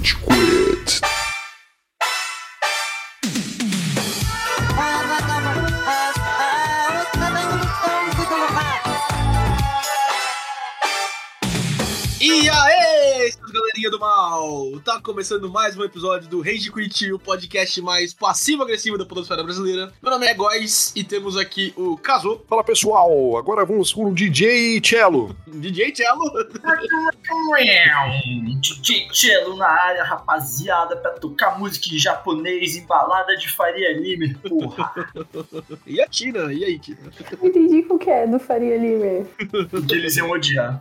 Rage Quit. E aí, galerinha do mal! Tá começando mais um episódio do Rage Quit, o podcast mais passivo-agressivo da podosfera brasileira. Meu nome é Góis e temos aqui o Kazu, Fala pessoal, agora vamos com o DJ Cello. DJ Cello, DJ Cello na área, rapaziada, pra tocar música em japonês em balada de Faria Lima, porra. e a Tina. E aí, Tina? Não entendi qual que é do Faria Limer. Porque eles iam odiar.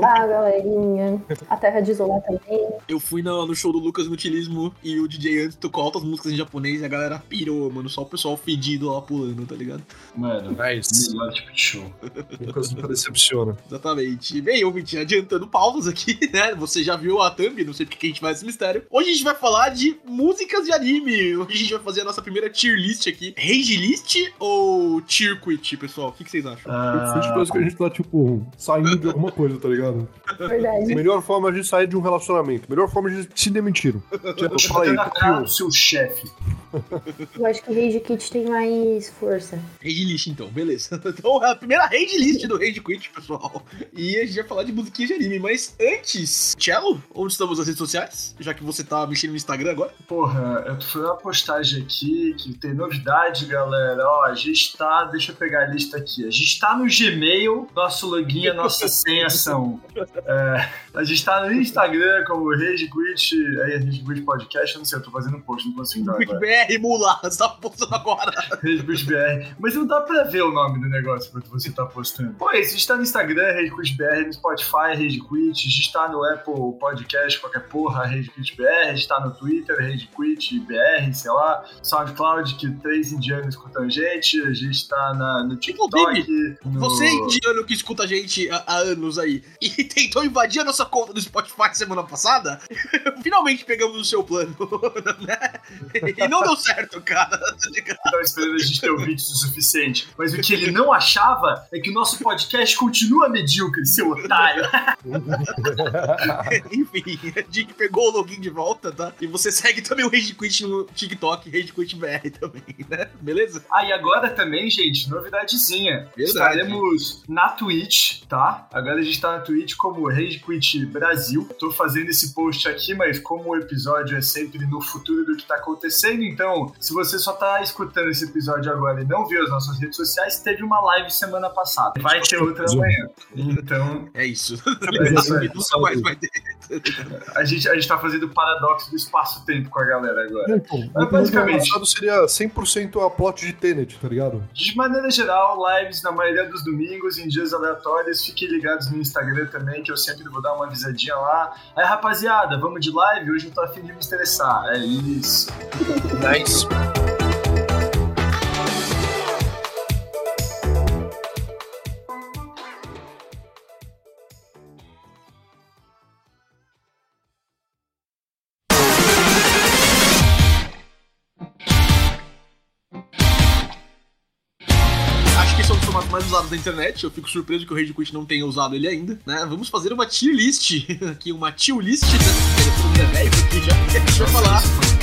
Ah, galerinha. A Terra de Isolar também. Eu fui no, no show do Lucas Nutilismo e o DJ antes tocou altas músicas em japonês e a galera pirou, mano. Só o pessoal fedido lá pulando, tá ligado? Mano, Nice. melhor tipo de show. Lucas nunca decepciona. Exatamente. Bem, ouvinte, adiantando pausas aqui, né? Você já viu a thumb, não sei porque que a gente faz esse mistério. Hoje a gente vai falar de músicas de anime. Hoje a gente vai fazer a nossa primeira tier list aqui. Rage list ou tier quit, pessoal? O que, que vocês acham? Eu sinto parece que a gente tá, tipo, saindo de alguma coisa, tá ligado? Verdade. Melhor forma de sair de um relacionamento. Melhor forma de se demitir. Cello, fala aí, do seu chefe. Eu acho que o Rage Kit tem mais força. Rage list, então, beleza. Então, a primeira rage list do Rage Quit, pessoal. E a gente vai falar de musiquinha de anime. Mas antes, Cello, onde estamos nas redes sociais? Já que você tá mexendo no Instagram agora. Porra, eu tô fazendo uma postagem aqui que tem novidade, galera. Ó, a gente tá. Deixa eu pegar a lista aqui. A gente tá no Gmail, nosso login, a nossa senha são. é, a gente tá no Instagram como Rage Quit, aí Rage Quit Podcast. Eu não sei, eu tô fazendo um post, não consigo dar agora. BR, mula, você tá postando agora. Rage Quit BR. Mas não dá pra ver o nome do negócio enquanto você tá postando. Pô, é isso, gente tá no Instagram, Rage Quit BR, no Spotify, Rage Quit, a gente tá no Apple Podcast, qualquer porra, Rage Quit BR, a gente tá no Twitter, Rage Quit BR, sei lá, SoundCloud, que três indianos escutam a gente, a gente tá na, no TikTok. No... Você, indiano que escuta a gente há, há anos aí e tentou invadir a nossa conta do Spotify semana passada, finalmente pegamos o seu plano, né? E não deu certo, cara. tá ligado? tava esperando a gente ter ouvintes o suficiente. Mas o que ele não achava é que o nosso podcast continua medíocre, seu otário. Enfim, a Dick pegou o login de volta, tá? E você segue também o Rage Quit no TikTok, Rage Quit BR também, né? Beleza? Ah, e agora também, gente, novidadezinha. Verdade. Estaremos na Twitch, tá? Agora a gente tá na Twitch como Rage Quit Brasil. Tô fazendo esse post aqui, mas como o episódio é sempre no futuro do que tá acontecendo, então, se você só tá escutando esse episódio agora e não viu as nossas redes sociais, teve uma live semana passada. Vai ter outra amanhã. Então, É isso. É isso aí. Nunca mais vai ter. a gente, a gente tá fazendo o paradoxo do espaço-tempo com a galera agora. Então, Mas, basicamente- o seria 100% a plot de Tenet, tá ligado? De maneira geral, lives na maioria dos domingos, em dias aleatórios. Fiquem ligados no Instagram também, que eu sempre vou dar uma avisadinha lá. Aí, rapaziada, vamos de live? Hoje eu tô afim de me estressar. É isso. Nice. Acho da internet. Eu fico surpreso que o Rage Quit não tenha usado ele ainda, né? Vamos fazer uma tier list. Aqui, uma tier list. Né? Aqui já. A gente vai falar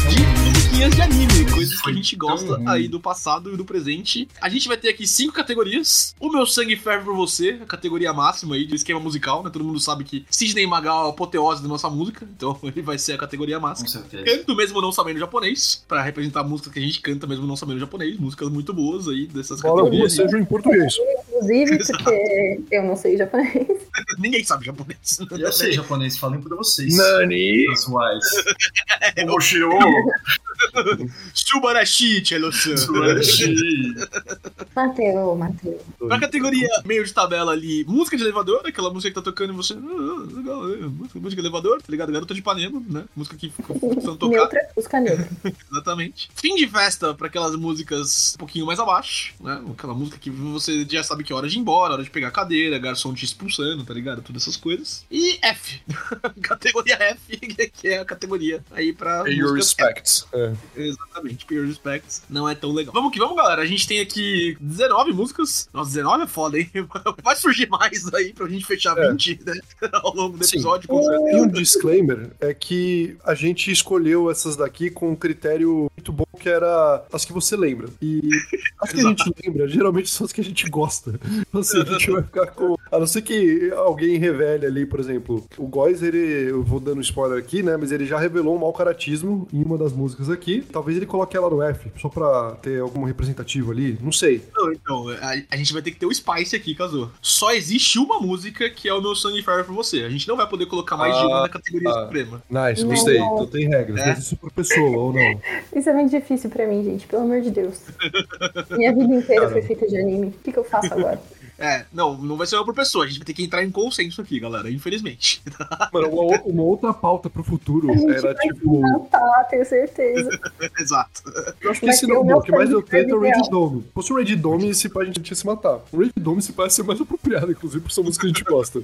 de musiquinhas de anime, coisas que a gente gosta aí do passado e do presente. A gente vai ter aqui cinco categorias. O meu sangue ferve por você, a categoria máxima aí do esquema musical, né? Todo mundo sabe que Sidney Magal é a apoteose da nossa música, então ele vai ser a categoria máxima. Com certeza. Canto mesmo não sabendo japonês, pra representar músicas que a gente canta mesmo não sabendo japonês, músicas muito boas aí dessas Fala categorias. algumas sejam em português. Inclusive, porque eu não sei japonês. Ninguém sabe japonês. Eu sei japonês, falem pra vocês. Nani! Pessoais. Oshiro. Subarashi, Chelo-san. Sushi. Mateu, Mateu. Pra categoria meio de tabela ali, música de elevador, aquela música que tá tocando e você. Ah, legal, é, música, música de elevador, tá ligado? Garota de Ipanema, né? Música que sendo tocada. Neutra, música neutra. Exatamente. Fim de festa pra aquelas músicas um pouquinho mais abaixo, né? Aquela música que você já sabe que é hora de ir embora, hora de pegar a cadeira, garçom te expulsando, tá ligado? Todas essas coisas. E F. categoria F, que é a categoria aí pra. Pay your respects. É. Exatamente, Pay Your Respects. Não é tão legal. Vamos que vamos, galera. A gente tem aqui 19 músicas. Nossa, 19 é foda, hein? Vai surgir mais aí pra gente fechar É. 20, né? Ao longo do episódio. E um disclaimer é que a gente escolheu essas daqui com um critério muito bom que era as que você lembra. E as que a gente lembra, geralmente são as que a gente gosta. Assim, a gente vai ficar com. A não ser que alguém revele ali, por exemplo, o Góis, ele. Eu vou dando spoiler aqui, né? Mas ele já revelou um mau caratismo em uma das músicas aqui. Talvez ele coloque ela no F, só pra ter algum representativo ali. Não sei. Não, então, a, a gente vai ter que ter o Spice aqui, Kazu. Só existe uma música que é o meu Sangue Fire pra você. A gente não vai poder colocar mais de uma na categoria ah. suprema. Nice, gostei. não. Então tem regras. É. Ser por pessoa ou não. Isso é muito difícil pra mim, gente, pelo amor de Deus. Minha vida inteira foi feita de anime. O que, que eu faço agora? subscribe. É, não, não vai ser uma por pessoa. A gente vai ter que entrar em consenso aqui, galera, infelizmente. Mano, uma, uma outra pauta pro futuro A gente era vai tipo. se matar, tenho certeza. Exato. Eu acho que esse ser não, o que mais deu treta é o sangue Red Dome. Se fosse o Red Dome, esse pá a gente tinha se matar. O Red Dome se parece ser mais apropriado, inclusive, por essa música que a gente gosta.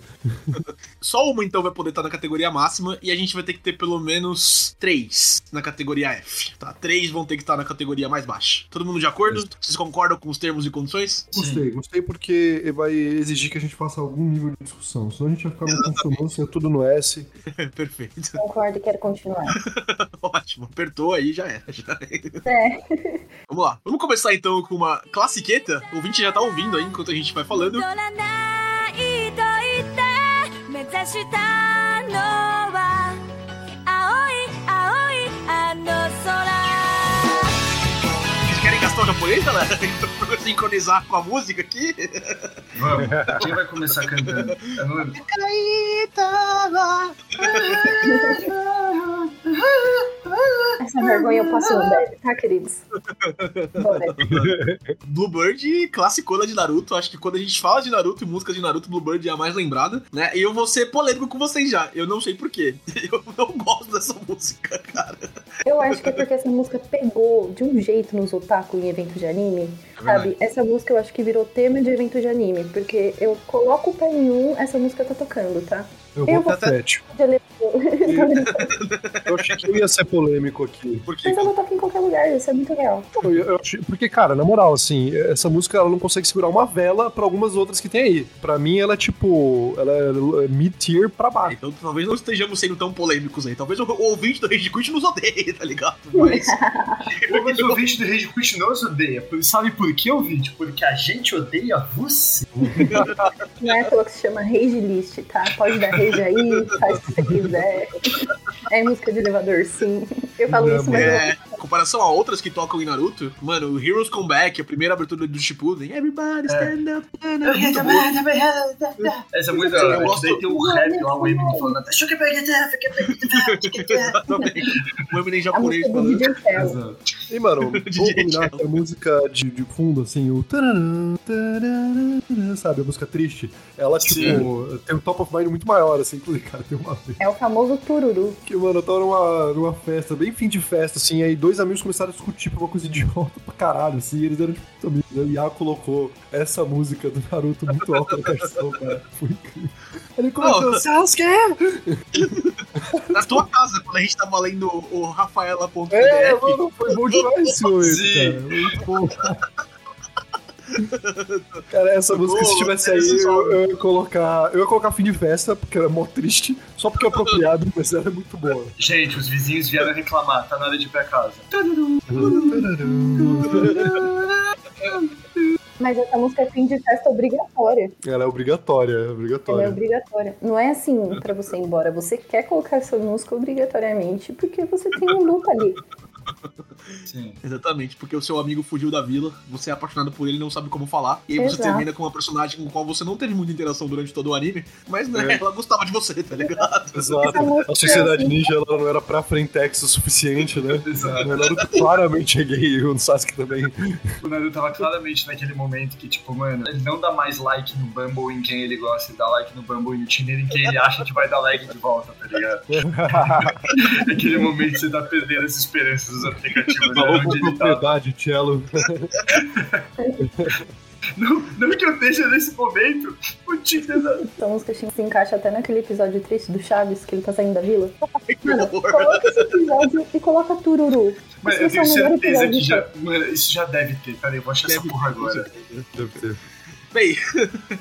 Só uma, então, vai poder estar na categoria máxima e a gente vai ter que ter pelo menos três na categoria F, tá? Três vão ter que estar na categoria mais baixa. Todo mundo de acordo? Vocês concordam com os termos e condições? Gostei, gostei porque vai exigir que a gente faça algum nível de discussão. Senão a gente vai ficar meio consonância, tudo no S. Perfeito. Concordo e quero continuar. Ótimo. Apertou aí, já era. Já era. É. Vamos lá. Vamos começar então com uma classiqueta. O ouvinte já tá ouvindo aí enquanto a gente vai falando. 戻らないと言って目指したの Japonês, galera? pra sincronizar com a música aqui? Vamos. Quem vai começar cantando? Eu não... Essa vergonha eu passo no deve, tá, queridos? Bora. Bluebird, classicona de Naruto. Acho que quando a gente fala de Naruto e músicas de Naruto, Bluebird é a mais lembrada, né? E eu vou ser polêmico com vocês já. Eu não sei porquê. Eu não gosto dessa música, cara. Eu acho que é porque essa música pegou de um jeito nos otaku em evento de anime. É Sabe? Essa música eu acho que virou tema de evento de anime. Porque eu coloco o pé em um, essa música tá tocando, tá? Eu vou pra Fete. Eu achei que eu ia ser polêmico aqui. Porque Mas ela toca em qualquer lugar, isso é muito real. Eu- eu porque, cara, na moral, assim, essa música ela não consegue segurar uma vela pra algumas outras que tem aí. Pra mim, ela é tipo. Ela é mid-tier pra baixo. Então talvez não estejamos sendo tão polêmicos aí. Talvez o, o ouvinte do Rage Quit nos odeie, tá ligado? Mas. Mas o ouvinte do Rage Quit não os odeia. Por- Sabe por que, ouvinte? Porque a gente odeia você. Não é toa que se chama Rage List, tá? Pode dar rage aí, faz o que você quiser. É música de elevador, sim. Eu falo Não, isso, mas É, em comparação a outras que tocam em Naruto, mano, o Heroes Come Back, a primeira abertura do Shippuden, Everybody stand up, stand up. Muito boa. Essa música, Eu é gosto- daí tem o rap lá, o Eminem falando até Também. O Eminem japonês falando. Exato. E, mano, DJ combinar que a música de, de fundo, assim, o. tararã, tararã, Sabe, a música triste, ela, tipo, tem um top of mind muito maior, assim, inclusive, cara, tem uma vez É o famoso tururu. que, mano, eu tava numa, numa festa, bem fim de festa, assim, aí dois amigos começaram a discutir por uma coisa idiota pra caralho, assim, e eles eram, tipo, amigos. Aí O Iago colocou essa música do Naruto muito alta na canção, cara, foi incrível. Ele comentou, Não. Sasuke! Na tua casa, quando a gente tava lendo o Rafaela.pdf. É, mano, foi bom demais Sim. cara. Muito bom. Cara, essa Foi música, se tivesse aí, eu, eu ia colocar. Eu ia colocar fim de festa, porque era mó triste, só porque é apropriado, mas ela é muito boa. Gente, os vizinhos vieram reclamar, tá na hora de ir pra casa. Mas essa música é fim de festa obrigatória. Ela é obrigatória, é Ela é obrigatória. obrigatória. Não é assim pra você ir embora. Você quer colocar essa música obrigatoriamente porque você tem um luto ali. Sim. Exatamente, porque o seu amigo fugiu da vila, você é apaixonado por ele e não sabe como falar. E aí você Exato. termina com uma personagem com a qual você não teve muita interação durante todo o anime, mas né, É. ela gostava de você, tá ligado? Exato. A sociedade é ninja ela não era pra frentex o suficiente, né? Exato. O Naruto claramente é gay e o Sasuke também. O Naruto tava claramente naquele momento que, tipo, mano, ele não dá mais like no Bumble em quem ele gosta, ele dá like no Bumble e no Tinder em quem ele acha que vai dar like de volta, tá ligado? Naquele momento você tá perdendo as esperanças dos aplicativos, né? Falou com ele tá. propriedade, Cello. Não, não que eu esteja nesse momento fudido. Essa música se encaixa até naquele episódio triste do Chaves, que ele tá saindo da vila. Que Mano, horror. coloca esse episódio e coloca Tururu. Mas Esse eu é tenho o melhor certeza que já. Mano, isso já deve ter. Peraí, eu vou achar essa Deve porra ter, agora. Deve ter. Bem,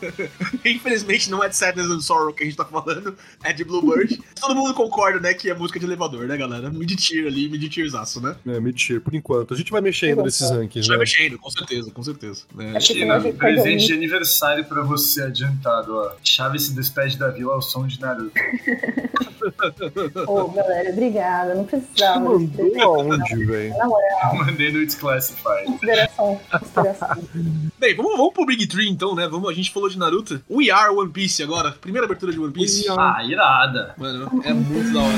infelizmente não é de Sadness and Sorrow que a gente tá falando, é de Bluebird. Todo mundo concorda, né, que é música de elevador, né, galera? Mid-tier ali, mid-tierzaço, né? É, mentir, por enquanto. A gente vai mexendo Eu nesses rankings, Já né? mexendo, com certeza, com certeza. né? É porque senão China, a gente pega presente um- de aniversário pra você adiantado, ó. Chaves se despede da vila ao som de Naruto. Pô, galera, obrigada. Não precisava. Mandou aonde, velho? Na moral, Eu mandei no It's Classified. consideração. Consideração. Bem, vamos, vamos pro Big Tree então, né? Vamos, a gente falou de Naruto. We Are One Piece agora. Primeira abertura de One Piece. Ah, irada. Mano, é muito da hora.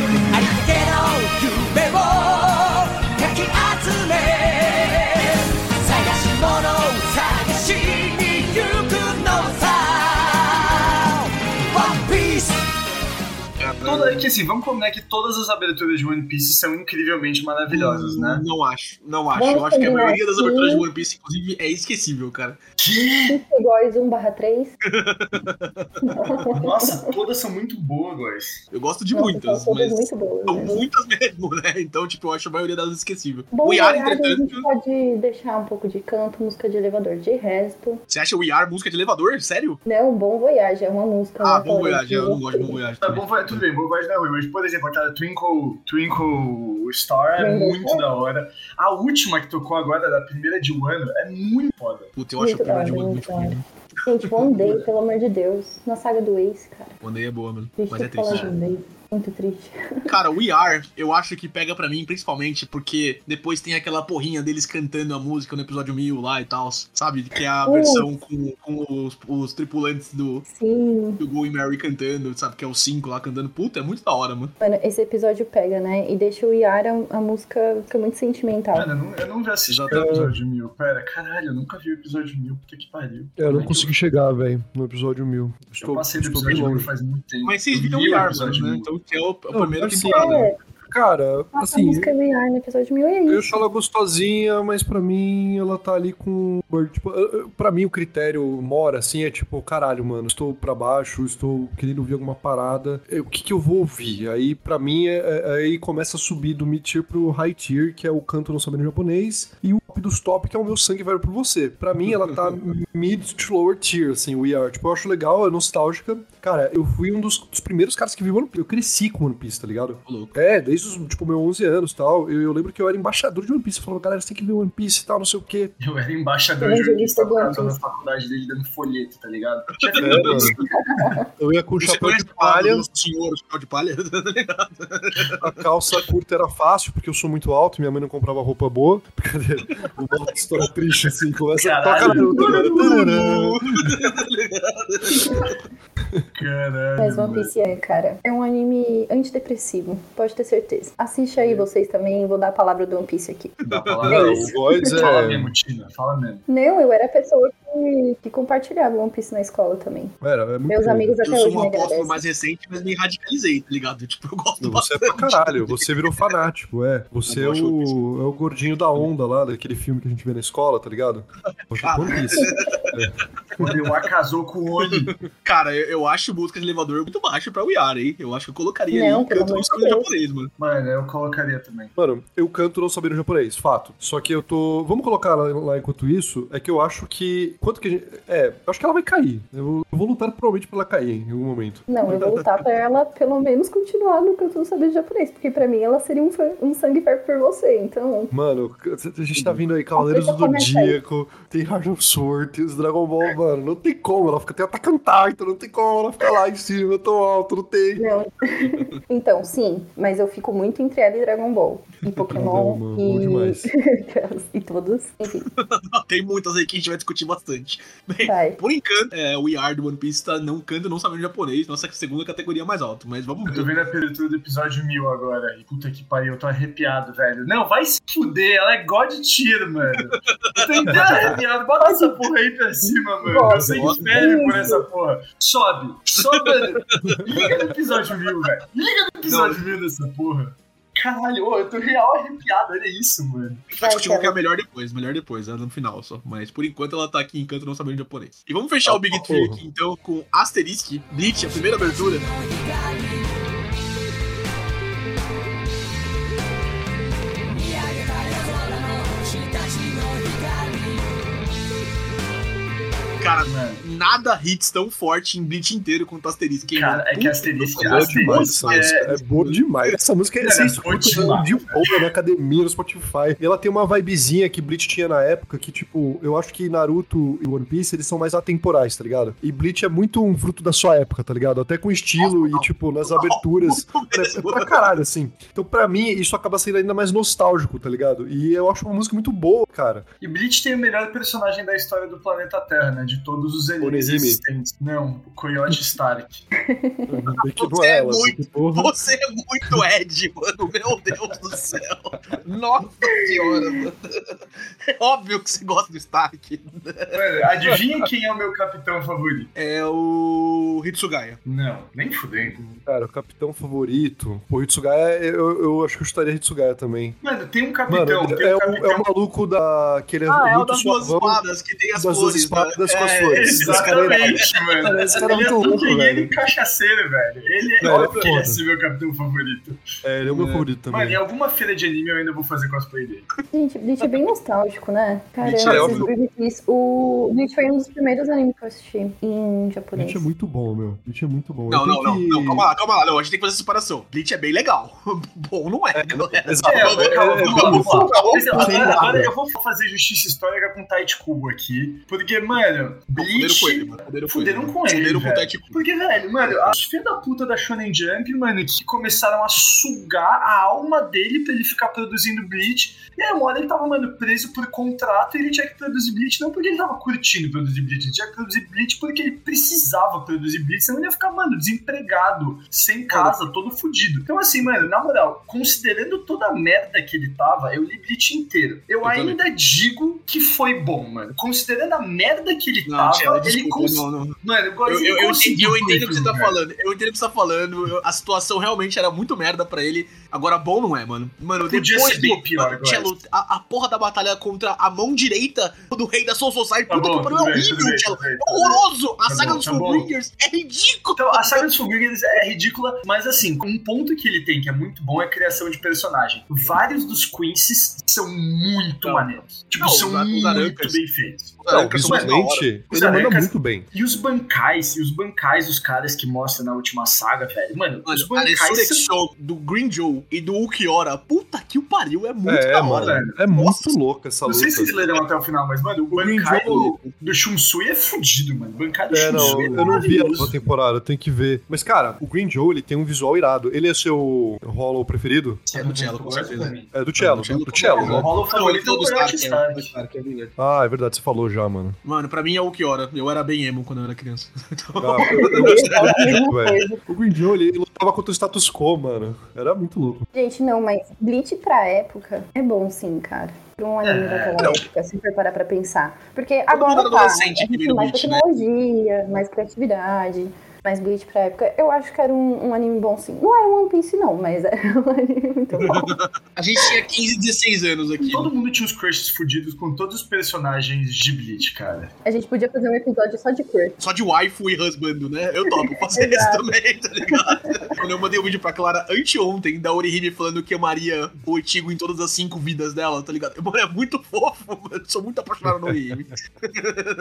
Toda, que assim, vamos combinar que todas as aberturas de One Piece são incrivelmente maravilhosas, né? Não acho, não acho. Vamos Eu acho que a maioria das aberturas de One Piece, inclusive, é esquecível, cara. Que? Boys 1 barra 3. Nossa, todas são muito boas. Eu gosto de Nossa, muitas, são mas muito boas. são né? muitas mesmo, né? Então, tipo, eu acho a maioria delas esquecível. Bom, We Are, verdade, a entretanto, gente pode deixar um pouco de canto, música de elevador de resto. você acha We Are música de elevador? Sério? Não, Bom Voyage é uma música. Ah, Bom Voyage, eu não gosto de Bom Voyage. Tá bom, vai, tudo bem, Voz não é ruim, mas por exemplo, aquela Twinkle, Twinkle Star é muito da hora. A última que tocou agora, da primeira de Wano, é muito foda. Puta, eu acho a Muito primeira de muito muito da hora. ruim. Gente, One Day, pelo amor de Deus. Na saga do Ace, cara. One Day é boa, mano. A Mas é triste. Muito triste. Cara, We Are, eu acho que pega pra mim principalmente porque depois tem aquela porrinha deles cantando a música no episódio 1000 lá e tal, sabe? Que é a Uh. versão com, com os, os tripulantes do, Sim. do Go e Mary cantando, sabe? Que é os cinco lá cantando. Puta, é muito da hora, mano. Mano, esse episódio pega, né? E deixa o Yara, a música fica muito sentimental. Mano, eu não, eu não já assisti o episódio mil. Pera, caralho, eu nunca vi o episódio mil. Puta que pariu. É, eu não é consegui chegar, velho, no episódio 1000. Eu Estou, passei do episódio mil longe. faz muito tempo. Mas vocês Eu viram vi We o Are, episódio mano, né? Então que é o- Não, primeira assim, temporada. É, Cara, a assim, música do Yara no episódio 1000 é eu isso. acho ela gostosinha, mas pra mim ela tá ali com. Tipo, eu- eu- pra mim o critério mora assim, é tipo, caralho, mano, estou pra baixo, estou querendo ouvir alguma parada. eu- O que que eu vou ouvir? Aí pra mim, é- é- aí começa a subir do mid tier pro high tier, que é o canto não sabendo japonês, e o top dos top, que é o meu sangue vai por você. Pra mim, ela tá mid to lower tier, assim, We Are. Tipo, eu acho legal, é nostálgica. Cara, eu fui um dos, dos primeiros caras que viu One Piece. Eu cresci com One Piece, tá ligado? É, desde os, tipo, meus 11 anos e tal. Eu, eu lembro que eu era embaixador de One Piece. Eu falava, galera, você tem que ver One Piece e tal, não sei o quê. Eu era embaixador de One Piece Piece. faculdade dele dando folheto, tá ligado? É. Eu ia com o chapéu de palha, senhor, o chapéu de palha? Tá ligado? a calça curta era fácil, porque eu sou muito alto e minha mãe não comprava roupa boa. Brincadeira. Uma história triste, assim, começa a tocar Caralho. Caralho. Mas One. Piece é, cara. É um anime antidepressivo, pode ter certeza. Assiste aí vocês também, vou dar a palavra do One Piece aqui. Dá Não, falar o Fala é. mesmo, Tina. Fala mesmo. Não, eu era a pessoa que, que compartilhava One Piece na escola também. Era, é muito Meus bom. amigos Eu até sou hoje um me apóstolo agradecem. mais recente, mas me radicalizei, tá ligado? Tipo, eu gosto Você é bastante. pra caralho, você virou fanático, é. Você é Eu o, é o gordinho da onda lá, daquele filme que a gente vê na escola, tá ligado? Poxa. One Piece. Quando o casou com o Oni. Cara, eu, eu acho música de elevador muito baixo pra We Are, hein? Eu acho que eu colocaria Não, ali canto solo Deus. japonês, mano. Mano, eu colocaria também. Mano, eu canto não sabendo japonês, fato. Só que eu tô. Vamos colocar lá, lá enquanto isso, é que eu acho que. Quanto que a gente. É, eu acho que ela vai cair. Eu, eu vou lutar provavelmente pra ela cair em algum momento. Não, eu vou lutar pra ela pelo menos continuar no canto do saber japonês, porque pra mim ela seria um, um sangue perto por você, então. Mano, a gente tá vindo aí Cavaleiros do. Zodíaco, tem Heart of Sword, tem os Dragon Ball, mano. Não tem como, ela fica até atacando Titan, não tem como ela ficar lá em cima, tão alto, não tem. Não. então, sim, mas eu fico muito entre ela e Dragon Ball. E Pokémon. Não, mano, e... e todos. Enfim, Tem muitas aí que a gente vai discutir bastante. Bem, vai. por enquanto, é, We Are do One Piece tá não canto, não sabendo japonês, nossa segunda categoria mais alta. Mas vamos Eu tô ver. vendo a abertura do episódio 1000 agora. E puta que pariu, eu tô arrepiado, velho. Não, vai se fuder, ela é God Tier, mano. Eu tô inteiro arrepiado. Bota essa porra aí pra cima, mano. Que fere por essa porra. Sobe, sobe. Liga no episódio 1000, velho. Liga no episódio 1000 dessa porra. Caralho, eu tô real arrepiado, olha isso, mano. A gente vai discutir qual que é melhor depois, melhor depois, né, no final só. Mas por enquanto ela tá aqui em canto não sabendo japonês. E vamos fechar Ah, o Big. Tree aqui então com Asterisk, Bleach, a primeira abertura. Cara, Mano. Nada hits tão forte em Bleach inteiro quanto Asterisk. hein, Cara, mano? é que Asterisk- Boa Asterisco demais essa é-. É boa demais. Essa música é escuta boa de boa na academia, no Spotify. E ela tem uma vibezinha que Bleach tinha na época, que, tipo, eu acho que Naruto e One Piece, eles são mais atemporais, tá ligado? E Bleach é muito um fruto da sua época, tá ligado? Até com estilo e, tipo, nas aberturas. É, é pra caralho, assim. Então, pra mim, isso acaba sendo ainda mais nostálgico, tá ligado? E eu acho uma música muito boa, cara. E Bleach tem o melhor personagem da história do planeta Terra, né? De todos os animes. Existentes. Não, o Coyote Stark. Você é muito-. Você é muito Ed, mano. Meu Deus do céu. Nossa senhora, mano. É óbvio que você gosta do Stark. Mano, adivinha quem é o meu capitão favorito? É o Hitsugaya. Não, nem fudendo. Cara, o capitão favorito. Pô, Hitsugaya, eu, eu acho que eu estaria Hitsugaya também. Mano, tem um Mano, capitão, tem é, um o, capitão. é o maluco da. que ele é Ah, é o muito das duas espadas, que tem as das duas flores. espadas né? com as É, flores. Esse cara é- Exatamente, mano. Cara, esse cara é ele é muito louco, velho. cachaceiro, velho. Ele é Velho, óbvio é é esse meu capitão favorito. É, ele é o meu É. favorito também. Mano, em alguma feira de anime eu ainda vou fazer cosplay dele. Gente, Bleach é bem nostálgico, né? Caramba, Bleach é óbvio. Bleach, o Bleach foi um dos primeiros animes que eu assisti em japonês. Bleach é muito bom, meu. Bleach é muito bom. Não, não, não, não, calma lá, calma lá. Não, a gente tem que fazer essa separação. Bleach é bem legal. Bom, não é. Exato. É, é, é, Agora, eu vou fazer justiça histórica com Tite Kubo aqui. Porque, mano, Fuderam com ele, mano. Fuderam com Fuderam ele. com ele. Fuderam com o. Tite. Porque, velho, mano, as filhas da puta da Shonen Jump, mano, que começaram a sugar a alma dele pra ele ficar produzindo Bleach. E aí, uma hora ele tava, mano, preso por contrato e ele tinha que produzir Bleach, não porque ele tava curtindo produzir Bleach, ele tinha que produzir Bleach porque ele precisava produzir Bleach, senão ele ia ficar, mano, desempregado, sem casa, todo fudido. Então, assim, mano, na moral, considerando toda a merda que ele tava, eu li Bleach inteiro. Eu, Eu ainda digo que foi bom, mano. Considerando a merda que ele Não, tava, ele desculpa, cons... não, não. Mano, Eu, eu, eu, entendi, conseguiu eu entendo o que você tá falando. Eu entendo o que você tá falando. Eu- a situação realmente era muito merda pra ele. Agora, bom não é, mano. Mano, Podia depois ser bem do- pior, mano, Cello, a, a porra da batalha contra a mão direita do rei da Soul Society. Tá Puta bom, que pariu, tudo é horrível, bem, Cello. É horroroso. A Tá saga bom, dos tá bom. Fullbringers é ridículo. Então, a saga dos Fullbringers é ridícula, mas assim, um ponto que ele tem que é muito bom é a criação de personagem. Vários dos Quincy's são muito Não. maneiros. Tipo, Não, são os- os muito arancas. bem feitos. Os Não, são visualmente. Os ele manda muito bem. E os bancais, e os bancais dos caras que mostram na última saga, velho. Mano, os Mano, a bancais são... Resurrecção do Green Joe e do Ukiora, puta que o pariu, é muito É, da mano. hora. velho. É muito louca essa Não luta. sei se vocês leram até o final, mas, mano, o, Joe- do, do Shunsui é fudido, mano. O bancai do É, não, Shunsui é eu não vi a nova temporada, eu tenho que ver. Mas, cara, o Green Joe, ele tem um visual irado. Ele é seu Hollow preferido? É do Cello, com certeza. É do Cello, do Cello, do Cello, O né? Hollow Não, ele favorito é Stark, é, é. Ah, é verdade, você falou já, mano. Mano, pra mim é o Ukiora. Eu era bem emo quando eu era criança. Então, Ah, eu, eu Eu. O Green Joe, ele, ele lutava contra o status quo, mano. Era muito louco. Gente, não, mas Bleach pra época é bom sim, cara. Pra um anime É, daquela não. época, se for parar pra pensar. Porque mundo agora tá, adolescente a que gente vira tem mais Bleach, né? tecnologia, mais criatividade. Mas Bleach pra época, eu acho que era um, um anime bom sim. Não é One Piece não, mas é um anime muito bom. a gente tinha 15, 16 anos aqui. Todo mundo tinha os crushes fudidos com todos os personagens de Bleach, cara. A gente podia fazer um episódio só de crush. Só de waifu e husband, né? Eu topo fazer isso também, tá ligado? Quando eu mandei um vídeo pra Clara anteontem, da Orihime falando que amaria o Ichigo em todas as cinco vidas dela, tá ligado? Mano, é muito fofo, mano. Sou muito apaixonado no Orihime.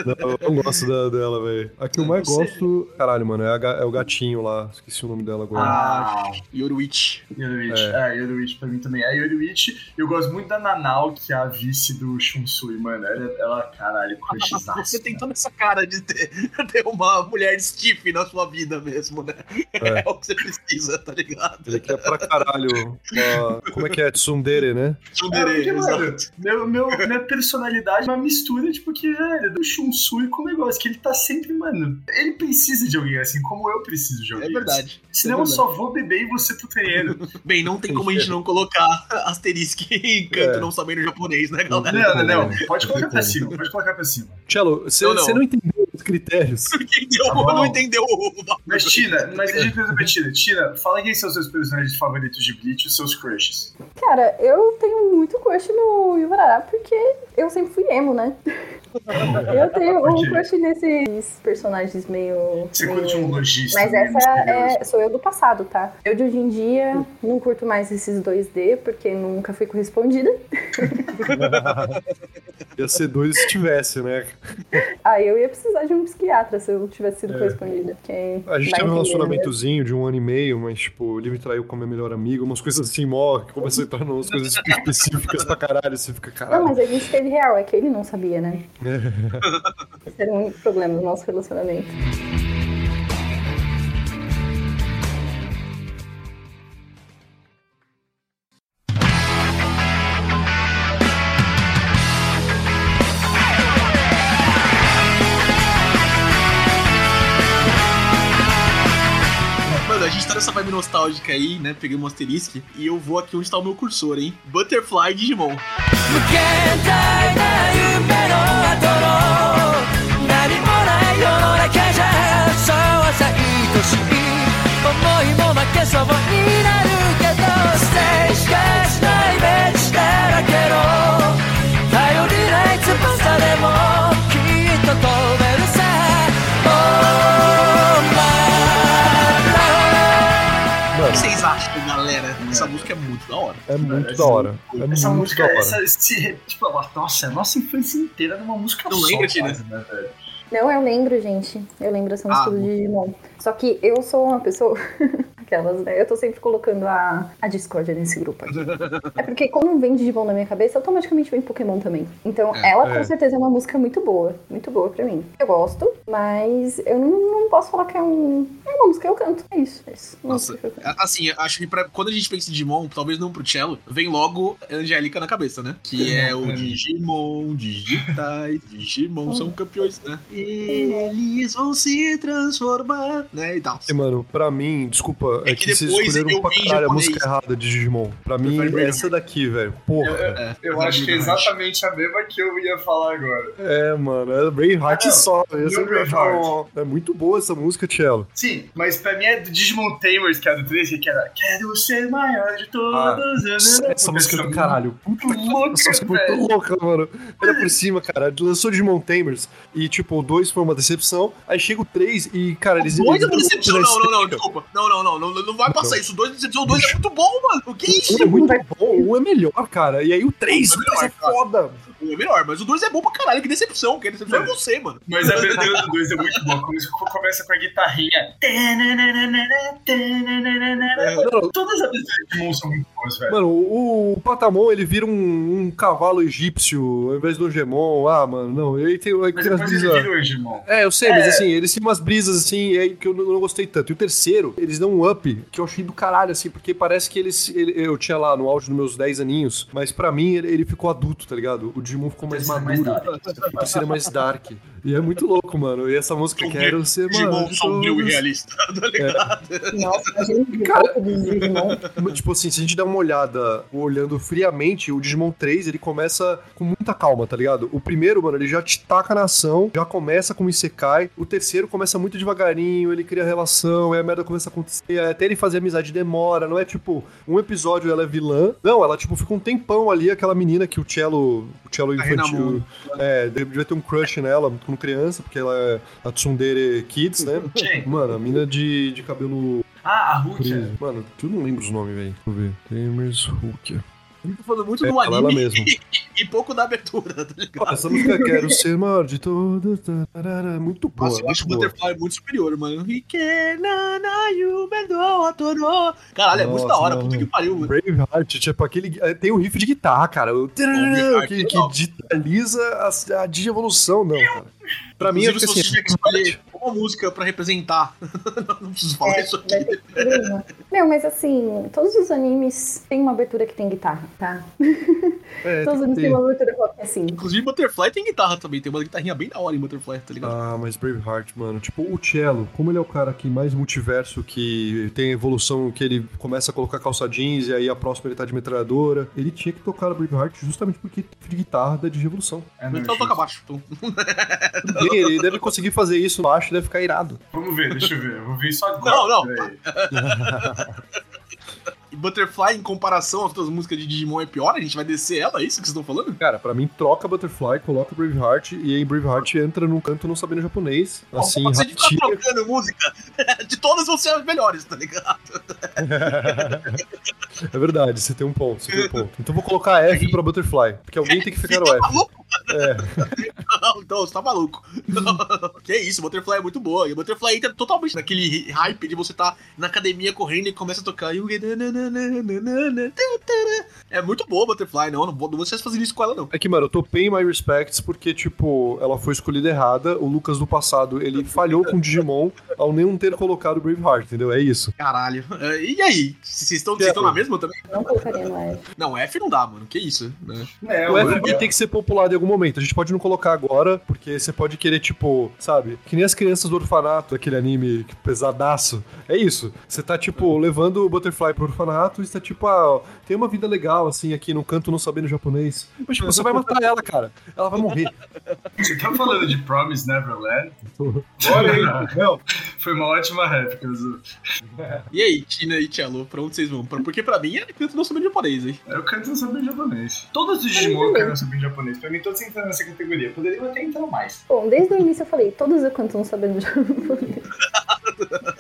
Não, eu não gosto da- dela, velho. A que eu mais você- gosto. Caralho, mano, é, a é o gatinho lá. Esqueci o nome dela agora. Ah, Yoruichi. Yoruichi. É, Yoruichi pra mim também. A Yoruichi, eu gosto muito da Nanao, que é a vice do Shunsui, mano. Ela, ela caralho, crushzaço. Você tem toda essa cara de ter, ter uma mulher stiff na sua vida mesmo, né? É, É. o que você precisa, tá ligado? Ele quer pra caralho. uma- Como é que é? Tsundere, né? É, Tsundere, porque, exato. meu, meu, minha personalidade é uma mistura, tipo, que, velho, do Shunsui com o negócio, que ele tá sempre, mano, ele precisa de alguém assim, como eu preciso de É verdade. assim. Senão É eu verdade. só vou beber e você pro treino. Bem, não tem como a gente não colocar asterisco em canto É. não sabendo japonês, né, galera? não, não, não. como. Pode colocar pra cima, pode colocar pra cima. Cello, você Não, não. você não entendeu critérios. Entendeu? Tá não entendeu o. Mas, Tina, mas a gente precisa pra Tina. Tina, fala quem são os seus personagens favoritos de Bleach e os seus crushes. Cara, eu tenho muito crush no Yuvarará porque eu sempre fui emo, né? Eu tenho um crush nesses personagens meio. Você meio- curte um lojista. Mas meio essa é, sou eu do passado, tá? Eu de hoje em dia não curto mais esses 2D porque nunca fui correspondida. Ia ser doido se tivesse, né? Aí eu ia precisar de um psiquiatra se eu tivesse sido É. correspondida. porque A gente teve um né? relacionamentozinho de um ano e meio, mas, tipo, ele me traiu como meu melhor amigo, umas coisas assim, mó, que começou a entrar em umas coisas específicas pra caralho, você fica, Não, caralho. mas a gente teve real, é que ele não sabia, né? Esse era o único problema do nosso relacionamento. Nostálgica aí, né? Peguei um Asterisk e eu vou aqui onde tá o meu cursor, hein? Butterfly Digimon. 無 hora. é muito Essa- da hora. É Essa muito música, da hora. essa, esse, tipo, nossa, a nossa infância inteira numa música Não só, lembra, Tina? quase, né, velho? Não, eu lembro, gente. Eu lembro essa música Ah, do Digimon. Só que eu sou uma pessoa. Aquelas, né? Eu tô sempre colocando a, a discórdia nesse grupo aqui. É porque quando vem Digimon na minha cabeça, automaticamente vem Pokémon também. Então, É, ela é. com certeza é uma música muito boa. Muito boa pra mim. Eu gosto, mas eu não, não posso falar que é um. É uma música que eu canto. É isso. É isso. Nossa, assim, acho que pra, quando a gente pensa em Digimon, talvez não pro cello, vem logo Angélica na cabeça, né? Que é o pra mim. Digimon, digitais, Digimon são campeões, né? Eles vão se transformar, né? E tal. E, mano, pra mim, desculpa, é, É que, que vocês depois escolheram eu pra caralho a música errada de Digimon. Pra mim, é essa daqui, velho. Porra. É, Eu acho que é exatamente a mesma que eu ia falar agora. É, mano, é Braveheart Ah, só. Eu falar, Braveheart. ó, É muito boa essa música, Cello. Sim, mas pra mim é do Digimon Tamers, que é do 13, que era Quero ser maior de todos. Essa, essa música é do caralho. Puta louca, essa música é velho. muito louca, mano. Olha por cima, cara. Lançou Digimon Tamers e, tipo, o 2 foi uma decepção. Aí chega o 3 e, cara, eles. Dois é eles- decepção, não, não, não, desculpa. Não, não, não, não, não vai passar isso. Dois decepção, dois é muito bom, mano. O que é isso? Um é muito bom, um é melhor, cara. E aí o 3, Um é o 3 é melhor, cara. foda. É melhor, mas o dois é bom pra caralho. Que decepção, que decepção é você, mano. Mas a abertura do 2 é muito boa. Começa, começa com a guitarrinha. Não, Todas as aberturas de Digimon são muito boas, velho. Mano, o, Patamon, ele vira um, um cavalo egípcio ao invés do Gemon. Ah, mano, não. Aí tem, Mas depois ele vira o Digimon. É, eu sei, mas É. assim, eles têm umas brisas assim que eu não, não gostei tanto. E o terceiro, eles dão um up que eu achei do caralho, assim, porque parece que eles. ele- eu tinha lá no auge dos meus 10 aninhos, mas pra mim ele, ele ficou adulto, tá ligado? O Digimon ficou mais é mais maduro. o terceiro é mais dark. E é muito louco, mano. E essa música, Sombrio. quero ser Digimon mano. sombrio e realista, tá ligado? Nossa, imagina o Cara- Digimon. Tipo assim, se a gente der uma olhada, olhando friamente, o Digimon 3, ele começa com muita calma, tá ligado? O primeiro, mano, ele já te taca na ação, já começa com o Isekai. O terceiro começa muito devagarinho, ele cria relação, aí a merda começa a acontecer, até ele fazer amizade demora, não é tipo, um episódio ela é vilã. Não, ela tipo fica um tempão ali, aquela menina que o Cello, o Cello infantil, Renamon. é, devia ter um crush nela quando criança, porque ela é a Tsundere Kids, né? Mano, a mina de, de cabelo Ah, a preso. Mano, tu não lembra os nomes, velho. Deixa eu ver. Tamers Hulk. Gente tá falando muito É, do anime mesmo. e, e pouco da abertura, tá ligado? Essa música Quero Ser Maior de Todas. tararara, é Muito boa, Nossa, eu acho o. Butterfly muito superior, mano. Caralho, é muito da hora, não, puta que pariu, mano. Braveheart, tipo, aquele. é, Tem um riff de guitarra, cara. O que, que digitaliza a, a digievolução, não, cara. Pra mim, é Inclusive, porque se você assim. tiver que escolher uma música pra representar. não preciso falar É, isso aqui. vai ter que ter uma. Meu, mas assim, todos os animes têm uma abertura que tem guitarra, tá? É, todos os animes que têm uma abertura rock assim. Inclusive, Butterfly tem guitarra também. Tem uma guitarrinha bem da hora em Butterfly, tá ligado? Ah, mas Braveheart, mano, tipo, o Cello, como ele é o cara que mais multiverso, que tem evolução, que ele começa a colocar calça jeans e aí a próxima ele tá de metralhadora, ele tinha que tocar Braveheart justamente porque guitarra da de revolução. É, não, então justo. toca baixo. Então. Ele deve conseguir fazer isso baixo, deve ficar irado. Vamos ver, deixa eu ver. Eu vou ver isso agora. Não, não. Butterfly, em comparação às outras músicas de Digimon, é pior? A gente vai descer ela? É isso que vocês estão falando? Cara, pra mim, troca Butterfly, coloca Braveheart e aí Braveheart entra num canto não sabendo japonês. Assim, Você ratinho. trocando música, de todas vão ser as melhores, tá ligado? É verdade, você tem um ponto, você tem um ponto. Então vou colocar F pra Butterfly, porque alguém tem que ficar no Tá F. maluco? É. Não, então, você tá maluco. que isso, Butterfly é muito boa. E Butterfly entra totalmente naquele hype de você tá na academia correndo e começa a tocar. É muito boa Butterfly, não. Não vou vocês fazerem isso com ela, não. É que, mano, eu topei My Respects porque, tipo, ela foi escolhida errada. O Lucas do passado, ele falhou com o Digimon ao não ter colocado Braveheart, entendeu? É isso. Caralho. E aí? Vocês estão vocês estão é, na mesma também? Não colocaria no F. Não, F não dá, mano. Que isso? né? É, O F tem que ser populado em algum momento. A gente pode não colocar agora, porque você pode querer, tipo, sabe? Que nem as crianças do orfanato, aquele anime pesadaço. É isso. Você tá, tipo, levando o Butterfly pro orfanato e você tá, tipo, ah, tem uma vida legal, assim, aqui no canto não sabendo japonês. Mas, tipo, você vai matar ela, cara. Ela vai morrer. Você tá falando de Promise Neverland? Olha aí. Não, Foi uma ótima réplica, Zu. E aí, Tina e Cello, pra onde vocês vão? Porque pra mim é canto não sabendo japonês, hein? Eu canto saber japonês. Todos os Digimon eu quero saber japonês. Pra mim, todos entram nessa categoria. Poderiam até entrar mais. Bom, desde o início eu falei, todos eu canto não sabendo japonês.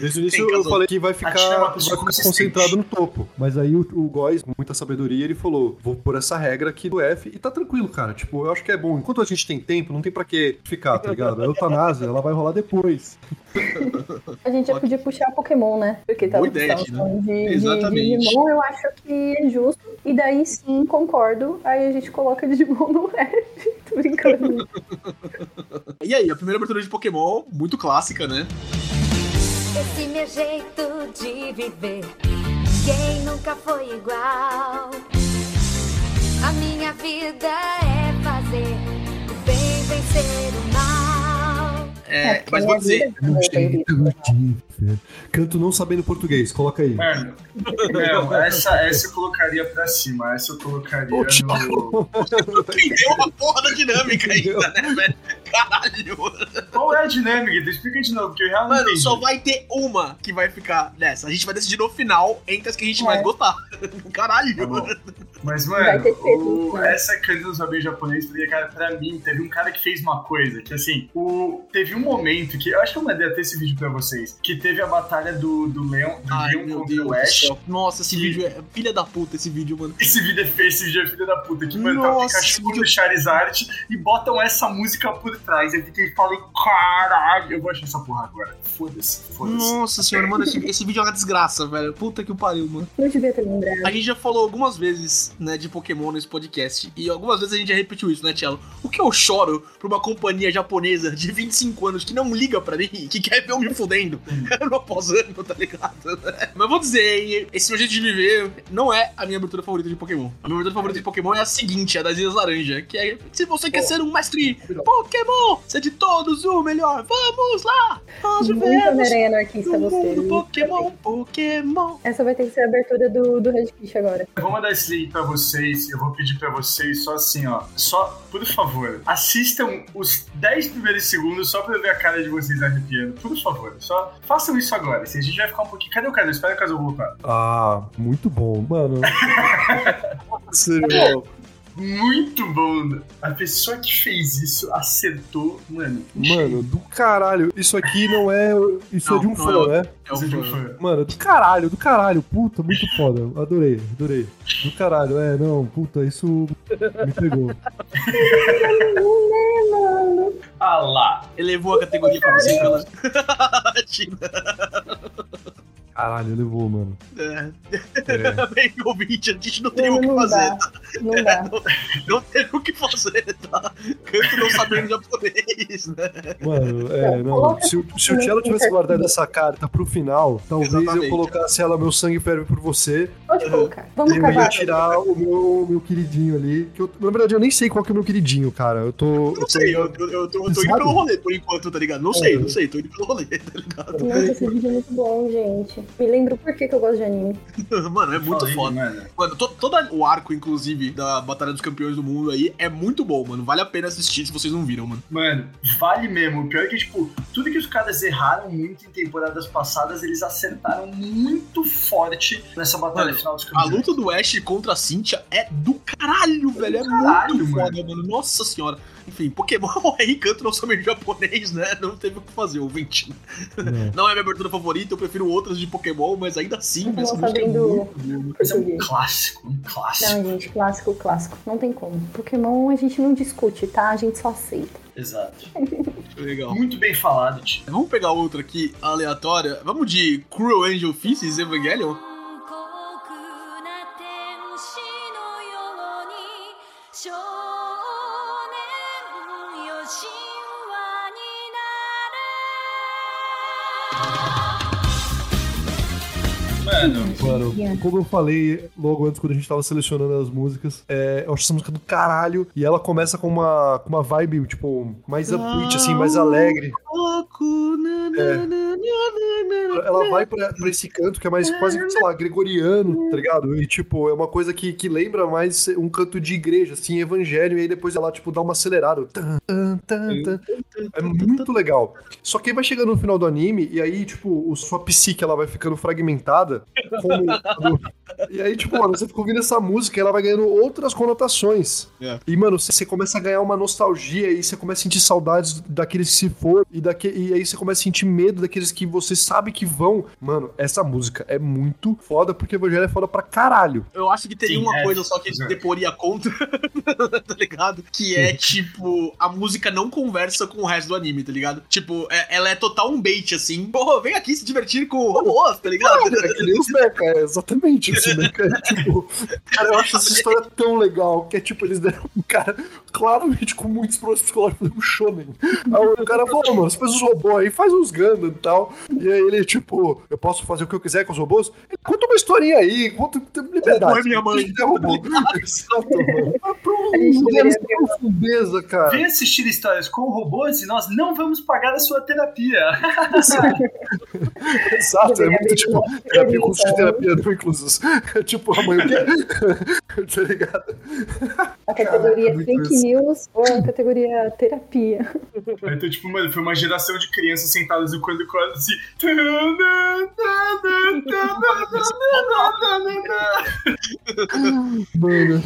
Desde o início eu falei que vai ficar, vai ficar concentrado no topo. Mas aí o, o Góis, com muita sabedoria, ele falou: vou pôr essa regra aqui do F e tá tranquilo, cara. Tipo, eu acho que é bom. Enquanto a gente tem tempo, não tem pra que ficar, tá ligado? A eutanásia, ela vai rolar depois. A gente já podia puxar Pokémon, né? Porque tava Boa ideia, tava falando de, de Exatamente. Digimon, eu acho que é justo. E daí sim, concordo. Aí a gente coloca Digimon no F. Tô brincando. E aí, a primeira abertura de Pokémon, muito clássica, né? Esse meu jeito de viver, quem nunca foi igual? A minha vida é fazer o bem vencer o É, porque mas vou dizer, horrível. Canto não sabendo português, coloca aí. Mano, não, essa, essa eu colocaria pra cima. Essa eu colocaria Ô, no. entendeu a porra da dinâmica ainda, né, velho? Caralho. Qual é a dinâmica? Explica de novo, porque eu realmente. Mano, só vai ter uma que vai ficar nessa. A gente vai decidir no final entre as que a gente mais É. gostar. Caralho. Tá. Mas, mano, o- essa caneta não sabia japonês, porque, cara, pra mim, teve um cara que fez uma coisa, que assim, o, teve um momento que, eu acho que eu mandei até esse vídeo pra vocês, que teve a batalha do, do Leon, do Ai, Leon contra Deus o do Ash. Nossa, esse Que- vídeo é filha da puta, esse vídeo, mano. Esse vídeo é feio, esse vídeo é filho da puta, que, mano, tá o Pikachu vídeo- do Charizard e botam essa música por trás. Eu fiquei falando, caralho, eu vou achar essa porra agora. Foda-se, foda-se. Nossa senhora, mano, esse, esse vídeo é uma desgraça, velho. Puta que o pariu, mano. Não devia ter lembrado. A gente já falou algumas vezes, né, de Pokémon nesse podcast, e algumas vezes a gente já repetiu isso, né, Tchelo? O que eu choro pra uma companhia japonesa de 25 anos que não liga pra mim, que quer ver eu me fudendo ano após ano, tá ligado? Mas vou dizer, hein, esse meu jeito de viver não é a minha abertura favorita de Pokémon. A minha abertura favorita de Pokémon é a seguinte, a das Ilhas Laranja, que é se você quer ser um mestre Pokémon, ser de todos o melhor, vamos lá! Nós Muito vivemos Homem-Aranha anarquista no você. mundo? Pokémon, Pokémon. Essa vai ter que ser a abertura do, do Red Fish agora. Eu vou mandar esse link pra vocês. Eu vou pedir pra vocês só assim, ó. Só, por favor, assistam os 10 primeiros segundos só pra eu ver a cara de vocês arrepiando. Por favor, só façam isso agora. Se a gente vai ficar um pouquinho. Cadê o cara? Espera o caso eu voltar. Ah, muito bom, mano. Sério, Muito bom. A pessoa que fez isso acertou, mano. mano, do caralho. Isso aqui não é. Isso é de um Não, fã, né? É o Você de fã. fã. Mano, do caralho, do caralho, puta, muito foda. Adorei, adorei. Do caralho, é, não, puta, isso me pegou. Ah lá. Elevou a categoria pra você, ela. Tina. Caralho, levou, mano. É. É. Bem, ouvinte, a gente não tem Não, o que não fazer. dá. tá? Não dá. Não teve o que fazer, tá? Canto não sabendo japonês, né? Mano, é, Não, não. Se, o- se o Cello tivesse guardado essa carta pro final, talvez Exatamente. eu colocasse ela, meu sangue ferve por você, Pode colocar. Vamos eu ia acabar. tirar o meu, meu queridinho ali. Que eu, na verdade, eu nem sei qual que é o meu queridinho, cara. Eu tô. Eu eu não tô- sei, eu, eu, eu tô, eu tô indo pelo rolê por enquanto, tá ligado? Não sei, não sei, tô indo pelo rolê, tá ligado? Nossa, esse vídeo é muito bom, gente. Me lembra por que, que eu gosto de anime. Mano, é muito Falei, foda. Mano. Mano, to, todo o arco, inclusive, da Batalha dos Campeões do Mundo aí é muito bom, mano. Vale a pena assistir se vocês não viram, mano. Mano, vale mesmo. O pior é que, tipo, tudo que os caras erraram muito em temporadas passadas, eles acertaram muito forte nessa batalha Mano, final dos A campeões. luta do Ash contra a Cynthia é do caralho, velho. É caralho, muito mano. foda, mano. Nossa senhora. Enfim, Pokémon é encanto não saber japonês, né? Não teve o que fazer, ouvinte. Não. Não é minha abertura favorita, eu prefiro outras de Pokémon, mas ainda assim, Não essa música é sabendo muito boa. Mas é um clássico, um clássico. Não, gente, clássico, clássico. Não tem como. Pokémon a gente não discute, tá? A gente só aceita. Exato. Legal. Muito bem falado, tio. Vamos pegar outra aqui, aleatória. Vamos de Cruel Angel Fist Evangelion? Mano, Mano, como eu falei logo antes, quando a gente tava selecionando as músicas, é, eu acho essa música do caralho. E ela começa com uma, com uma vibe, tipo, mais upbeat, assim, mais alegre. Ela vai pra, pra esse canto que é mais quase, sei lá, gregoriano, tá ligado? E, tipo, é uma coisa que, que lembra mais um canto de igreja, assim, evangelho. E aí depois ela, tipo, dá uma acelerada. É muito legal. Só que aí vai chegando no final do anime, e aí, tipo, o, sua psique ela vai ficando fragmentada. Como, e aí, tipo, mano, você fica ouvindo essa música e ela vai ganhando outras conotações. É. E, mano, você começa a ganhar uma nostalgia e você começa a sentir saudades daqueles que se foram. E, daque, e aí você começa a sentir medo daqueles que você sabe que vão. Mano, essa música é muito foda, porque o Evangelho é foda pra caralho. Eu acho que teria Sim, uma é. coisa só que a gente deporia contra, tá ligado? Que é, tipo, a música não conversa com o resto do anime, tá ligado? Tipo, é- ela é total um bait, assim. Porra, vem aqui se divertir com robôs, tá ligado? É que nem os Mecha, é exatamente isso. Mecha é tipo. Cara, eu acho essa história tão legal que é tipo, eles deram um cara claramente com muitos problemas psicológicos, um shonen. Aí o cara falou, "Ô, mano, você faz os robôs aí, faz uns Gundam e tal. E aí ele, tipo, eu posso fazer o que eu quiser com os robôs? Ele, conta uma historinha aí, conta tem liberdade. Robô é minha mãe. Robô. Exato, mano. Pra um de profundeza, cara. vem assistir histórias com robôs e nós não vamos pagar a sua terapia. Exato, é muito tipo terapia, curso de terapia não inclusos. É tipo, a mãe o quê? tá ligado? A categoria Caraca, muito fake. News ou a categoria terapia. Então, tipo, mano, foi uma geração de crianças sentadas no canto do assim. Mano.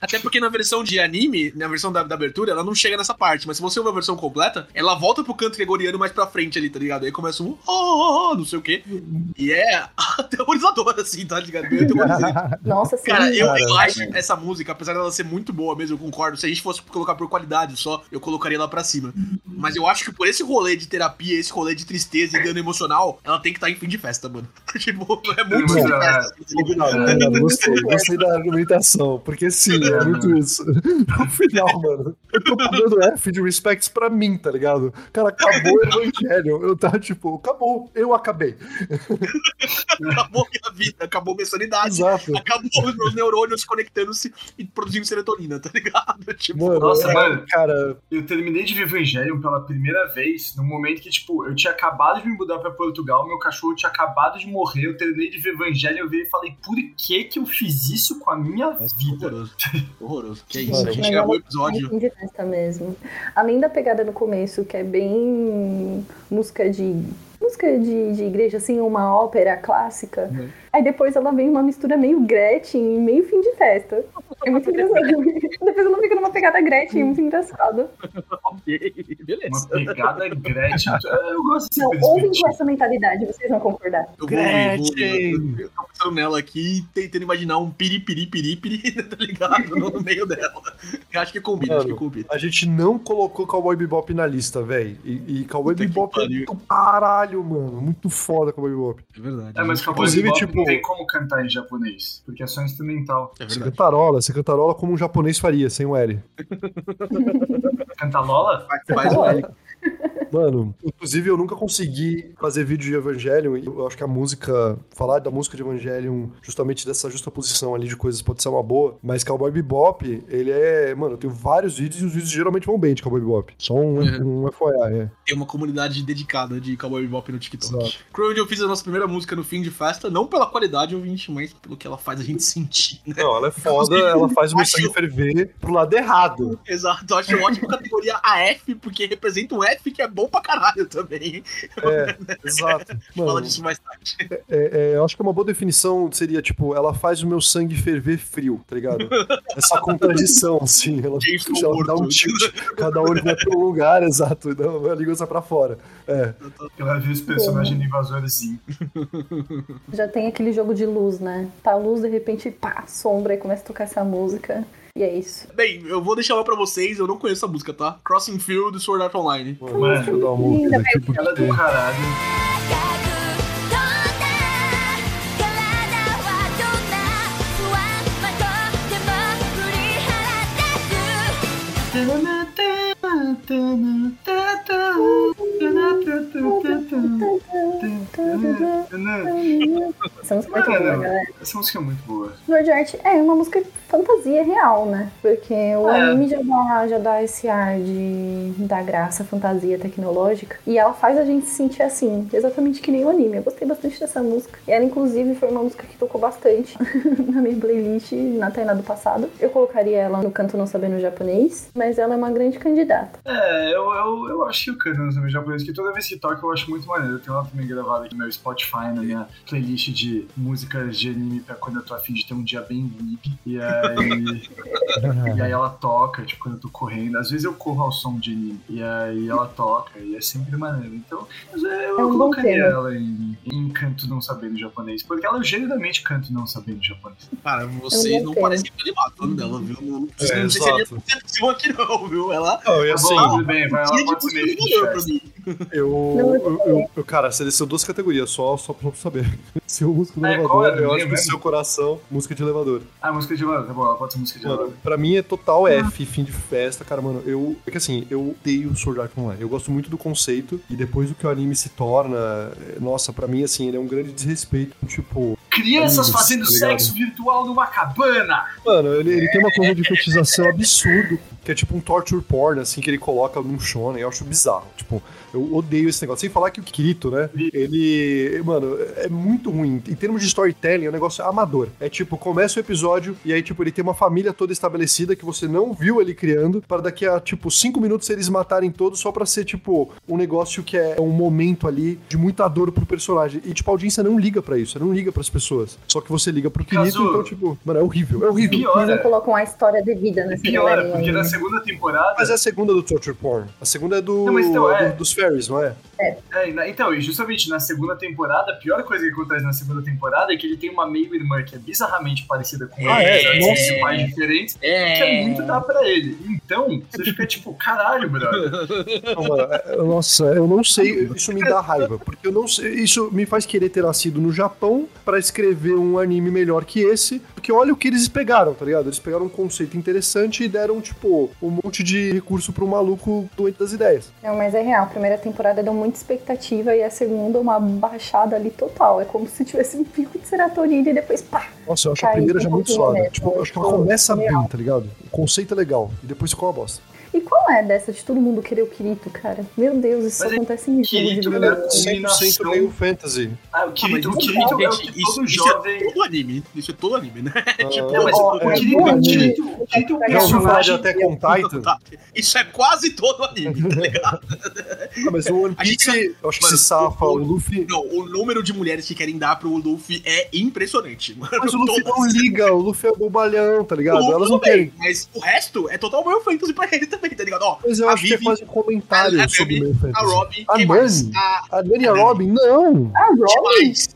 Até porque na versão de anime, na versão da, da abertura, ela não chega nessa parte. Mas se você ouvir a versão completa, ela volta pro canto gregoriano mais pra frente ali, tá ligado? Aí começa um oh, oh, oh, não sei o quê. E é aterrorizador, assim, tá ligado? Nossa. Cara, eu, Cara, eu acho essa música, apesar dela ser muito boa mesmo, eu concordo. Se a gente fosse colocar por qualidade só, eu colocaria ela pra cima. Mas eu acho que por esse rolê de terapia, esse rolê de tristeza e dano emocional, ela tem que estar em fim de festa, mano. tipo, é muito fim de festa. tá gostei, gostei da argumentação, porque sim, é muito isso. No final, mano, eu tô pagando F de respects pra mim, tá ligado? Cara, acabou o evangelho. Eu tava tipo, acabou, eu acabei. Acabou minha vida, acabou minha sanidade. Exato. Acabou os meus neurônios conectando-se e produzindo serotonina, tá ligado? Tipo, Mano, Nossa, é, mano. cara, Eu terminei de ver Evangelion pela primeira vez no momento que, tipo, eu tinha acabado de me mudar pra Portugal, meu cachorro tinha acabado de morrer, eu terminei de ver Evangelion, eu vi e falei, por que que eu fiz isso com a minha vida? horroroso. Horroroso. Que isso, Mano, a gente gravou o ela- episódio. Festa mesmo. Além da pegada no começo, que é bem música de. Música de, de igreja, assim, uma ópera clássica. Uhum. Aí depois ela vem uma mistura meio Gretchen e meio fim de festa. É muito engraçado. depois ela fica numa pegada Gretchen, é muito engraçado. Ok, beleza. Uma pegada Gretchen. Eu gosto de Não, ouvem com essa mentalidade, vocês vão concordar. Eu vou, eu vou, Gretchen! eu, eu tô pensando nela aqui, tentando imaginar um piripiri piripiri, tá ligado? No, no meio dela. Eu acho que combina, acho que Mano, combina. a gente não colocou Cowboy Bebop na lista, velho. E, e Cowboy Puta Bebop é muito caralho, mano. Muito foda Cowboy Bebop. É verdade. É, mas Cowboy Inclusive, Bebop tipo, tem como cantar em japonês, porque é só instrumental. É Você verdade. cantarola, você cantarola como um japonês faria, sem o L. Canta Lola? Faz, faz o L. Mano, inclusive eu nunca consegui fazer vídeo de Evangelion e eu acho que a música, falar da música de Evangelion, justamente dessa justa posição ali de coisas pode ser uma boa, mas Cowboy Bebop, ele é, mano, eu tenho vários vídeos e os vídeos geralmente vão bem de Cowboy Bebop. Só um, É. um FYI, é. Tem uma comunidade dedicada de Cowboy Bebop no TikTok. Exato. Onde eu fiz a nossa primeira música no fim de festa, não pela qualidade, ouvinte, mas pelo que ela faz a gente sentir, né? Não, ela é foda, ela faz o meu sangue ferver pro lado errado. Exato, eu acho ótimo categoria AF, porque representa um F que é bom pra caralho também. É, exato. Fala Mano, disso mais tarde. é, é, eu acho que uma boa definição seria, tipo, ela faz o meu sangue ferver frio, tá ligado? Essa contradição, assim. Ela, ela dá um tilt, cada olho vai pra um lugar, exato, e a língua sai pra fora. É, Ela viu esse personagem no invasorzinho. Já tem aquele jogo de luz, né? Tá a luz, de repente, pá, sombra e começa a tocar essa música. E é isso. Bem, eu vou deixar uma pra vocês, eu não conheço a música, tá? Crossing Field do Sword Art Online. mano, deixa eu dar uma ouvida aqui, porque... Ela é do caralho. Essa música é muito boa, galera. Essa música é muito boa. Sword Art é uma música fantasia real, né? Porque o é. anime já dá, já dá esse ar de, da graça, fantasia tecnológica. E ela faz a gente se sentir assim, exatamente que nem o anime. Eu gostei bastante dessa música. E ela, inclusive, foi uma música que tocou bastante na minha playlist na Tainá do passado. Eu colocaria ela no canto não sabendo japonês, mas ela é uma grande candidata. É, eu, eu, eu acho que o Canon também japonês, que toda vez que toca eu acho muito maneiro. Eu tenho ela também gravada aqui no meu Spotify, na minha playlist de músicas de anime pra quando eu tô afim de ter um dia bem weeb. E aí, e aí ela toca, tipo, quando eu tô correndo. Às vezes eu corro ao som de anime. E aí ela toca, e é sempre maneiro. Então, mas eu, eu É um colocaria ela em, em canto não sabendo japonês. Porque ela genuinamente canta não sabendo japonês. Cara, vocês Eu não parecem animados falando dela, viu? Não, não, É, não sei se ele é percepção aqui não, viu? Ela Não, assim, tudo bem, vai, de pode ser música eu, eu, eu- eu- Cara, você desceu duas categorias, só, só pra saber. Se o música do Ah, é, qual elevador, era? eu acho que o seu coração, música de elevador. Ah, música de elevador, tá bom, pode ser música de elevador. Mano, pra mim é total F, fim de festa, cara, mano. Eu. É que assim, eu odeio Sword Art Online. Eu gosto muito do conceito e depois do que o anime se torna. é, Nossa, pra mim, assim, ele é um grande desrespeito. Tipo, Crianças fazendo tá sexo virtual numa cabana! mano, ele, ele tem uma coisa de fetichização absurdo. Que é tipo um torture porn, assim, que ele coloca num shonen. Eu acho bizarro. Tipo, eu odeio esse negócio. Sem falar que o Kirito, né? Ele. Mano, é muito ruim. Em termos de storytelling, é um negócio amador. É tipo, começa o episódio e aí, tipo, ele tem uma família toda estabelecida que você não viu ele criando, para daqui a, tipo, cinco minutos eles matarem todos só pra ser, tipo, um negócio que é um momento ali de muita dor pro personagem. E, tipo, a audiência não liga pra isso, não liga pras pessoas. Só que você liga pro Kirito, então, tipo, mano, é horrível. É horrível. Eles não Piora. colocam a história devida nessa Piora, porque aí, na né? segunda temporada. Mas é a segunda do Torture Porn. A segunda é do, Não, mas então, é é. do- dos fairies, não é? É, na- então, e justamente na segunda temporada, a pior coisa que acontece na segunda temporada é que ele tem uma meio-irmã que é bizarramente parecida com Ah, ele, é? Nossa. serem pais diferentes, que é muito dar pra ele. Então, você fica tipo, caralho, brother. Não, é- nossa, eu não sei, isso me dá raiva, porque eu não sei, isso me faz querer ter nascido no Japão pra escrever um anime melhor que esse, porque olha o que eles pegaram, tá ligado? Eles pegaram um conceito interessante e deram, tipo, um monte de recurso pro maluco doente das ideias. Não, mas é real. A primeira temporada deu muita expectativa e a segunda uma baixada ali total. É como se tivesse um pico de serotonina e depois pá. Nossa, eu acho a primeira um já muito pouquinho suave. mesmo, Tipo, eu acho que ela começa bem, tá ligado? O conceito é legal, e depois ficou uma bosta. E qual é dessa de todo mundo querer o Kirito, cara? Meu Deus, isso Mas é acontece em jogo de Kirito, videogame. né? 100% Iluminação. meio fantasy. Ah, o Kirito, Ah, o mas Kirito é o que isso- todo isso jovem. É todo anime. Isso é todo anime, né? tipo, Não, mas Ó, o é, Kirito, do o. Kirito, o Kirito é um de personagem. Attack on Titan? tá. Isso é quase todo anime, tá ligado? Ah, mas o One gente Piece, eu acho que se safa, o- o Luffy... Não, o número de mulheres que querem dar pro Luffy é impressionante, mano. Mas o Luffy não liga, o Luffy é bobalhão, tá ligado? O Elas não querem. Mas o resto é total Final Fantasy pra ele também, tá ligado? Ó, Mas eu a acho que é Vivi, quase um comentário a- a sobre Fantasy. a Robin, A? Nami? A... A Nani e a Robin? Não! Ah, Robin! Demais,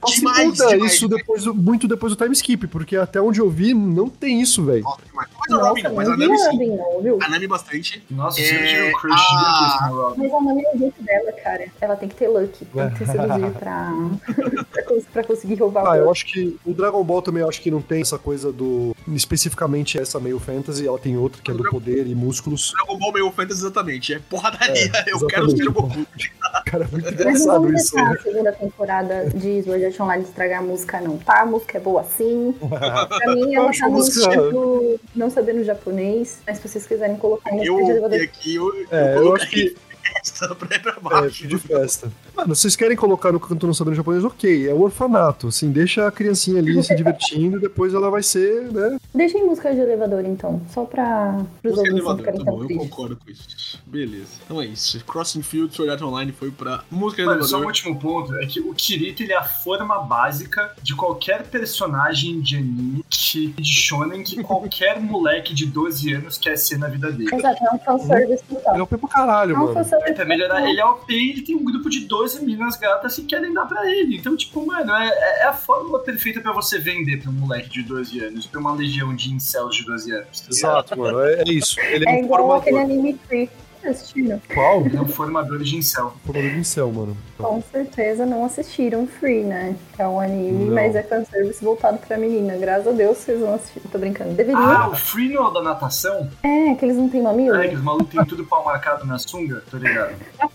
demais, isso depois muito depois do time skip, porque até onde eu vi, não tem isso, velho. Nossa, demais. Do Robin não, mas a Nami sim. Robin, não, viu? A Nami bastante. Nossa, É, sempre tive um crush a- gigantesco no Robin. Mas a Nami é o jeito dela, cara. Ela tem que ter luck. Tem que ter seduzir pra, pra, cons- pra conseguir roubar Ah, o eu acho que o Dragon Ball também eu acho que não tem essa coisa do. Especificamente essa meio fantasy, ela tem outra que é do poder e músculos. Dragon Ball meio fantasy exatamente. É porradaria. É, eu quero ser o Goku. Cara, é muito Mas não engraçado vamos isso. deixar né? a segunda temporada de Sword Art Online estragar a música, não, tá? A música é boa sim. Pra mim, ela tá estilo não sabendo japonês, mas se vocês quiserem colocar de Eu elevador, e aqui eu, É, eu acho que essa pra, pra é baixo. de festa. Mano, vocês querem colocar no canto não sabendo japonês, ok. É o orfanato, assim, deixa a criancinha ali se divertindo e depois ela vai ser, né? Deixem música de elevador, então. Só pra os Música não elevador, tá bom, eu concordo com isso. Beleza. Então é isso. Crossing Field, Sword Art Online foi pra música Mano, só um elevador. último ponto é que o Kirito ele é a forma básica de qualquer personagem de anime que, de shonen que qualquer moleque de 12 anos quer ser na vida dele. Exato, é um fanservice é total. o pé pra caralho, É um fanservice Pra melhorar, ele é OP e ele tem um grupo de 12 minas gatas que querem dar pra ele. Então, tipo, mano, é, é a fórmula perfeita pra você vender pra um moleque de 12 anos, pra uma legião de incels de 12 anos. tá? Exato, mano. É, é isso. Ele é, É um igual formador. aquele anime Free. Assistiram? Qual? Ele é um formador de incel. Formador de incel, mano. Com certeza não assistiram Free, né? Que é um anime, Não. mas é fanservice voltado pra menina. Graças a Deus vocês vão assistir. Tô brincando. Deveriam. Ah, o Free no da natação? É, que eles não têm mamilo? É, que os malucos têm tudo pau marcado na sunga, tô ligado.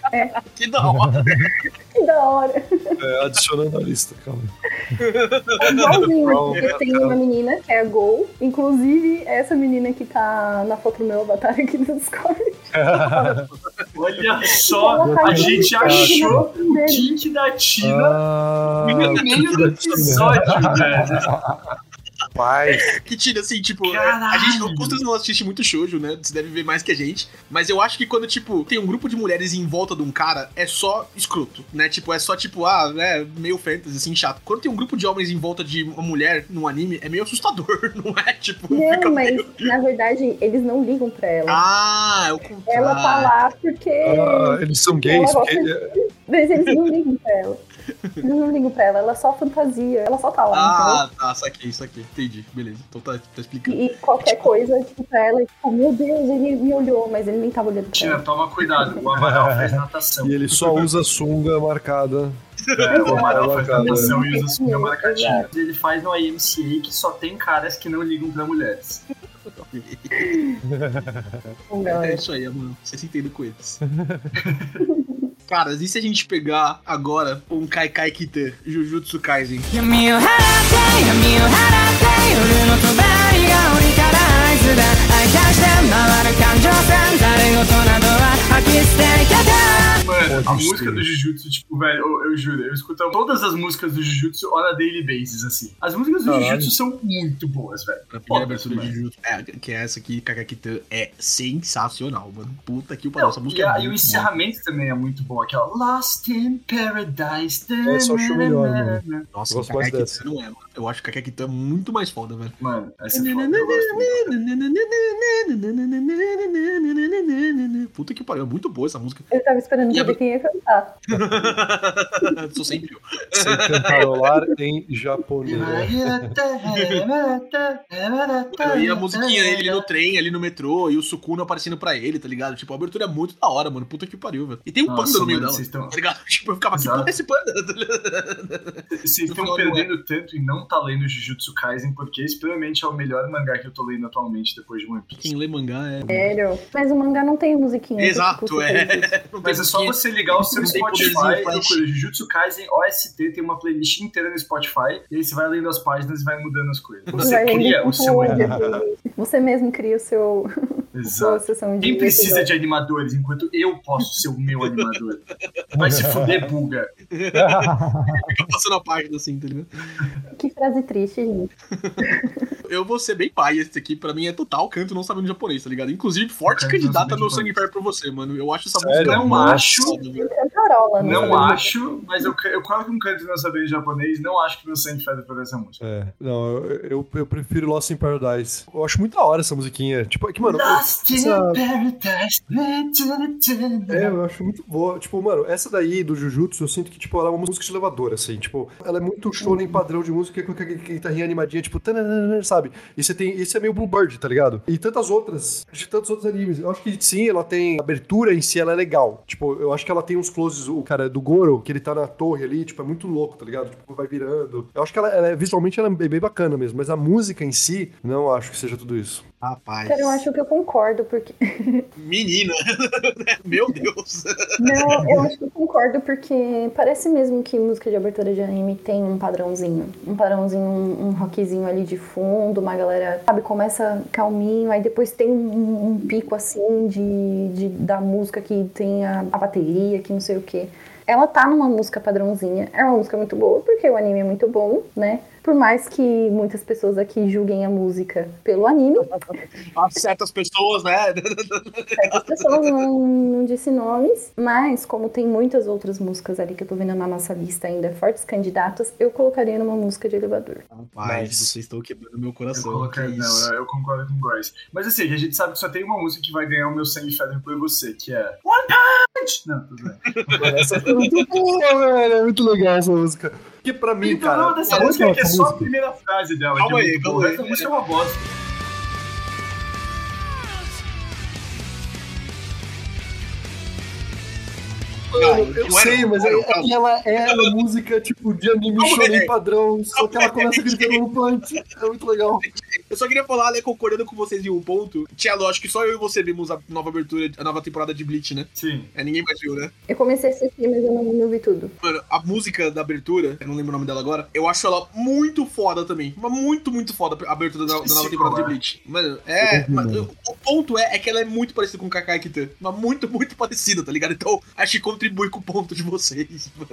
Que da hora. Que da hora. É, adicionando a lista, calma. É igualzinho. Não, Eles têm uma menina que é a Gol. Inclusive, essa menina que tá na foto do meu avatar aqui no Discord. Olha só, a gente achou o kink da Tina Ah, no meio do episódio, velho. Pai. Que tira, assim, tipo, Caralho. a gente, o Custas não assiste muito shoujo, né? Você deve ver mais que a gente. Mas eu acho que quando, tipo, tem um grupo de mulheres em volta de um cara, é só escroto, né? Tipo, é só, tipo, ah, né, meio fantasy, assim, chato. Quando tem um grupo de homens em volta de uma mulher num anime, é meio assustador, não é? Tipo, fica Não, mas meio- na verdade eles não ligam pra ela. Ah, é o contrário. ela tá lá porque. Ah, eles são gays. Ela porque- gosta Mas eles não ligam pra ela. Eles não ligam pra ela, ela é só fantasia. Ela só tá lá, Ah, tá, saquei, saquei. Entendi, beleza. Então tá, tá explicando. entendeu? E qualquer coisa, tipo, pra ela, é tipo, meu Deus, ele me olhou, mas ele nem tava olhando pra Tina, ela. toma cuidado, o Amaral fez natação. E ele só usa sunga marcada. É, o Amaral faz natação e usa sunga marcadinha. Exato. Ele faz no IMCA que só tem caras que não ligam pra mulheres. É isso aí, mano. Você se entende com eles. Cara, e se a gente pegar agora um Kaikai Kita, Jujutsu Kaisen? Mano, a música do Jujutsu, tipo, velho, eu, eu, juro, eu escuto todas as músicas do Jujutsu on a daily basis, assim. As músicas do Caralho. Jujutsu são muito boas, velho. A primeira versão do Jujutsu, é, que é essa aqui, Kakakitan, é sensacional, mano. Puta que o pariu, essa música e, é o encerramento também é muito bom, aquela Lost in Paradise. É só show melhor. Nossa, Kakakitan não é, mano. Eu acho que Kakakitan é muito mais foda, velho. Mano, essa é foda, Puta que pariu, é muito boa essa música. Eu tava esperando e saber quem ia cantar. Sou sempre eu. Sem cantarolar em japonês. E a musiquinha dele no trem, ali no metrô, e o Sukuna aparecendo pra ele, tá ligado? Tipo, a abertura é muito da hora, mano. Puta que pariu, velho. E tem um Nossa, panda no meio mano, dela, vocês tão- tá ligado? Tipo, eu ficava, que Exato. porra é esse panda? Vocês estão é. perdendo tanto em não tá lendo Jujutsu Kaisen, porque esse provavelmente é o melhor mangá que eu tô lendo atualmente depois de One Piece. Quem lê mangá é. Sério. Mas o mangá não tem musiquinha. Exato, você fez isso. é. Não Mas é só que- você ligar o seu Spotify, procura Jujutsu Kaisen OST, tem uma playlist inteira no Spotify, e aí você vai lendo as páginas e vai mudando as coisas. Você Vai cria o seu anime. Você mesmo cria o seu Exato. sessão de Quem precisa de animadores enquanto eu posso ser o meu animador? Vai se fuder, buga. Fica passando a página assim, ligado? Que frase triste, gente. Eu vou ser bem pai, esse aqui pra mim é total canto não sabendo japonês, tá ligado? Inclusive, forte candidata no. Sangue Fire pra você, mano. Eu acho essa Sério? música Eu muito acho. Cantarola, né? Não acho, mas eu, eu quase que não canto não saber em japonês, não acho que meu sangue fede por essa música. É, não, eu, eu, eu prefiro Lost in Paradise. Eu acho muito da hora essa musiquinha. Tipo, é que, mano, Lost in essa- Paradise. É, eu acho muito boa. Tipo, mano, essa daí do Jujutsu, eu sinto que, tipo, ela é uma música de elevador, assim. Tipo, ela é muito shonen padrão de música com aquela guitarrinha animadinha, tipo, sabe? E você tem. Esse é meio Bluebird, tá ligado? E tantas outras, de tantos outros animes. Eu acho que sim, ela tem. A abertura em si, ela é legal. Tipo, eu acho que ela tem uns closes, o cara do Goro, que ele tá na torre ali, tipo, é muito louco, tá ligado? Tipo, vai virando. Eu acho que ela, ela é- visualmente ela é bem bacana mesmo, mas a música em si, não acho que seja tudo isso. Rapaz. Cara, eu acho que eu concordo, porque. Menina. Meu Deus. Não, eu acho que eu concordo, porque parece mesmo que música de abertura de anime tem um padrãozinho. Um padrãozinho, um, um rockzinho ali de fundo, uma galera, sabe, começa calminho, aí depois tem um, um pico assim de, de- da música que tem a, a bateria, que não sei o que. Ela tá numa música padrãozinha. É uma música muito boa, porque o anime é muito bom, né? Por mais que muitas pessoas aqui julguem a música pelo anime, Certas pessoas, né? Certas pessoas não, não disse nomes, mas como tem muitas outras músicas ali que eu tô vendo na nossa lista ainda, fortes candidatas, eu colocaria numa música de elevador. Rapaz, Mas- vocês estão quebrando meu Eu, coração. coloquei- que não, eu- eu concordo com o Bryce. Mas assim, a gente sabe que só tem uma música que vai ganhar o meu sangue fede por você, que é One Punch! Não, tudo bem. Essa é muito boa, velho. É muito legal essa música. Porque pra mim, cara. dessa sabe música é que é só a primeira frase dela. Calma que é aí, calma aí. Essa música é uma bosta. Eu sei, mas é, é que ela é uma música tipo de anime shonen padrão, só que ela começa gritando no punch. É muito legal. Eu só queria falar, né, concordando com vocês em um ponto. Tielo, acho que só eu e você vimos a nova abertura, a nova temporada de Bleach, né? Sim. É, ninguém mais viu, né? Eu comecei a assistir, mas eu não, não vi tudo. Mano, a música da abertura, eu não lembro o nome dela agora, eu acho ela muito foda também. Mas muito, muito foda a abertura da, da nova temporada de. Bleach. Mano, é. Mas o ponto é, é que ela é muito parecida com Kakai Kitan. Mas muito, muito parecida, tá ligado? Então, acho que contribui com o ponto de vocês, mano.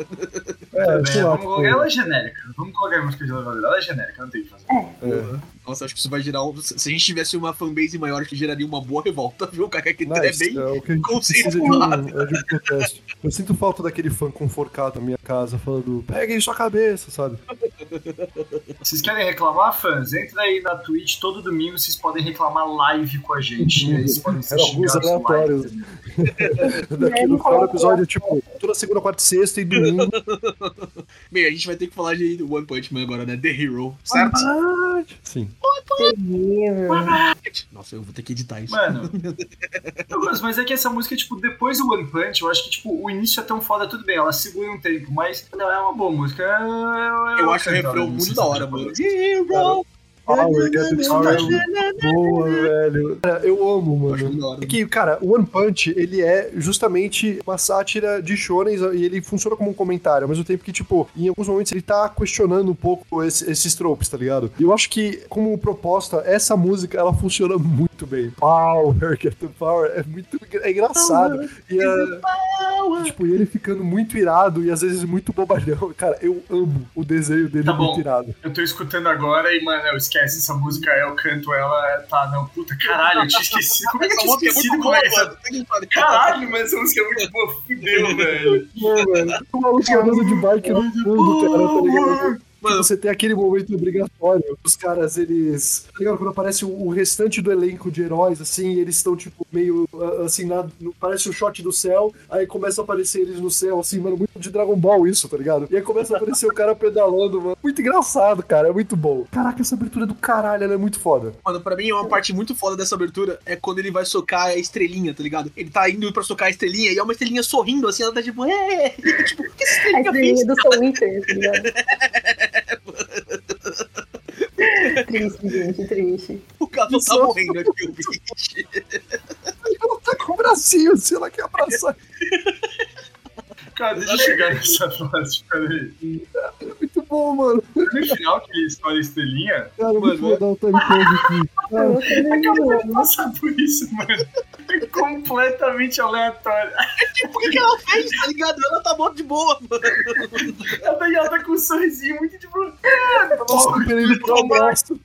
É, sei lá. vamos tipo, colocar- Ela é genérica. Vamos colocar a música de elevador. Ela é genérica, não tem o que fazer. é. Nossa, acho que isso vai gerar. Um... Se a gente tivesse uma fanbase maior, acho que geraria uma boa revolta, viu? O Kakai Kitan é Nice, bem. é que conceituado. um, é um. Eu sinto falta daquele fã conforcado na minha casa falando, peguem sua cabeça, sabe? Vocês querem reclamar, fãs? Entra aí na Twitch todo domingo, vocês podem reclamar live com a gente. E aí vocês podem ser Era alguns aleatórios. live. Daqui no final do episódio, tipo, toda segunda, quarta e sexta e domingo. Bem, a gente vai ter que falar de One Punch Man agora, né? The Hero, certo? Sim. Nossa, eu vou ter que editar isso. Mano, eu gosto, mas é que essa música, tipo, depois do One Punch, eu acho que, tipo, o início é tão foda, tudo bem, ela segura um tempo, mas não é uma boa música. é- é- Eu é acho o refrão não muito da hora, é mano. Hero! Power, Get the Power é boa, velho. Cara, eu amo, mano. É que, cara, o One Punch, ele é justamente uma sátira de shonen e ele funciona como um comentário, ao mesmo tempo que, tipo, em alguns momentos ele tá questionando um pouco esse- esses tropes, tá ligado? E eu acho que, como proposta, essa música, ela funciona muito bem. Power, Get the Power, é muito é engraçado. E, é, tipo, e ele ficando muito irado e às vezes muito bobalhão. Cara, eu amo o desenho dele Tá bom. muito irado. Eu tô escutando agora e, mano, eu esquece essa música, eu canto ela, tá, não, puta, caralho, eu tinha esquecido. Como é que eu tinha é esquecido como boa, é que essa... mano. Caralho, mas essa música é muito boa, fudeu, velho. Velho. O maluco andando de bike no fundo, cara, tá ligado? Mano, Você tem aquele momento obrigatório. Os caras, eles. Tá ligado? Quando aparece o, o restante do elenco de heróis, assim, eles estão, tipo, meio assim, na, no- parece um shot do céu, aí começa a aparecer eles no céu, assim, mano, muito de Dragon Ball isso, tá ligado? E aí começa a aparecer o cara pedalando, mano. Muito engraçado, cara, é muito bom. Caraca, essa abertura do caralho, ela é muito foda. Mano, pra mim, uma parte muito foda dessa abertura é quando ele vai socar a estrelinha, tá ligado? Ele tá indo pra socar a estrelinha e é uma estrelinha sorrindo, assim, ela tá tipo, é, tipo, que essa A estrelinha fez? estrelinha do Soul Eater, tá ligado? triste, gente, triste. O cara não tá morrendo aqui, o bicho. Ela tá com o bracinho, assim, ela quer abraçar. Cara, deixa eu chegar nessa fase, peraí. É muito bom, mano. No final que ele escolhe a estrelinha, Cara, Mano, muito legal o time code aqui. Cara, acabou de passar por isso, mano. É completamente aleatório. Tipo, o que, que ela fez, tá ligado? Ela tá morta de boa, mano. Ela tá, ela tá com um sorrisinho muito tipo. Ó, ele pro abraço.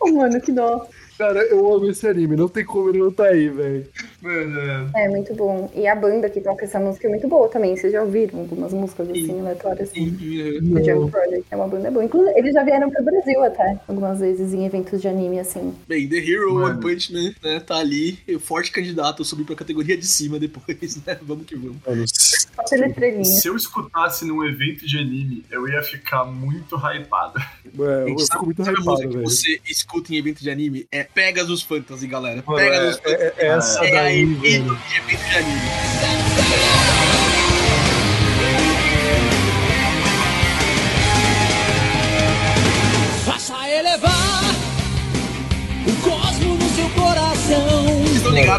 Oh, mano, que dó. Cara, eu amo esse anime, não tem como ele não tá aí, velho. Mano, É muito bom. E a banda que toca essa música é muito boa também. Vocês já ouviram algumas músicas assim, aleatórias? Assim? The Jump Project é uma banda boa. Inclusive, eles já vieram pro Brasil até, algumas vezes em eventos de anime, assim. Bem, The Hero Mano. One Punch Man, né? Tá ali, forte candidato a subir pra categoria de cima depois, né? Vamos que vamos. Estrelinha. se eu escutasse num evento de anime, eu ia ficar muito hypado. é, eu Gente, fico muito hypado, que velho. você escuta em evento de anime? É Pegasus Fantasy, galera. Pegasus é, Fantasy. é- é essa É a daí, velho. de evento de anime.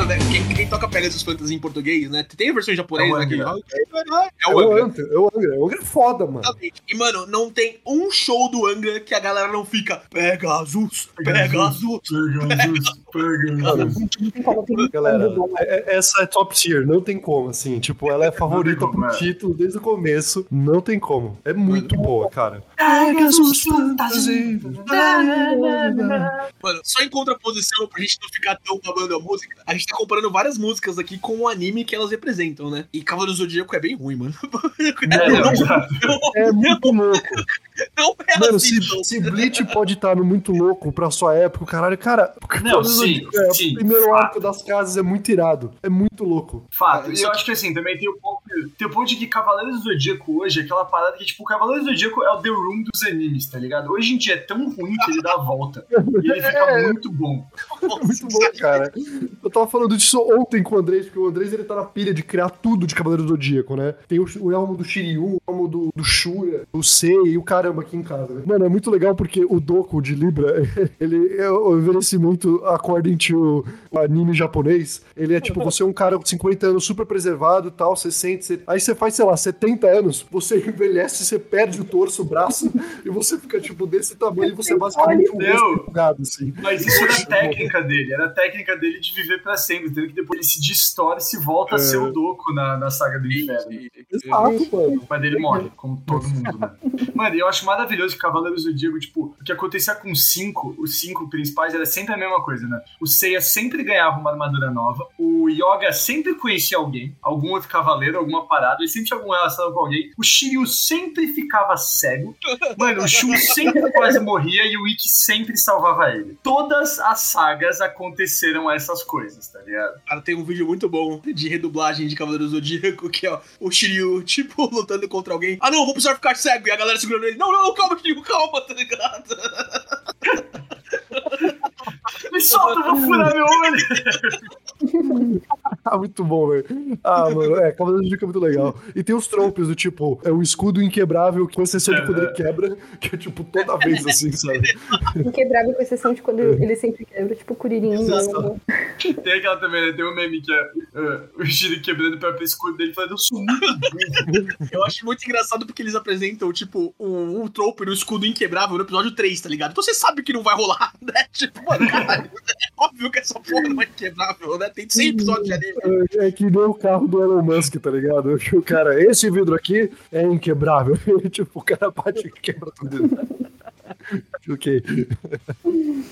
Né? Quem, quem toca Pegasus Fantasy em português, né? Tem a versão em japonês, É o né? que- Angra. É É o Angra. É o Angra. É foda, mano. Exatamente. E, mano, não tem um show do Angra que a galera não fica Pegasus, Pegasus. Pegasus, Pegasus. Mano, Não tem como, tem muito Galera, é- é- essa é top tier, não tem como, assim. Tipo, ela é favorita como, pro é. título desde o começo, não tem como. É muito boa, cara. Pegasus Fantasy. Mano, só em contraposição, pra gente não ficar tão babando a música, a gente tá comparando várias músicas aqui com o anime que elas representam, né? E Cavaleiro do Zodíaco é bem ruim, mano. É, não, exato. É muito louco. Não é Mano, assim, se, não. se Bleach pode estar no muito louco pra sua época, caralho, cara, Não, sim, é, sim, o primeiro fato. arco das casas é muito irado. É muito louco. Fato. É, E eu acho que assim, também tem o ponto, tem o ponto de que Cavaleiros do Zodíaco hoje é aquela parada que, tipo, o Cavaleiros do Zodíaco é o The Room dos animes, tá ligado? Hoje em dia é tão ruim que ele dá a volta. E ele fica É. muito bom. É muito bom, cara. Eu tava falando disso ontem com o Andrés, porque o Andrés ele tá na pilha de criar tudo de Cavaleiro do Zodíaco, né? Tem o, o elmo do Shiryu, o elmo do, do Shura, o Sei e o caramba aqui em casa. né? Mano, é muito legal porque o Doku de Libra, ele é o envelhecimento according to o anime japonês. Ele é tipo, você é um cara com 50 anos super preservado e tal, você sente, você- aí você faz, sei lá, 70 anos, você envelhece, você perde o torso, o braço, e você fica, tipo, desse tamanho, e você basicamente um empolgado, assim. Mas isso era a técnica dele, era a técnica dele de viver pra sempre, entendeu? Que depois ele se distorce e volta a ser o Doku na, na saga do inferno. Exato, mano. Mas ele morre, como todo mundo, né? Mano, e eu acho maravilhoso que Cavaleiros do Zodíaco, tipo, o que acontecia com os cinco, os cinco principais era sempre a mesma coisa, né? O Seiya sempre ganhava uma armadura nova, o Yoga sempre conhecia alguém, algum outro cavaleiro, alguma parada, ele sempre tinha alguma relação com alguém, o Shiryu sempre ficava cego, mano, o Shun sempre quase morria e o Ikki sempre salvava ele. Todas as sagas aconteceram essas coisas, tá ligado? Cara, tem um vídeo muito bom de redublagem de Cavaleiro do Zodíaco, que é o Shiryu, tipo, lutando contra alguém. Ah, não, vou precisar ficar cego. E a galera segurando ele. Não, não, calma, Shiryu, calma, tá ligado? Me solta, vou furar meu olho! Ah, muito bom, velho. Ah, mano, é, Cavaleiro do Zodíaco é muito legal. E tem os tropes do tipo, é um escudo inquebrável, com exceção de quando ele quebra, que é tipo toda vez assim, sabe? Inquebrável com exceção de quando ele sempre quebra, tipo Kuririn. Exato. Tem aquela também, né? Tem um meme que é uh, o Shiryu quebrando o próprio escudo dele falando, eu sou muito burro. Eu acho muito engraçado porque eles apresentam, tipo, um, um trope no escudo inquebrável no episódio 3, tá ligado? Então você sabe que não vai rolar, né? Tipo, mano, caralho, é óbvio que essa porra não é inquebrável, né? Tem 100 episódios de anime. É, é que nem o carro do Elon Musk, tá ligado? Que O cara, esse vidro aqui é inquebrável. tipo, o cara bate e quebra tudo. ok.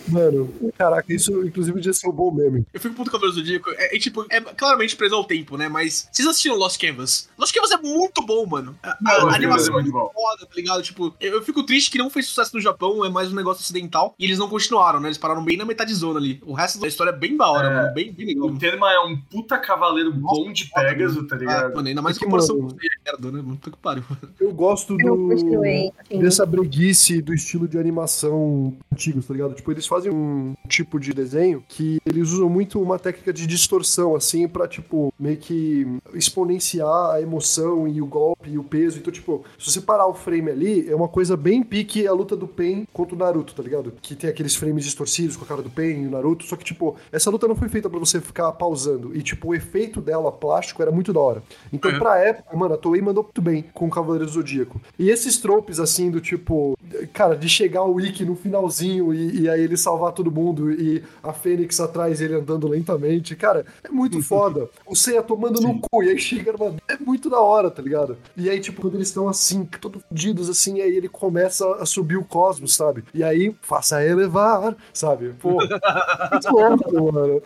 Mano, caraca, isso inclusive já ser um bom meme. Eu fico puto com o Zodíaco. É, é, tipo, é claramente preso ao tempo, né? Mas vocês assistiram Lost Canvas? Lost Canvas é muito bom, mano. A, a- Não, a Lost animação é é muito bom. foda, tá ligado? Tipo, eu, eu fico triste que não fez sucesso no Japão, é mais um negócio ocidental. E eles não continuaram, né? Eles pararam bem na metade zona ali. O resto da história é bem da hora, É. mano. Bem, bem legal. O Terma é um puta cavaleiro bom de Pegasus, tá Ah, ligado? mano, ainda mais É que, comparação mano, merda, né? Puta que pariu. Eu gosto do. Assim, Dessa breguice do estilo de animação antigos, tá ligado? Tipo, eles fazem um tipo de desenho que eles usam muito uma técnica de distorção, assim, pra, tipo, meio que exponenciar a emoção e o golpe e o peso. Então, tipo, se você parar o frame ali, é uma coisa bem pique a luta do Pen contra o Naruto, tá ligado? Que tem aqueles frames distorcidos com a cara do Pen e o Naruto. Só que, tipo, essa luta não foi feita pra você ficar pausando. E, tipo, o efeito dela, plástico, era muito da hora. Então, Uhum. pra época, mano, a Toei mandou muito bem com o Cavaleiro do Zodíaco. E esses tropes, assim, do tipo, cara, de chegar o Wiki no finalzinho e, e aí ele salvar todo mundo e a Fênix atrás ele andando lentamente. Cara, é muito foda. O Seiya tomando no cu e aí chega numa... É muito da hora, tá ligado? E aí, tipo, quando eles estão assim, todos fudidos assim, aí ele começa a subir o cosmos, sabe? E aí, faça elevar, sabe? Pô, muito louco, mano.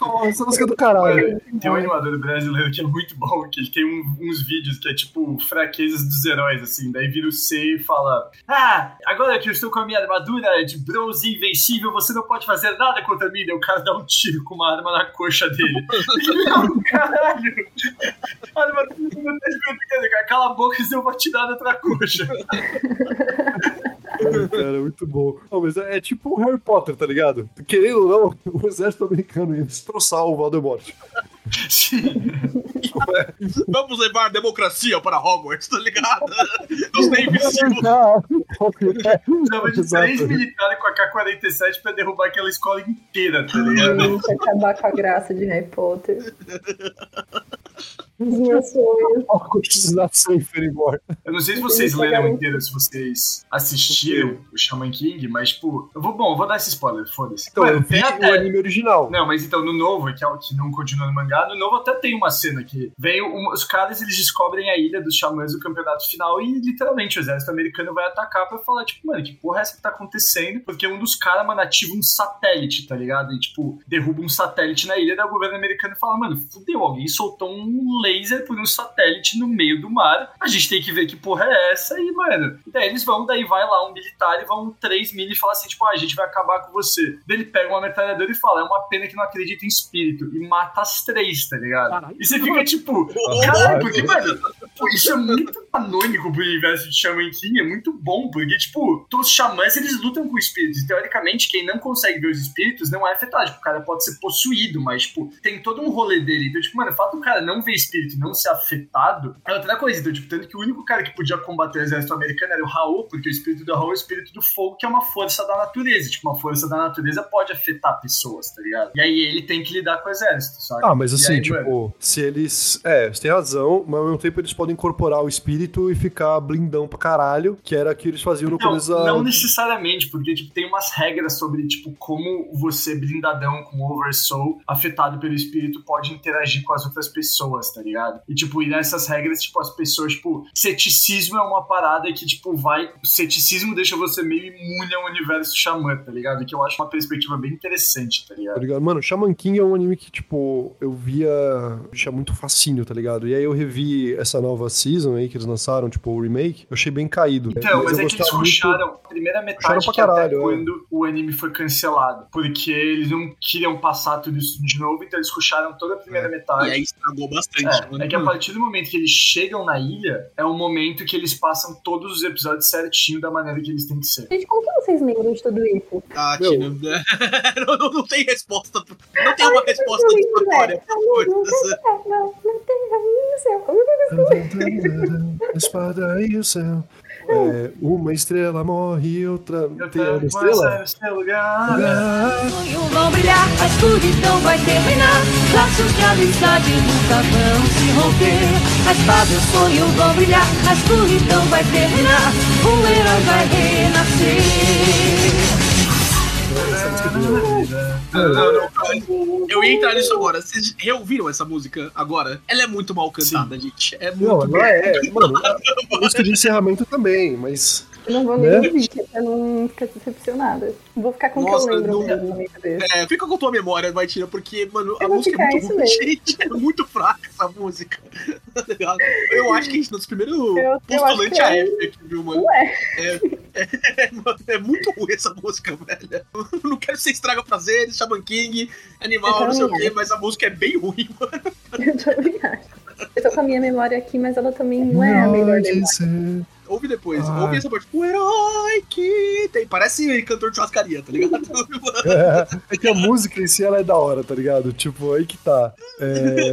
Nossa, essa música é do caralho. Tem um animador brasileiro que é muito bom, que ele tem um- uns vídeos que é tipo fraquezas dos heróis, assim. Daí vira o C e fala: Ah, agora que eu estou com a minha armadura de bronze invencível, você não pode fazer nada contra mim. Daí o cara dá um tiro com uma arma na coxa dele. não, caralho! A armadura não tá escondendo, cara. Cala a boca e deu uma tirada pra coxa. É, cara, muito bom. Não, mas é, é tipo o Harry Potter, tá ligado? Querendo ou não, o exército americano ia destroçar o Voldemort. Sim. Vamos levar a democracia para Hogwarts, tá ligado? Os Navy Seals. Precisava de três militares com a K-47 pra derrubar aquela escola inteira, tá ligado? Gente, acabar com a graça de Harry Potter. Os meus sonhos. A continuação inferior. Eu não sei se vocês leram inteiro, se vocês assistiram o Shaman King, mas, tipo, eu vou, bom, eu vou dar esse spoiler, foda-se. Então, Mano, eu vi tem o até- anime original. Não, mas então no novo, que é o que não continua no mangá, no novo até tem uma cena que vem um- os caras, eles descobrem a ilha dos xamãs do campeonato final e literalmente o exército americano vai atacar pra falar, tipo, mano, que porra é essa que tá acontecendo? Porque um dos caras, mano, ativa um satélite, tá ligado? E, tipo, derruba um satélite na ilha, daí o governo americano fala, mano, fudeu, alguém soltou um laser por um satélite no meio do mar, a gente tem que ver que porra é essa e, mano, daí eles vão, daí vai lá um militar e vão três mil e fala assim, tipo, ah, a gente vai acabar com você. Daí ele pega uma metralhadora e fala, é uma pena que não acredita em espírito, e mata as três, tá ligado? E você fica tipo, caralho, porque, mano, pô, isso é muito canônico pro universo de Shaman King, é muito bom, porque, tipo, os xamãs, eles lutam com espíritos, e, teoricamente, quem não consegue ver os espíritos não é afetado, tipo, o cara pode ser possuído, mas, tipo, tem todo um rolê dele, então, tipo, mano, o fato do cara não ver espírito e não ser afetado é outra coisa, então, tipo, tanto que o único cara que podia combater o exército americano era o Raul, porque o espírito do Raul é o espírito do fogo, que é uma força da natureza, tipo, uma força da natureza pode afetar pessoas, tá ligado? E aí ele tem que lidar com o exército, sabe? Ah, mas E assim, aí, tipo, se eles. É, você tem razão, mas ao mesmo tempo eles podem incorporar o espírito e ficar blindão pra caralho, que era o que eles faziam no Não, começo da. não necessariamente, porque tipo, tem umas regras sobre tipo, como você, blindadão com Oversoul, afetado pelo espírito, pode interagir com as outras pessoas, tá ligado? E tipo, e nessas regras, tipo, as pessoas, tipo, ceticismo é uma parada que, tipo, vai. Ceticismo deixa você meio imune ao universo xamã, tá ligado? Que eu acho uma perspectiva bem interessante, tá Tá ligado? ligado? Mano, Shaman King é um anime que, tipo, eu via. tinha muito fascínio, tá ligado? E aí eu revi essa nova season aí que eles lançaram, tipo, o remake, eu achei bem caído. Então, mas eu é que eles gostava muito- a primeira metade pra que até caralho, é. quando o anime foi cancelado. Porque eles não queriam passar tudo isso de novo, então eles rusharam toda a primeira metade. E aí estragou bastante. É, mano. é que a partir do momento que eles chegam na ilha, é o momento que eles passam todos os episódios certinho da maneira que eles têm que ser. Gente, como que vocês lembram de tudo isso? Ah, Meu. Não, não, não tem resposta. Não tem uma resposta Eu Espada e o céu. É, uma estrela morre e outra. Tem uma estrela? lugar. sonhos vão brilhar, a escuridão vai terminar. Laços de amizade nunca vão se romper. A espada e o sonho vão brilhar, a escuridão vai terminar. Um herói vai renascer. Não, não, não. Eu ia entrar nisso agora. Vocês reouviram essa música agora? Ela é muito mal cantada, gente. É muito. Não, não é. Mano, a música de encerramento também, mas. Eu não vou Né? nem ouvir, pra não ficar decepcionada. Vou ficar com o que eu lembro não-. É, fica com tua memória, vai tirar, porque, mano, a Eu vou música é muito ruim, gente. É muito fraca essa música. Tá ligado? Eu acho que a gente, nos primeiros eu postulante que a é. F aqui, viu, mano? Ué, É, mano, é muito ruim essa música, velho. Eu Não quero que você estraga prazeres, Shaman King, animal, não sei o quê, mas a música é bem ruim, mano. eu também acho. Eu tô com a minha memória aqui, mas ela também não é a melhor memória. Ouve depois, Ah. ouve essa parte. O herói que tem. Parece cantor de churrascaria, tá ligado? É, é que a música em si ela é da hora, tá ligado? Tipo, aí que tá. É,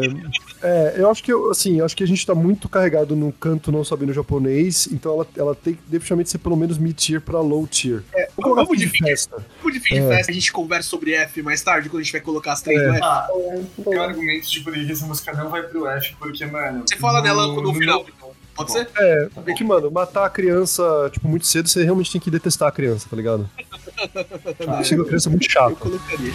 é, eu acho que eu, assim, eu acho que a gente tá muito carregado no canto não sabendo japonês, então ela, ela tem que definitivamente ser pelo menos mid-tier pra low tier. É, Vou colocar vamos fim de dividir. festa. Tipo de fim de É. festa, a gente conversa sobre F mais tarde, quando a gente vai colocar as três É. F. Ah, Boa, tem argumentos de por que essa música não vai pro F, porque, mano. Você fala no- dela no, no final, então. Pode ser? É, é que, mano, matar a criança, tipo, muito cedo, você realmente tem que detestar a criança, tá ligado? Chega a criança muito Eu chata. colocaria.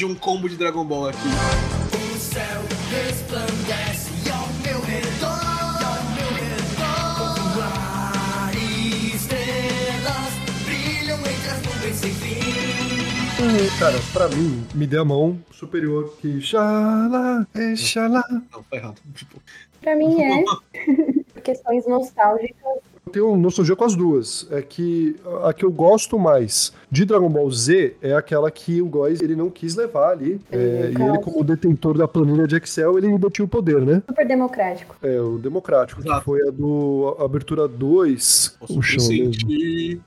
De um combo de Dragon Ball aqui? Hum, Cara, pra mim, me dê a mão superior que xalá, é xalá. Não, tá errado. Tipo, Pra mim é. Questões nostálgicas. Eu tenho nostalgia com as duas. É que a que eu gosto mais de Dragon Ball Z é aquela que o Góis ele não quis levar ali. É, e ele, como detentor da planilha de Excel, ele detinha o poder, né? Super democrático. É, o democrático, que Exato. foi a do a abertura 2. posso O chão mesmo.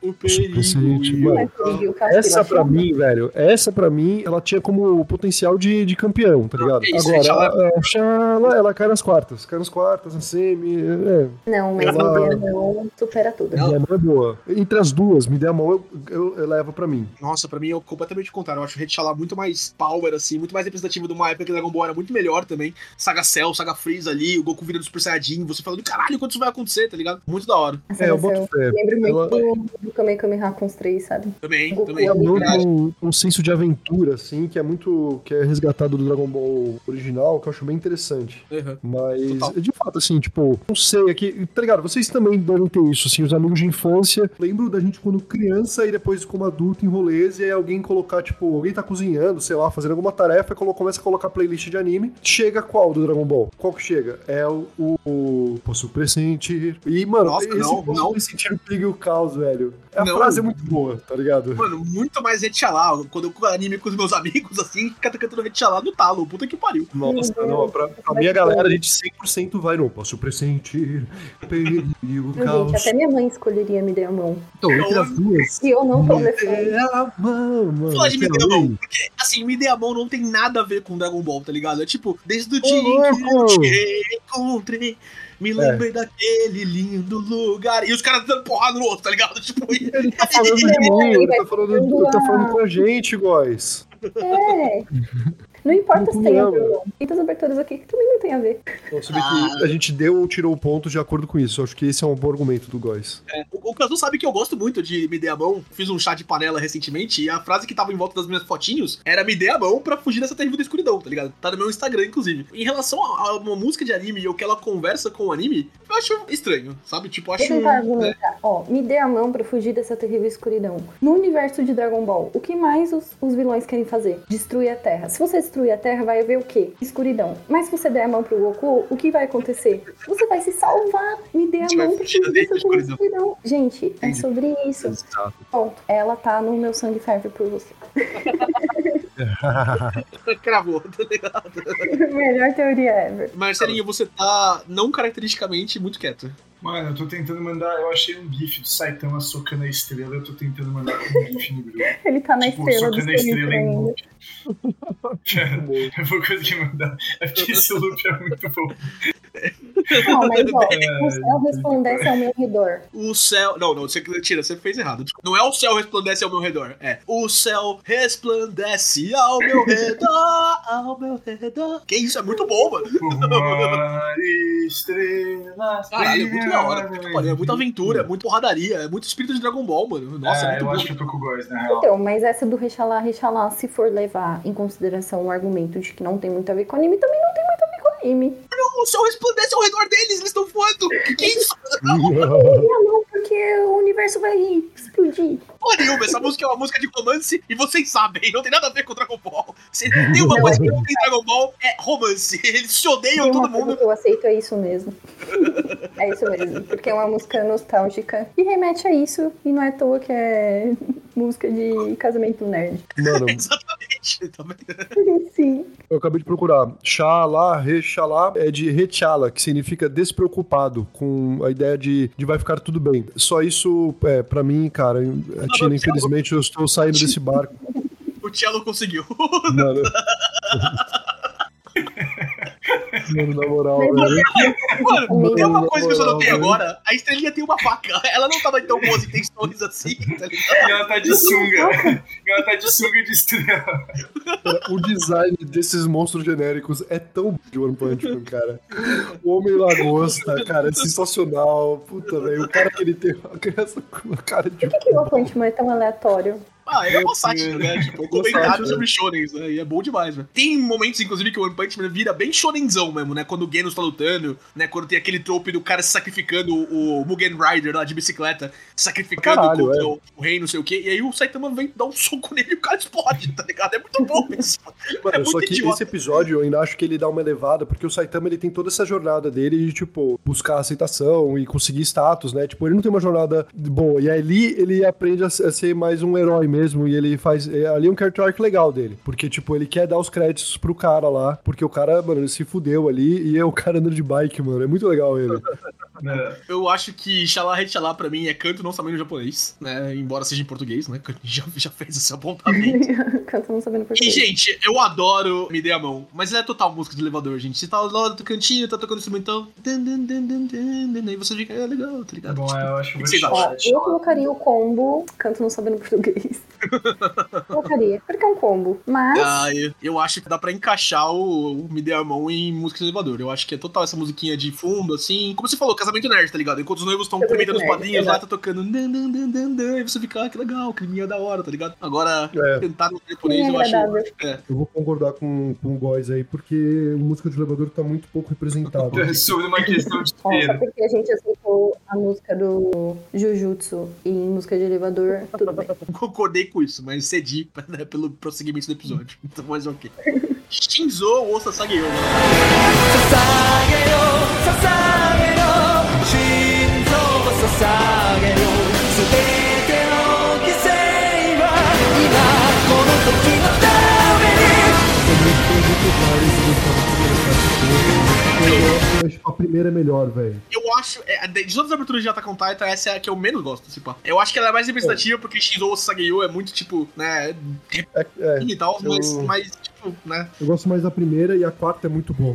o perigo. que que Essa pra mim, velho, essa pra mim, ela tinha como potencial de, de campeão, tá ligado? é isso, Agora, Xalá. a, a Xalá, ela cai nas quartas, cai nas quartas, na semi, é, Não, mas Ela- mão supera tudo. Não. minha mão é boa. Entre as duas, me der a mão, eu, eu, eu levo pra mim. Nossa, pra mim é completamente o contrário. Eu acho o Rechala muito mais power, assim, muito mais representativo de uma época que Dragon Ball era muito melhor também. Saga Cell, Saga Freeza ali, o Goku virando Super Saiyajin, você falando, caralho, quando isso vai acontecer, tá ligado? Muito da hora. É, eu boto fé. Lembro muito Ela- do, do Kamehameha com os três, sabe? Também, Goku também. é É um, um senso de aventura, assim, que é muito. que é resgatado do Dragon Ball original, que eu acho bem interessante. Uhum. Mas, Total. de fato, assim, tipo, não sei, aqui, tá ligado? Vocês também devem ter isso, assim, os amigos de infância. Lembro da gente quando criança e depois como adulto em rolês, e aí alguém colocar, tipo, alguém tá cozinhando, sei lá, fazendo alguma tarefa e começa a colocar playlist de anime. Chega qual do Dragon Ball? Qual que chega? É o. o, o Posso pressentir. E, mano, Nossa, esse não, Posso não. pressentir o perigo e o caos, velho. A Não. frase é muito boa, tá ligado? Mano, muito mais Rechala. Quando eu anime com os meus amigos, assim, fica cantando Rechala no talo. Puta que pariu. Nossa, não, pra, pra minha galera, a gente 100% vai no Posso pressentir o perigo o Gente, caos. até minha mãe escolheria me dar a mão. Então, entre as duas. E eu não tô Me levando. dê a mão, mano. Falar de me dê a mão, porque, assim, me dê a mão não tem nada a ver com Dragon Ball, tá ligado? É tipo, desde o dia em que eu te encontrei, me lembrei daquele lindo lugar. E os caras dando porrada no outro, tá ligro? Tipo, Ele tá falando de mim, ele tá falando, tá falando com a gente, guys. É. Não importa se tem a ver Não. ou não. Tem das aberturas aqui que também não tem a ver. Então, que a gente deu ou tirou o ponto de acordo com isso. Eu acho que esse é um bom argumento do guys. É, o, o Kazu sabe que eu gosto muito de Me Dê a Mão. Fiz um chá de panela recentemente e a frase que tava em volta das minhas fotinhos era Me Dê a Mão pra fugir dessa terrível da escuridão, tá ligado? Tá no meu Instagram, inclusive. Em relação a, a uma música de anime e o que ela conversa com o anime, eu acho estranho, sabe? Tipo, acho. Vou tentar né? argumentar. Ó, me dê a mão pra fugir dessa terrível escuridão. No universo de Dragon Ball, o que mais os, os vilões querem fazer? Destruir a Terra. Se você destruir a Terra, vai haver o quê? Escuridão. Mas se você der a mão pro Goku, o que vai acontecer? Você vai se salvar. Me dê a mão terrível escuridão. escuridão. Gente, é sobre isso. Ponto. Ela tá no meu sangue ferve por você. Cravou, tá ligado? Melhor teoria ever. Marcelinho, você tá não caracteristicamente muito quieto. Mano, eu tô tentando mandar. Eu achei um GIF do Saitama socando a estrela. Eu tô tentando mandar um GIF no grupo. Ele tá na tipo, estrela do socando a estrela em loop. Eu vou conseguir mandar. É porque esse loop é muito bom. Não, mas ó, É, o céu resplandece ao meu redor. O céu. Não, não, você tira, você fez errado. Não é o céu resplandece ao meu redor. É. O céu resplandece ao meu redor. Ao meu redor. Que isso, é muito bom, mano. Uma estrela. Caralho, é muito da hora. pariu, É muita aventura, é muito porradaria, é muito espírito de Dragon Ball, mano. Nossa, é, é, muito eu bom. acho que eu tô com o Góis, na real. Então, mas essa do Rechalá, Rechalá, se for levar em consideração o argumento de que não tem muito a ver com anime, também não tem muito a ver com anime. O céu resplandece ao redor deles, eles estão voando. Que que é isso? Não, não, porque o universo vai explodir. Porra nenhuma, essa música é uma música de romance e vocês sabem, não tem nada a ver com Dragon Ball. Se tem uma coisa que não tem Dragon Ball, é romance. Eles se odeiam Tem todo mundo. que eu aceito, é isso mesmo. é isso mesmo, porque é uma música nostálgica e remete a isso, e não é à toa que é música de casamento nerd. Mano, Exatamente. Sim. Eu acabei de procurar. Xalá, rechalá é de rechala, que significa despreocupado, com a ideia de, de vai ficar tudo bem. Só isso, é, pra mim, cara, infelizmente, eu estou saindo desse barco. O Cello conseguiu. Mano. Mano, na moral. Mano, tem uma coisa que eu só notei agora. A estrelinha tem uma faca. Ela não tava tão boas intenções assim, tá ligado? E ela tá de sunga. E ela tá de sunga de estrela. O design desses monstros genéricos é tão bom de One Punch Man, cara. O Homem Lagosta, cara, é sensacional. Puta, velho. O cara que ele tem uma criança com uma cara de. Por que, que o Appointment é tão aleatório? Ah, é uma sátira, Deus. né? Tipo, um Uma comentário sobre shonens, né? E é bom demais, velho. Tem momentos, inclusive, que o One Punch Man vira bem shonenzão mesmo, né? Quando o Genos tá lutando, né? Quando tem aquele trope do cara se sacrificando, o Mugen Rider lá de bicicleta, sacrificando Caralho, contra é. o, o rei, não sei o quê. E aí o Saitama vem dar um soco nele e o cara explode, tá ligado? É muito bom isso. Mano, é só que idiota. esse episódio eu ainda acho que ele dá uma elevada, porque o Saitama ele tem toda essa jornada dele de, tipo, buscar aceitação e conseguir status, né? Tipo, ele não tem uma jornada boa. E ali ele aprende a ser mais um herói mesmo. E ele faz. é, Ali é um character arc legal dele. Porque, tipo, ele quer dar os créditos pro cara lá. Porque o cara, mano, ele se fudeu ali. E é o cara andando de bike, mano. É muito legal ele. É. Eu acho que Xalá Rechalá pra mim é canto não sabendo japonês, né? Embora seja em português, né? que a gente Já, já fez esse apontamento. Cantando sabendo E, português. gente, eu adoro Me Dê a Mão, mas é total música de elevador, gente. Você tá lá do cantinho, tá tocando instrumental, aí você fica, é legal, tá ligado? bom, Tipo, eu acho chorar. Ó, eu colocaria o combo, canto não sabendo português. Colocaria, porque é um combo. Mas, ah, eu, eu acho que dá pra encaixar o, o Me Dê a Mão em música de elevador. Eu acho que é total essa musiquinha de fundo, assim. Como você falou, casamento nerd, tá ligado? Enquanto os noivos estão comentando os padrinhos lá, tá tocando. dun, dun, dun, dun, dun, e você fica, ah, que legal, climinha é da hora, tá ligado? Agora, É. cantar no japonês, Sim, eu acho. É. Eu vou concordar com, com o Góis aí, porque o música de elevador tá muito pouco representado. É Sobre uma questão de só feira. porque a gente aceitou a música do Jujutsu em música de elevador, tudo bem concordei com isso, mas cedi né, pelo prosseguimento do episódio. Então, mas ok. Shinzo ou Sasageo? Né? Sasageo, Shinzo ou Sasageo, Sudete no kisei wa ima kono toki no tame ni. Meus primeira é melhor, velho. Eu acho. É, de todas as aberturas de Attack on Titan, essa é a que eu menos gosto, tipo. Eu acho que ela é mais representativa é. porque Shizou Sageyo é muito, tipo, né. É, é, e tal, eu... mas, mas, tipo, né. Eu gosto mais da primeira e a quarta é muito boa.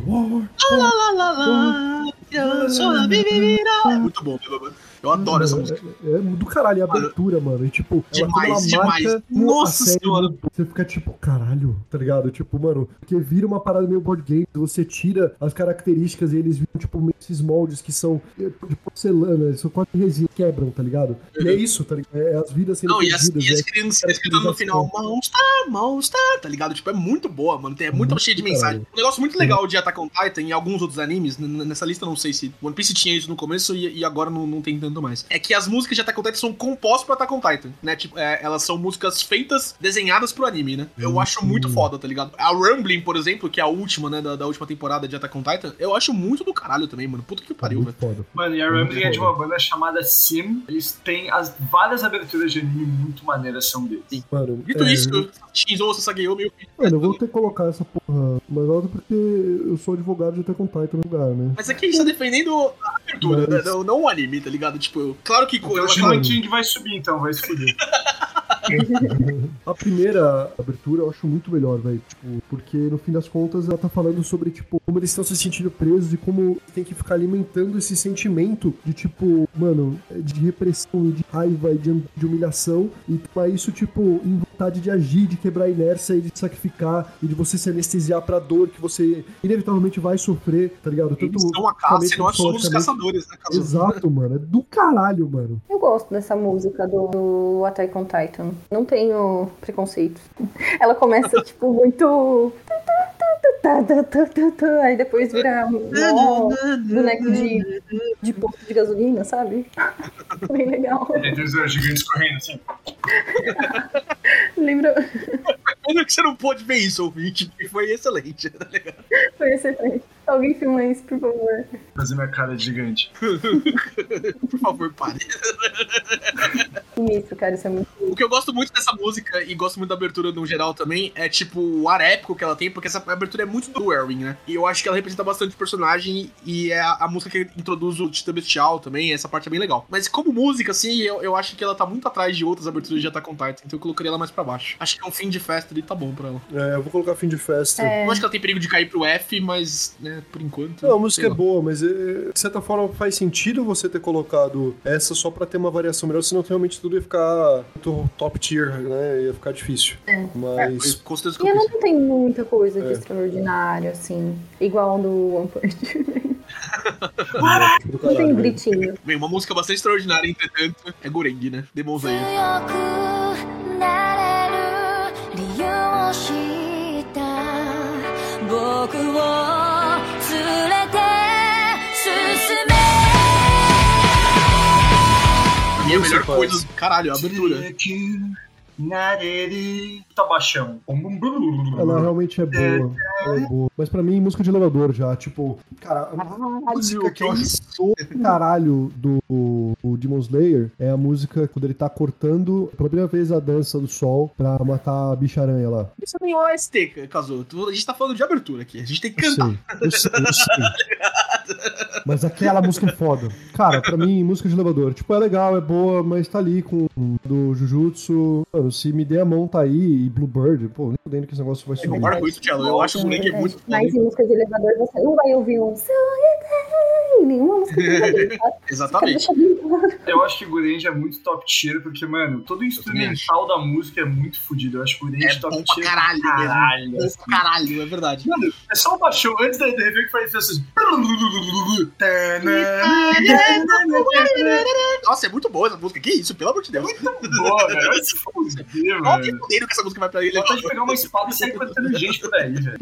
É muito bom, né, eu adoro essa música. É, é do caralho, e a abertura, mano. E tipo, Demais, demais. Nossa senhora. mano, Você fica tipo, caralho, tá ligado? Tipo, mano, porque vira uma parada meio board game, você tira as características e eles viram, tipo, esses moldes que são eh, de porcelana, eles são quase resina, quebram, tá ligado? E é isso, tá ligado? É as vidas sendo Uhum. Não, e as, perdidas, e as é crianças cantando no final, Monster, Monster, tá ligado? Tipo, é muito boa, mano. Tem, é muito Muito cheio de caralho. mensagem. Um negócio muito legal de Attack on Titan e alguns outros animes, nessa lista não sei se One Piece tinha isso no começo e, e agora não, não tem tanto mais. É que as músicas de Attack on Titan são compostas pro Attack on Titan, né? Tipo, é, elas são músicas feitas, desenhadas pro anime, né? Eu acho muito foda, tá ligado? A Rumbling, por exemplo, que é a última, né, da, da última temporada de Attack on Titan, eu acho muito do caralho também, mano. Puta que pariu, velho. foda. Mano, e a Rumbling é de uma banda chamada Sim. Eles têm as várias aberturas de anime muito maneiras são deles. Mano, Dito é, isso, Shinzo Sasageo meio Mano, eu vou ter que colocar essa porra mais alta porque eu sou advogado de ter contato no lugar, né? Mas aqui a gente tá defendendo a abertura, Mas- né? não, não o anime, tá ligado? Tipo, claro que. Então eu o acho- Shima- King vai subir, então, vai se fuder. A primeira abertura eu acho muito melhor, velho. Tipo, porque no fim das contas ela tá falando sobre, tipo, como eles estão se sentindo presos e como tem que ficar alimentando esse sentimento de, tipo, mano, de repressão e de raiva e de, de humilhação. E tomar isso, tipo, em vontade de agir, de quebrar a inércia e de sacrificar e de você se anestesiar pra dor que você inevitavelmente vai sofrer, tá ligado? Eles são a caça e nós somos os caçadores, né, caçadores? Exato, mano. É do caralho, mano. Eu gosto dessa música do, do Attack on Titan. Não tenho preconceito. Ela começa, tipo, muito. Aí depois vira mó boneco de, de posto de gasolina, sabe? Bem legal. Tem três gigantes correndo assim. Lembra? Pena que você não pôde ver isso, ouvinte, foi excelente, tá ligado? Foi excelente. Alguém filma isso, por favor. Fazer minha cara de gigante. Por favor, pare. Isso, cara, isso é muito O que eu gosto muito dessa música e gosto muito da abertura no geral também é tipo o ar épico que ela tem, porque essa abertura é muito do Erwin, né? E eu acho que ela representa bastante o personagem e é a, a música que introduz o Tita Bestial também, essa parte é bem legal. Mas como música, assim, eu, eu acho que ela tá muito atrás de outras aberturas de Attack on Titan, então eu colocaria ela mais pra baixo. Acho que é um fim de festa ali, tá bom pra ela. É, eu vou colocar fim de festa. É. Eu acho que ela tem perigo de cair pro F, mas, né, por enquanto. Não, a música é boa, mas eh, de certa forma faz sentido você ter colocado essa só pra ter uma variação melhor, senão realmente tudo ia ficar top tier, né? Ia ficar difícil. É. Mas. É, e não tem muita coisa de é. extraordinário, assim. Igual do One Punch não caralho, tem gritinho. Bem, uma música bastante extraordinária, entretanto, é Goreng, né? Demonzinho. Slayer. 僕を melhor coisa. Caralho, a abertura. Nareri. Tá baixão. Ela realmente é boa. Ela é boa. Mas pra mim, música de elevador já. Tipo, cara, a música que eu acho do caralho do, do Demon Slayer é a música quando ele tá cortando pela primeira vez a dança do sol pra matar a bicha-aranha lá. Isso é meio OST, Kazu. A gente tá falando de abertura aqui. A gente tem que Eu cantar. sei, eu sei, eu sei. Mas aquela música é foda. Cara, pra mim, música de elevador. Tipo, é legal, é boa, mas tá ali com do Jujutsu. Mano, se me der a mão, tá aí. E Bluebird, pô, nem fudendo que esse negócio vai Eu subir. concordo com isso, Tchelo. Eu acho o Goreng verdade. muito foda. Mas em música de elevador você não vai ouvir um nenhuma música de elevador. tá? Exatamente. Eu acho que Gurenji é muito top tier, porque, mano, todo o instrumental da música é muito fodido. Eu acho que Gurenji É top bom pra tier. caralho caralho. mesmo. Pra caralho, é verdade. Mano, é só o baixão antes da review que faz essas. Nossa, é muito boa essa música. Que isso, pelo amor de Deus. Boa, velho. Olha que velho. fudeiro que essa música vai pra ele. Vontade de pegar uma espada e sair cortando gente por aí, velho.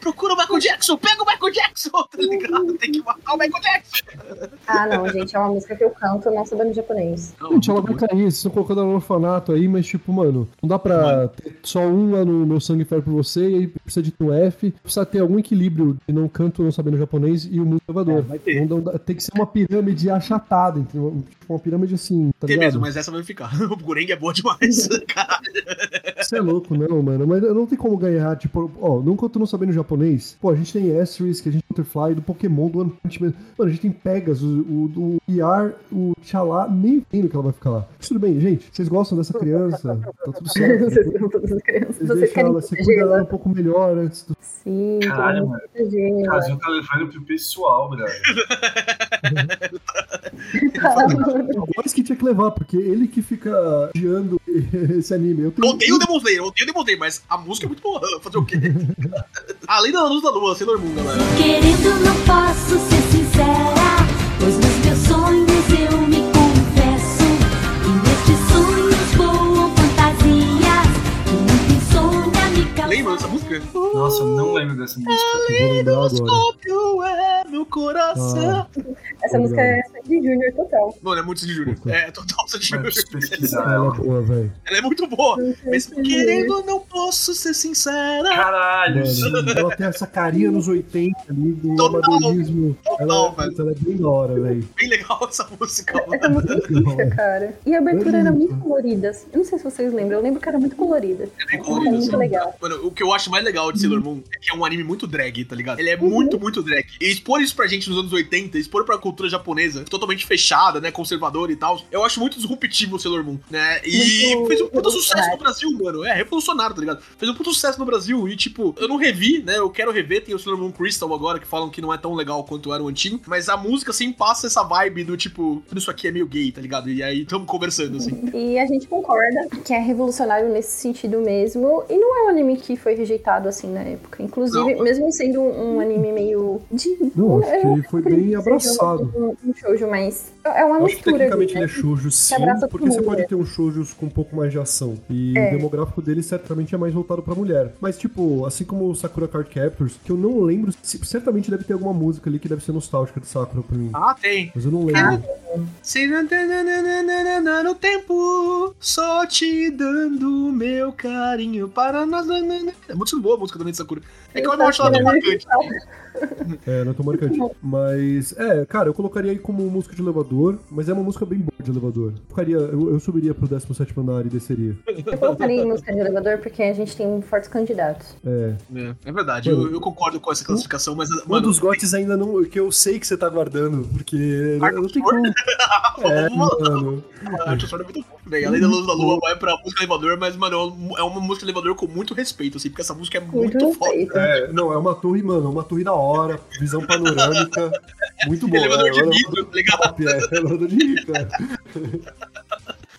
Procura o Michael Jackson, pega o Michael Jackson, tá ligado? Tem que matar o Michael Jackson. Ah, não, gente, é uma música que eu canto não sabendo japonês. Gente, ela vai cair, vocês estão colocando ela no orfanato aí, mas tipo, mano, não dá pra ter só um lá no meu sangue ferve por você, e aí precisa de ter um F, precisa ter algum equilíbrio de não canto, não sabendo japonês e o músico elevador. vai ter. Não dá- tem que ser uma pirâmide achatada, entendeu? Tipo, uma pirâmide assim, tá Tem ligado? mesmo, mas essa vai ficar. O Gureng é boa demais. Caralho. Você é louco, não, mano. Mas não tem como ganhar, tipo, ó, nunca eu tô não sabendo japonês. Pô, a gente tem Asterisk, a gente tem Butterfly, do Pokémon, do One Punch Man. Mano, a gente tem Pegasus, o do Yar, o Xalá, nem entendo que ela vai ficar lá. Mas tudo bem, gente, vocês gostam dessa criança? Tá tudo certo. Vocês são todas as crianças. Vocês Vocês deixam querem ela, você cuida ela? um pouco melhor antes do. Sim, Caralho, mano. proteger O levando pro pessoal, brother. O voz que tinha que levar, porque ele que fica guiando esse anime. Eu Eu tenho. odeio o Demon Slayer, eu odeio o Demon Slayer, mas a música é muito boa. Fazer o quê? Além da luz da lua, Sailor Moon, galera. Querendo não posso ser sincera Pois nos meus sonhos eu me Lembra dessa música? Nossa, eu não lembro dessa música. Agora. Escópio é no coração. Essa música é Sandy Junior total. Mano, é muito de Júnior. É total de pesquisar Ela é boa, velho. Ela é muito boa. Mas querendo, não posso ser sincera. Caralho, ela tem essa carinha nos 80 ali, do Total, amadorismo. total, Ela, velho. puta, ela é bem da hora, velho. Bem legal essa música, mano. Essa música é incrível, cara. E a abertura era muito colorida. Eu não sei se vocês lembram, eu lembro que era muito colorida. É bem Era colorido, muito legal. Mano, o que eu acho mais legal de Sailor Moon é que é um anime muito drag, tá ligado? Ele é muito, muito drag. E expor isso pra gente nos anos 80, expor pra cultura japonesa, totalmente fechada, né, conservadora e tal, eu acho muito disruptivo o Sailor Moon, né? E Muito fez um puta sucesso no. Brasil, mano. É, revolucionário, tá ligado? Fez um puta sucesso no Brasil e, tipo, eu não revi, né? Eu quero rever, tem o Sailor Moon Crystal agora, que falam que não é tão legal quanto era o antigo, mas a música, assim, passa essa vibe do, tipo, tudo isso aqui é meio gay, tá ligado? E aí tamo conversando, assim. E a gente concorda que é revolucionário nesse sentido mesmo. E não é um anime que foi rejeitado assim na época. Inclusive, Não. mesmo sendo um, anime meio de. Não, acho que eu ele foi acredito bem que abraçado. Um, um shoujo, mas é uma Acho que mistura. tecnicamente ali, ele é né? shoujo sim, porque você pode né? ter um shoujo com um pouco mais de ação. E É. o demográfico dele certamente é mais voltado pra mulher. Mas, tipo, assim como o Sakura Card Captors, que eu não lembro, se- certamente deve ter alguma música ali que deve ser nostálgica de Sakura pra mim. Ah, tem. Mas eu não lembro. Se no tempo, só te dando meu carinho para nós. nanana. É muito boa a música também de Sakura. É que eu não acho ela tão marcante. É, não é tão marcante. Mas, é, cara, eu colocaria aí como música de elevador, mas é uma música bem boa de elevador. Ficaria, eu, eu subiria pro 17 andar e desceria. Eu colocaria em música de elevador porque a gente tem fortes candidatos. É. É, é verdade, eu, eu concordo com essa classificação, mas, Um mano, dos gotes ainda não. que eu sei que você tá guardando, porque. Eu não tem como. É, mano. a Arte Sword é muito bom, velho. Além da Luz da Lua, vai pra música elevador, mas, mano, é uma música elevador com muito respeito, assim, porque essa música é muito, Muito foda. É, não, é uma torre, mano, é uma torre da hora, visão panorâmica. Muito boa. elevador é, de é vidro, tá ligado? top, é, é elevador de é.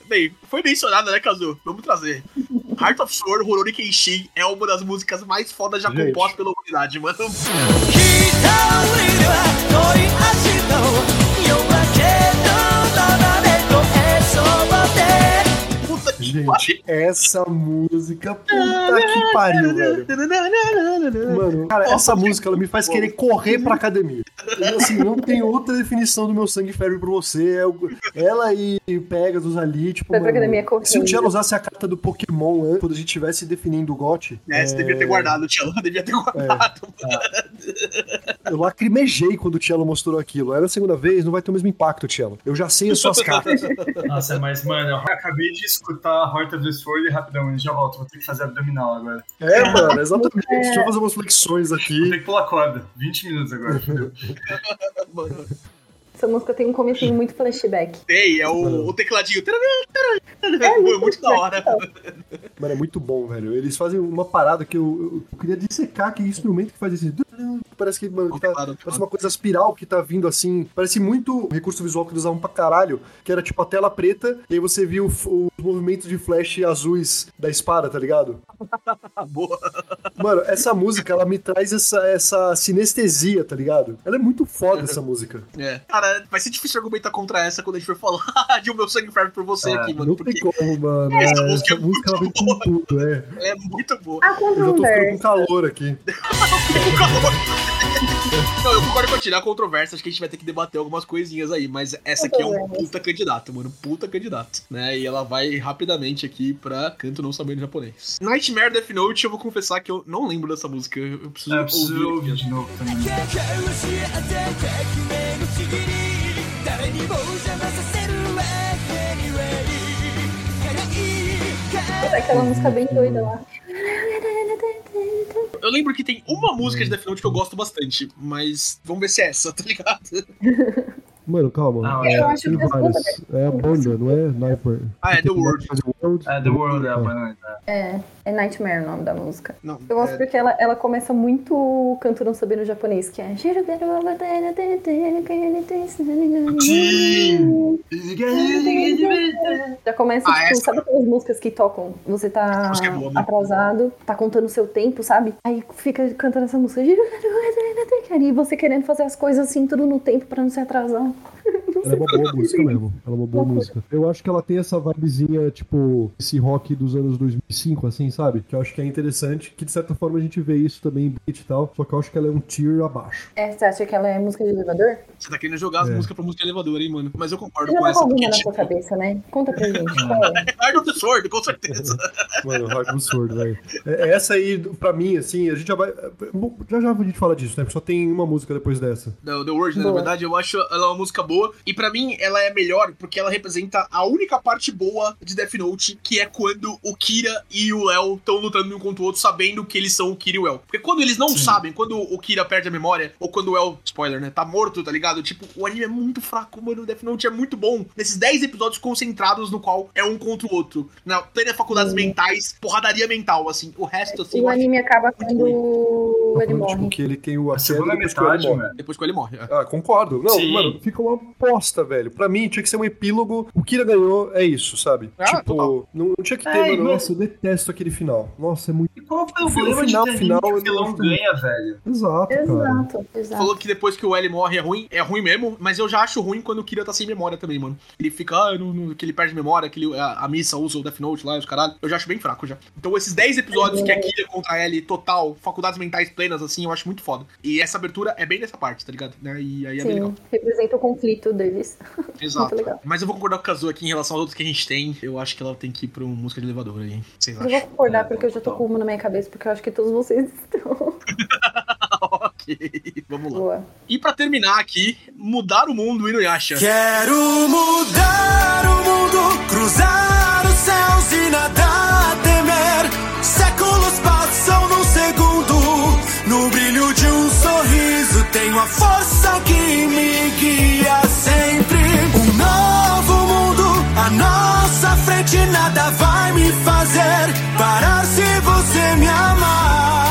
Bem, foi mencionada, né, Kazu? Vamos trazer. Heart of Sword, Horori Kenshin, é uma das músicas mais fodas já compostas pela humanidade, mano. Gente, essa música, puta que pariu, velho. Mano, cara, essa música ela me faz querer correr pra academia. Eu, assim, não tem outra definição do meu sangue ferve por você. É o- ela e Pegasus ali, tipo. Pra mano, academia se o Cello usasse a carta do Pokémon antes, quando a gente estivesse definindo o GOT, É, você devia ter guardado, Tchelo. Devia ter guardado. eu lacrimejei quando o Cello mostrou aquilo. Era a segunda vez, não vai ter o mesmo impacto, Cello. Eu já sei as suas cartas. Nossa, mas, mano, eu acabei de escutar Heart of the Sword rapidão, já volto. Vou ter que fazer abdominal agora. É, mano, exatamente. Deixa eu fazer umas flexões Vou aqui. ter que pular corda. 20 minutos agora. Mano, Essa música tem um comecinho muito flashback. tem, é o, o tecladinho. É muito da hora. Mano, é muito bom, velho. Eles fazem uma parada que eu, eu- queria dissecar que instrumento que faz esse. Parece que, mano, que tá- parece uma coisa espiral que tá vindo assim. Parece muito o recurso visual que eles usavam pra caralho, que era tipo a tela preta, e aí você viu os movimentos de flash azuis da espada, tá ligado? Boa. Mano, essa música, ela me traz essa, essa sinestesia, tá ligado? Ela é muito foda, essa música. É. Cara, vai ser difícil argumentar contra essa quando a gente for falar de O Meu Sangue Ferve por você É, aqui, mano. Não Porque tem como, mano. Essa É, música Essa é música, ela vem com tudo, é. é muito boa. A Eu já tô ficando com calor aqui. Não, eu concordo com a tirar controvérsia, acho que a gente vai ter que debater algumas coisinhas aí, mas essa aqui é um puta candidato, mano, puta candidato, né? E ela vai rapidamente aqui pra canto não sabendo japonês. Nightmare Death Note, eu vou confessar que eu não lembro dessa música, eu preciso, É, eu preciso ouvir. ouvir de novo também 結局教えて革命のちぎり誰にも邪魔させるわけにはいかない É aquela música bem doida lá. Eu lembro que tem uma música de Death Note que eu gosto bastante, mas vamos ver se é essa, tá ligado? Mano, calma. Não, É, eu acho tem que as várias. duas- É a banda, não é Sniper. Ah, é The World. World. É, The World é a Ah. banda. É, é Nightmare o nome da música. Não, Eu gosto é, porque ela, ela começa muito canto não sabendo japonês, que é. Sim! Já começa, Ah, tipo, sabe aquelas músicas que tocam? Você tá é boa, né? atrasado, tá contando o seu tempo, sabe? Aí fica cantando essa música. E você querendo fazer as coisas assim, tudo no tempo pra não se atrasar. Ela é uma boa música mesmo. Ela é uma boa música. Eu acho que ela tem essa vibezinha, tipo, esse rock dos anos 2005, assim, sabe? Que eu acho que é interessante. Que de certa forma a gente vê isso também em beat e tal. Só que eu acho que ela é um tier abaixo. É, você acha que ela é música de elevador? Você tá querendo jogar as É. músicas pra música elevadora, hein, mano? Mas eu concordo Você com essa. Porque, na tipo, sua cabeça, né? Conta pra gente. É? Heart of the Sword, com certeza. Mano, rock absurdo, velho. É- Essa aí, pra mim, assim, a gente já vai. Bom, Já já a gente fala disso, né? Só tem uma música depois dessa. The, The Word, né? Na verdade, eu acho ela uma música boa. E pra mim, ela é melhor porque ela representa a única parte boa de Death Note, que é quando o Kira e o El estão lutando um contra o outro, sabendo que eles são o Kira e o El. Porque quando eles não Sim. sabem, quando o Kira perde a memória, ou quando o El, spoiler, né, tá morto, tá ligado? Tipo, o anime é muito fraco, mano. O Death Note é muito bom. Nesses 10 episódios concentrados no qual é um contra o outro. Na plena faculdades mentais, porradaria mental, assim. O resto, assim, O eu acho anime acaba quando ele tipo, morre. que ele tem o A segunda depois que ele metade, depois que ele morre. é. Ah, concordo. Não, Sim. mano, fica uma bosta, velho. Pra mim, tinha que ser um epílogo. O Kira ganhou, é isso, sabe? Ah, tipo, não, não tinha que ter, Ai, mano. Nossa, eu detesto aquele final. Nossa, é muito. E qual foi o problema final, de final, que o vilão ganha, velho? Exato, cara. Exato, exato. Falou que depois que o L morre é ruim, é ruim mesmo, mas eu já acho ruim quando o Kira tá sem memória também, mano. Ele fica, ah, não, não- que ele perde memória, que ele- a, a missa usa o Death Note lá, os caralho. Eu já acho bem fraco já. Então esses 10 episódios que é Kira contra L total, faculdades mentais plenas, assim, eu acho muito foda. E essa abertura é bem dessa parte, tá ligado? Né? E aí é bem legal. Sim, representa o conflito deles. Exato. Muito legal. Mas eu vou concordar com o Kazu aqui em relação aos outros que a gente tem. Eu acho que ela tem que ir pra uma música de elevador aí. Vocês Eu vou acham? concordar porque eu já tô com uma na minha cabeça, porque eu acho que todos vocês estão. ok, vamos lá. Boa. E pra terminar aqui, mudar o mundo e no Yasha. Quero mudar o mundo, cruzar os céus e nada a temer. Séculos passam num segundo, no brilho de um sorriso tenho a força que me guia sempre. Um novo mundo à nossa frente, nada vai me fazer parar se você me amar.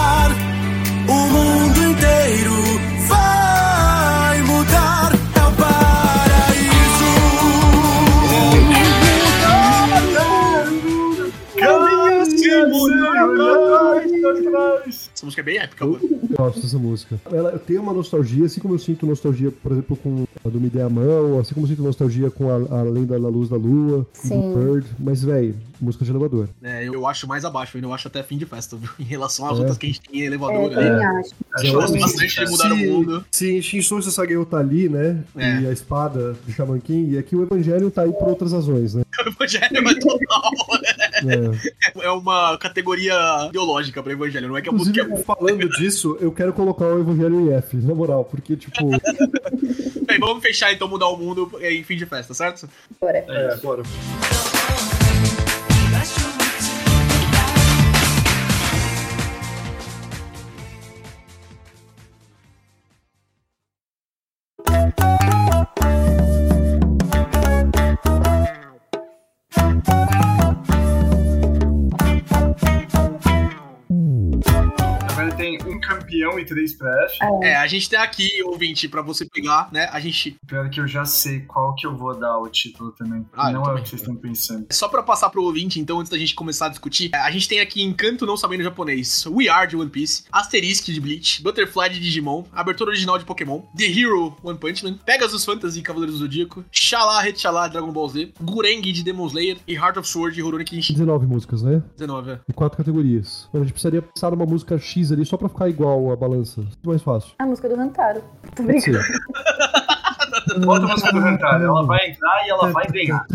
Essa música é bem épica, mano. Eu gosto dessa música. Ela eu tenho uma nostalgia, assim como eu sinto nostalgia, por exemplo, com a do Me Dê a Mão, assim como eu sinto nostalgia com a, a Lenda da Luz da Lua, Sim. do Bird. Mas, velho, música de elevador. É, eu acho mais abaixo, ainda eu acho até fim de festa, viu? Em relação às É. outras que a gente tem em É, elevador. também né? acho. Acho Eu gosto que bastante de mudar o mundo. Se Shinson Sasageyo tá ali, né? É. E a espada de Shaman King, e aqui o Evangelho tá aí por outras razões, né? O evangelho é total. É. É uma categoria ideológica pra evangelho, não é que a música Inclusive, é. falando disso, eu quero colocar o Evangelho em F, na moral, porque, tipo. Bem, vamos fechar então, mudar o mundo em fim de festa, certo? Agora. é, agora. Campeão e três pra F. É, a gente tem aqui, ouvinte, pra você pegar, né? A gente. Pior que eu já sei qual que eu vou dar o título também. Ah, não é o que vocês estão pensando. Só pra passar pro ouvinte, então, antes da gente começar a discutir, a gente tem aqui Encanto Não Sabendo Japonês, We Are de One Piece, Asterisk de Bleach, Butterfly de Digimon, abertura original de Pokémon, The Hero One Punch Man, Pegasus Fantasy Cavaleiros do Zodíaco, Shala Retchala Dragon Ball Z, Gureng de Demon Slayer e Heart of Sword de Rurouni Kenshin 19 músicas, né? 19. é. E quatro categorias. A gente precisaria pensar numa música X ali só pra ficar igual a balança. Muito mais fácil. A música do Hantaro. Tô brincando. Bota a música do Hantaro. Ela vai entrar e ela vai ganhar.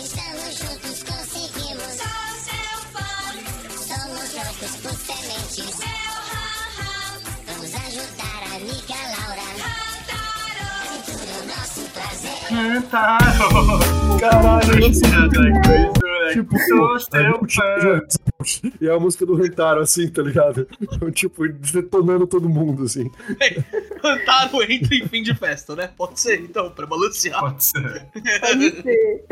Estamos juntos, conseguimos. Sou seu fã. Somos loucos por sementes. Seu Vamos ajudar a amiga Laura. É tudo nosso prazer. Hantaro! Caralho, eu não sei. Tipo, Tipo. E é a música do Rentaro, assim, tá ligado? tipo, detonando todo mundo, assim. Cantaro entra em fim de festa, né? Pode ser, então, pra balancear. Pode ser. Pode ser.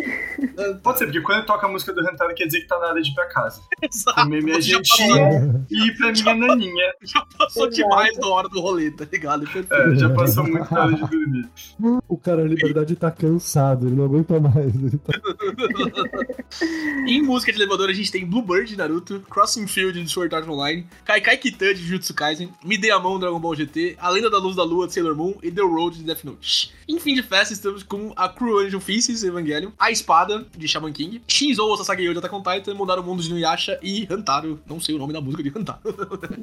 Pode ser, porque quando toca a música do Hantaro quer dizer que tá na hora de ir pra casa. Exato. Comer minha gentinha e ir pra minha naninha. Já passou Exato. demais da hora do rolê, tá ligado? É, já passou muito na hora de dormir. O cara, na liberdade, tá cansado, ele não aguenta mais. Ele tá... Em música de elevador, a gente tem Bluebird de Naruto, Crossing Field de Sword Art Online, Kaikai Kitan de Jujutsu Kaisen, Me Dê a Mão Dragon Ball GT, A Lenda da Luz da Lua de Sailor Moon e The Road de Death Note. Em fim de festa, estamos com a Cruel Angel Faces Evangelion, A Espada de Shaman King, Shinzo Sasageo de Attack on Titan, Mudar o Mundo de Nuyasha e Hantaro. Não sei o nome da música de Hantaro.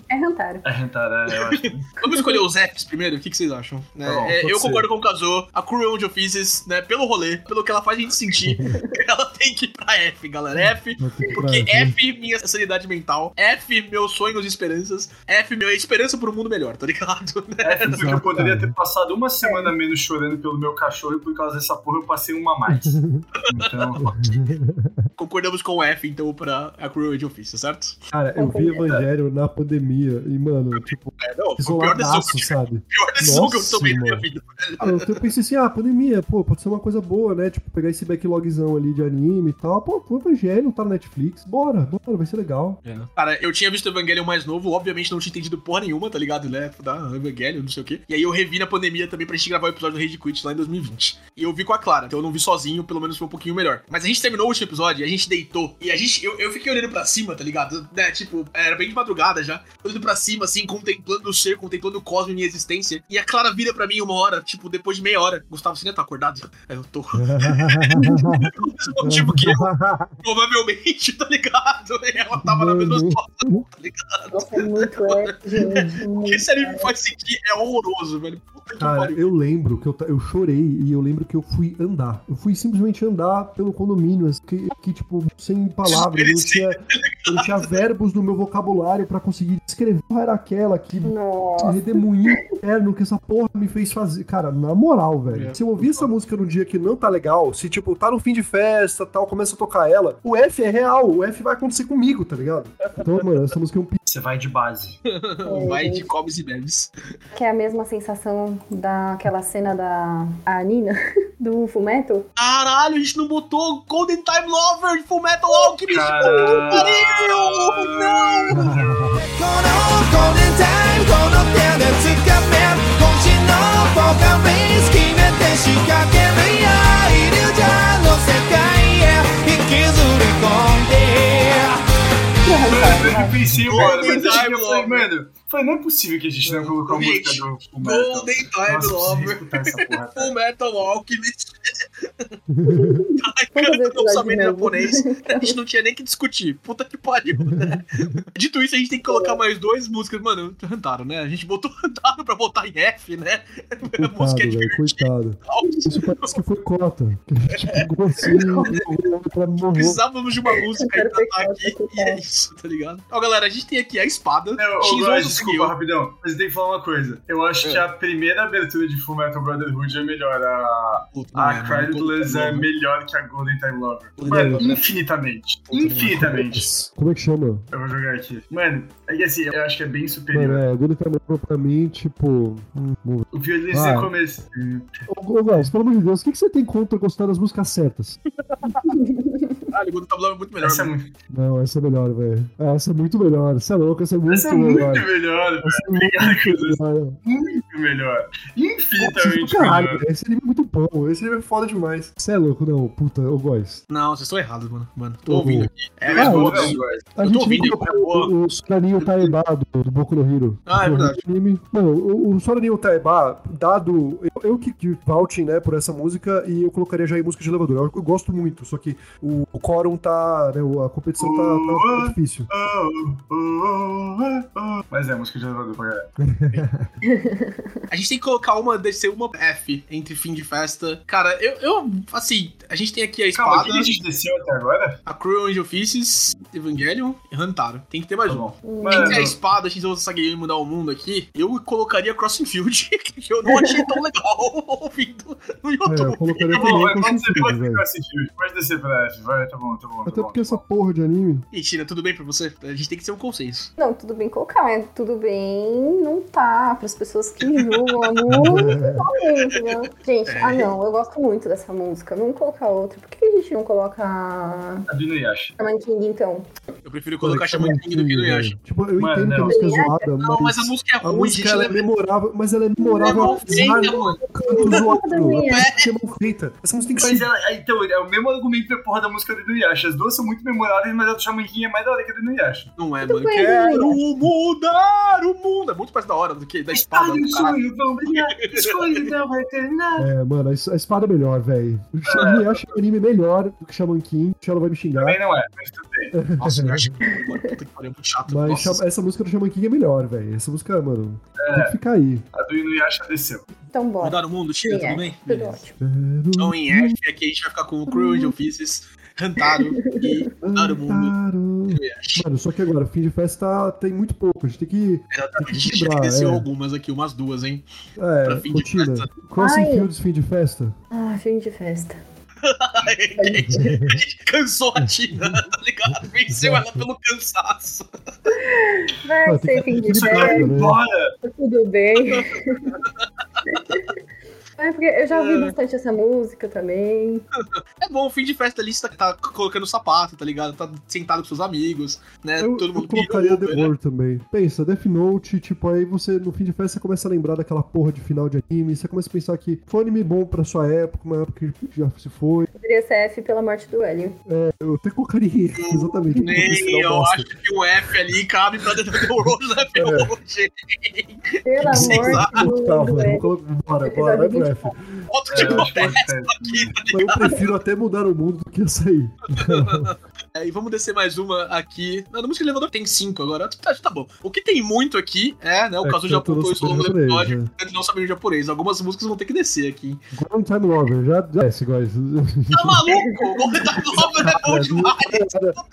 É Hantaro. É Hantaro, é, eu acho. Vamos escolher os apps primeiro? O que, que vocês acham? Né, Tá bom, é, eu ser. concordo com o Kazuo. A Cruel Angel Faces, né, pelo rolê, pelo que ela faz a gente sentir, ela tem que ir pra F, galera. F, porque F, minha sanidade mental. F, meus sonhos e esperanças. F, minha esperança por um mundo melhor, tá ligado? É, porque eu poderia ter passado uma semana menos chorando pelo meu cachorro e por causa dessa porra eu passei uma a mais. Então, Concordamos com o F, então, pra a Cruel Angel Faces, certo? Cara, eu vi Evangelho na pandemia e, mano, tipo, É, não, pior isoladaço, tive. sabe? Pior decisão que eu tomei na minha vida. Ah, Eu eu pensei assim, ah, pandemia, pô, pode ser uma coisa boa, né? Tipo, pegar esse backlogzão ali de anime e tal. Pô, o Evangelho tá na Netflix, bora, bora, vai ser legal. Cara, eu tinha visto o Evangelion mais novo, obviamente não tinha entendido porra nenhuma, tá ligado? Né? Da Evangelion, não sei o quê. E aí eu revi na pandemia também pra gente gravar o episódio do Rage Quit lá em 2020. E eu vi com a Clara, então eu não vi sozinho, pelo menos foi um pouquinho melhor. Mas a gente terminou o último episódio e gente deitou e a gente. Eu, eu fiquei olhando pra cima, tá ligado? Né, tipo, era bem de madrugada já. Olhando pra cima, assim, contemplando o ser, contemplando o cosmos e minha existência. E a Clara vira pra mim uma hora, tipo, depois de meia hora. Gustavo, você ainda tá acordado? Aí eu tô. tipo que eu, provavelmente, tá ligado? Ela tava na mesma situação, tá ligado? Nossa, é muito é, gente. Esse anime faz sentir é horroroso, velho. Puta que Cara, pariu. eu lembro que eu, eu chorei e eu lembro que eu fui andar. Eu fui simplesmente andar pelo condomínio, assim, que, que, tipo, sem palavras. Eu não tinha, eu não tinha verbos no meu vocabulário pra conseguir descrever qual era aquela que Nossa. redemoinho interno que essa porra me fez fazer. Cara, na moral, velho. É. Se eu ouvir essa música num dia que não tá legal, se, tipo, tá no fim de festa tal, começa a tocar ela, o F é real, o F vai acontecer comigo, tá ligado? Então, mano, essa música é um você vai de base. É, vai de comes e bebes. Que é a mesma sensação daquela cena da a Nina, do Fumeto. Caralho, a gente não botou Golden Time Lover de Fumeto Alchemist! Caralho! Pariu! Não! Golden Time, cara. Pensei, Boa, mas eu falei, mano, falei, não é possível que a gente não colocou a música do Golden Time Lover. O Metal Alchemist. Caraca, lançamento japonês. A gente não tinha nem que discutir. Puta que pariu, né? Dito isso, a gente tem que colocar mais duas músicas. Mano, Rantaro, né? A gente botou Rantaro pra botar em F, né? Coitado, música é. Coitado. Isso parece que foi cota. Que assim. Precisávamos de uma música e tá aqui. E é isso tá ligado? Ó, galera, a gente tem aqui a espada. Não, ô, X11 Góis, desculpa, rapidão. Mas eu tenho que falar uma coisa. Eu acho É. que a primeira abertura de Fullmetal Brotherhood é melhor. A, Puta, a é, mano. Cradleless é Puta, melhor que a Golden Time Lover. Mano, mano. infinitamente. Puta, Infinitamente. Como é que chama? Eu vou jogar aqui. Mano, é que assim, eu acho que é bem Mano, superior. é, Golden Time Lover pra mim, tipo. hum, hum. O violino Vai. você começa. Ô, ô, Góis, pelo amor de Deus, o que, que você tem contra gostar das músicas certas? Caralho, o Golden Tabular é muito melhor. Essa é muito, Não, essa é melhor, velho. Ah, Essa é muito melhor. Você é louco, essa é muito essa é muito melhor. melhor, velho. Essa é muito melhor. Muito melhor. Putz, Infinitamente caralho, melhor. velho, esse anime é muito bom. Esse anime é foda demais. Você é louco, não, puta, ô Góis. Não, vocês estão errados, mano. Mano, tô ouvindo aqui. É, Ah, eu- velho, Góis. A Eu gente ouvindo, é o, o Soraninho Taeba do, do Boku no Hero. Ah, é Do verdade. Anime. Mano, o, o Soraninho Taeba, dado. Eu, eu que que vouching, né, por essa música, e eu colocaria já em música de elevador. Eu, eu gosto muito, só que o, o quórum tá. Né, a competição tá, tá, tá difícil. Oh, oh, oh. Mas é, música de elevador pra galera. A gente tem que colocar uma, deve ser uma F entre fim de festa. Cara, eu, eu assim, a gente tem aqui a Calma, o espada, que a gente desceu até agora? a Cruel Angel Offices, Evangelion e Hantaro. Tem que ter mais Tá um. bom. Entre a espada, X outra Saga e mudar o mundo aqui, eu colocaria Crossing Field, que eu não achei tão legal ouvindo no É, eu YouTube. colocaria tá também. Crossing Field. Pode descer pra F, vai, tá bom, tá bom. tá Até bom, porque tá essa bom. porra de anime. E Tina, tudo bem pra você? A gente tem que ser um consenso. Não, tudo bem colocar, mas tudo bem não tá. Para as pessoas que julgam a música, não, entendeu? Gente, ah não, eu gosto muito dessa música. Vamos colocar outra. Por que a gente não coloca a A do Inuyasha. Shaman King, então? Eu prefiro colocar Shaman King do que. Tipo, eu entendo que a não. música é zoada, Não, mas a música é A ruim, música gente. ela é ela é memorável, mas ela é memorável mal apesar feita, mano. é mal feita. Essa música tem que Mas ser. ela, então, é o mesmo argumento da porra da música do Inuyasha. As duas são muito memoráveis, mas a do Shaman King é mais da hora que a do Inuyasha. Não é, Tudo mano. Quero mudar o mundo. É muito mais da hora do que da espada. Espada do e sonho vão brilhar, escuridão vai terminar. É, mano, a es- a espada é melhor, velho. Eu acho o anime melhor do que Shaman King. O Sheldon vai me xingar. Também não é, mas tudo bem. Nossa, pariu, é muito chato. Mas Nossa. Essa música do Shaman King é melhor, velho. Essa música, mano, tem que ficar aí. A do Inuyasha desceu. Então bora. Mudar o mundo, Tina, Sim, é. tudo bem? Tudo ótimo. Então em F aqui a gente vai ficar com o Cruel Angel Offices, Hantaro e Mudar o Mundo. Mano, só que agora, fim de festa tem muito pouco. A gente tem que. Exatamente, a Tem que gente já equilibrar, desceu é. algumas aqui, umas duas, hein? É, Pra fim de rotina. festa. Crossing Ai. Fields, fim de festa. Ah, fim de festa. a gente cansou a Tina, tá ligado? Venceu ela pelo cansaço. Vai ser fim de festa, né? Bora! tudo bem. É, porque eu já ouvi É. bastante essa música também. É bom, fim de festa ali, você tá, tá colocando sapato, tá ligado? Tá sentado com seus amigos, né? Eu, Todo eu mundo colocaria pirou, The né? War também. Pensa, Death Note, tipo, aí você, no fim de festa, você começa a lembrar daquela porra de final de anime, você começa a pensar que foi um anime bom pra sua época, uma época que já se foi. Poderia ser F pela morte do Hélio. Eu até colocaria, exatamente. Nem, eu bosta. acho que um F ali cabe pra do World né, É. mano, Hélio. vou colocar- bora, bora, vai pro F. Outro É, tipo de pode ser. aqui, tá eu prefiro até mudar o mundo do que sair. É, e vamos descer mais uma aqui. Na música elevador tem cinco agora. Tá, tá bom. O que tem muito aqui é, né? O É, Caso já apontou isso ao longo do episódio. Eles não sabem japonês. Algumas músicas vão ter que descer aqui. Golden Time Lover, já desce, guys. Tá maluco? Golden Time Lover é bom demais.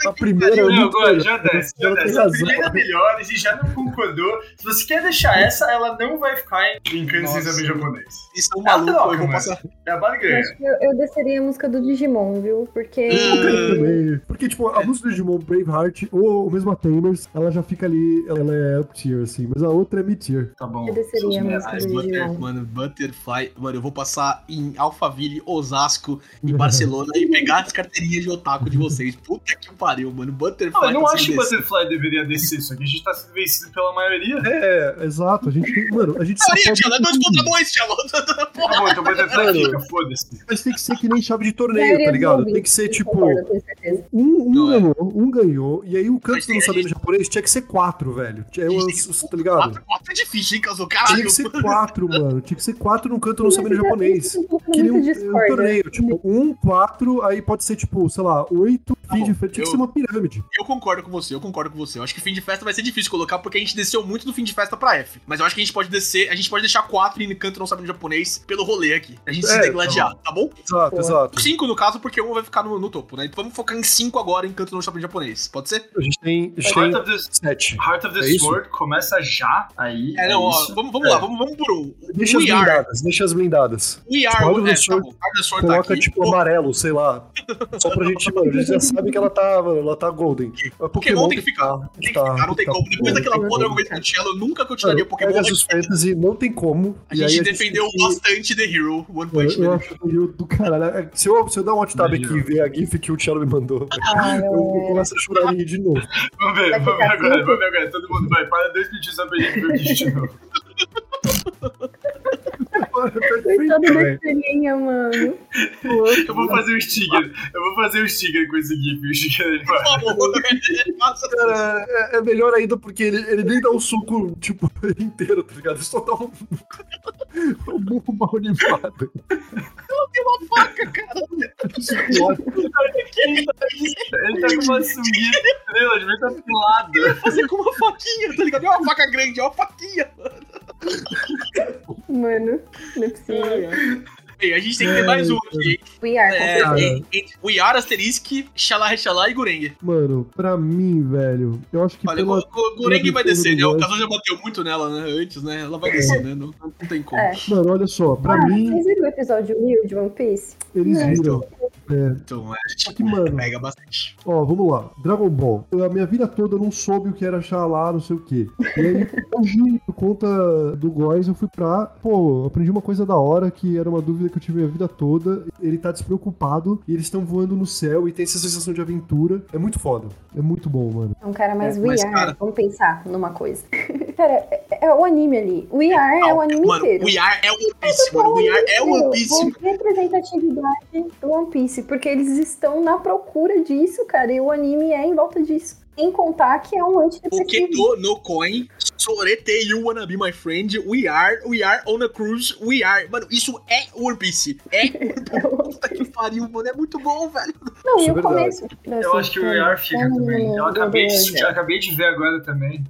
A primeira é Não, agora, melhor. já desce, já desce. A primeira é melhor, a gente já não concordou. Se você quer deixar essa, ela não vai ficar em, em Kansas Nossa. saber japonês. Isso é um É maluco. troca, Eu vou mano. passar. É a acho que eu, eu desceria a música do Digimon, viu? Porque. Hum. também. Porque, tipo, a música do Digimon Braveheart, ou mesmo a Tamers, ela já fica ali, ela é up tier, assim, mas a outra é mid tier. Tá bom. Eu desceria a música reais. do Butter- Digimon. mano, Butterfly. Mano, eu vou passar em Alphaville, Osasco e Barcelona e pegar as carteirinhas de otaku de vocês. Puta que pariu, mano. Butterfly. Não, eu não tá acho que desse. Butterfly deveria descer, só que a gente tá sendo vencido pela maioria. É, exato. A gente tem. Mano, a gente pode. Tchelo, é dois contra dois, Tchelo. Tá então foda-se. Mas tem que ser que nem chave de torneio, tá ligado? Tem que ser tipo. Um, um Não é. ganhou, um ganhou, e aí o canto que não sabendo japonês tinha que ser quatro, velho. Tinha, eu, tá ligado? Quatro, quatro é difícil, hein, Caso? Tinha Caralho. que ser quatro, mano. Tinha que ser quatro no canto não sabendo japonês. é Que nem um, muito um torneio, tipo, um, quatro, aí pode ser, tipo, sei lá, oito, fim de festa. Tinha que ser uma pirâmide. Eu concordo com você, eu concordo com você. Eu acho que fim de festa vai ser difícil colocar, porque a gente desceu muito do fim de festa pra F. Mas eu acho que a gente pode descer, a gente pode deixar quatro e canto não sabendo japonês pelo rolê aqui. A gente se É, degladiar, tá bom? Exato, Pô. exato. Cinco no caso, porque um vai ficar no, no topo, né? Então vamos focar em cinco agora em canto não sabendo japonês. Pode ser? A gente tem, a gente Heart tem of the, sete. Heart of the É isso? Sword começa já aí. É, não, ó, isso. vamos, vamos lá, vamos, vamos por um. Deixa as We are, blindadas, deixa as blindadas. we are, Heart of the é, tá Sword, Heart of the Sword tá Coloca, aqui. tipo, Pô, amarelo, sei lá. Só pra gente, mano, a gente já sabe que ela tá, mano, ela tá golden. A Pokémon tem que ficar. tá, Tem que tá, ficar, não tem tá, como. Depois tá, daquela tá, podre tá. argumento do Cello, eu nunca continuaria Pokémon. Fantasy não tem como. A gente defendeu tem que- bastante The Hero, One Punch eu Man. acho que eu- do caralho. é, Se eu, se eu dar um alt tab aqui e ver a GIF que o Thiago me mandou, Ah, eu, eu não. começo a chorar de novo. Vamos ver, vamos ver agora, cinco? vamos ver agora. Todo mundo vai. Para dois minutinhos só pra gente ver o de novo. Mano, Foi perfeito, velho. estrelinha, mano. Eu vou fazer um sticker. Eu vou fazer um sticker com esse GIF. O sticker ele Por vai. favor, faça Cara, é, é melhor ainda porque ele, ele nem dá um soco, tipo, inteiro, tá ligado? Ele só dá um. um burro mal animado. uma faca, cara. Ele tá com uma de estrela, devia estar pilado. Fazer com uma faquinha, tá ligado? É uma faca grande, é uma faquinha. Mano, não é possível. A gente tem que ter mais um aqui. We are, É, é, é, We Are, Asterisk, Xalá, Rechalá e Gureng. Mano, pra mim, velho, eu acho que Olha, pela. o o Gureng vai descer, né? O Casal já bateu muito nela, né? Antes, né? Ela vai descer, né? Não, não tem como. É. Mano, olha só, pra Ah, mim, vocês viram o episódio Will de One Piece? eles É. viram. É, Então, só gente que, mano, pega bastante. Ó, vamos lá. Dragon Ball. Eu, a minha vida toda eu não soube o que era Xalá, não sei o quê. E aí, hoje, por conta do Góis, eu fui pra. Pô, aprendi uma coisa da hora que era uma dúvida que eu tive a vida toda. Ele tá despreocupado e eles estão voando no céu e tem essa sensação de aventura. É muito foda. É muito bom, mano. É um cara mais É, We mas, Are. cara- Vamos pensar numa coisa. cara, é, é o anime ali. We Are é o anime mano, inteiro. We Are é One Piece, mano. We Are é One Piece. Bom, representatividade do One Piece, porque eles estão na procura disso, cara, e o anime é em volta disso. Sem contar que é um antidepressivo. Poketo no coin, Sorete you wanna be my friend, we are, we are on a cruise, we are. Mano, isso é One Piece. É Puta que pariu, mano. É muito bom, velho. Não, e é o começo. Eu acho que o ER fica também. Eu acabei de, eu acabei de ver agora também.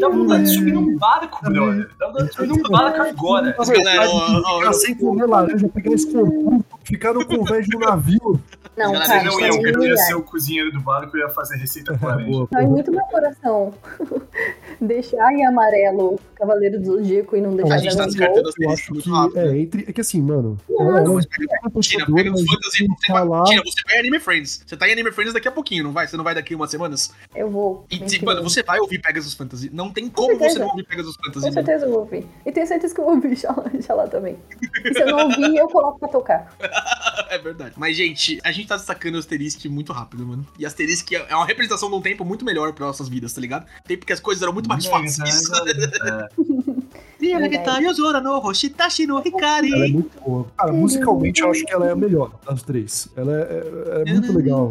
Dá vontade de subir num barco, brother. Dá vontade de subir num barco agora. Galera, Ficar sem comer laranja, pegar esse corpo, ficar no convés de um navio. Não, Galera, cara, Não, pra eu, eu ia ser o cozinheiro do barco e ia fazer receita com laranja. Porra. muito meu coração. Deixar em amarelo Cavaleiro do Zodíaco e não deixar A gente tá descartando as acho muito rápido. é, entre, é que assim, mano. É tira, pega os fantasy. tira, você vai em Anime Friends. Você tá em Anime Friends daqui a pouquinho, não vai? Você não vai daqui umas semanas? Eu vou. E, tipo, mano, você vai ouvir Pegasus Fantasy. Não tem como você não ouvir Pegasus Fantasy, Com certeza eu vou ouvir. E tenho certeza que eu vou ouvir Xalá, também. Se eu não ouvir, eu coloco pra tocar. É verdade. Mas, gente, a gente tá destacando o Asterisk muito rápido, mano. E Asterisk é uma representação de um tempo muito melhor pra nossas vidas, tá ligado? Tempo que as coisas eram muito mais fáceis. É, Verdade. Ela é muito boa. Cara, musicalmente eu acho que ela é a melhor das três. Ela é, é- é muito legal.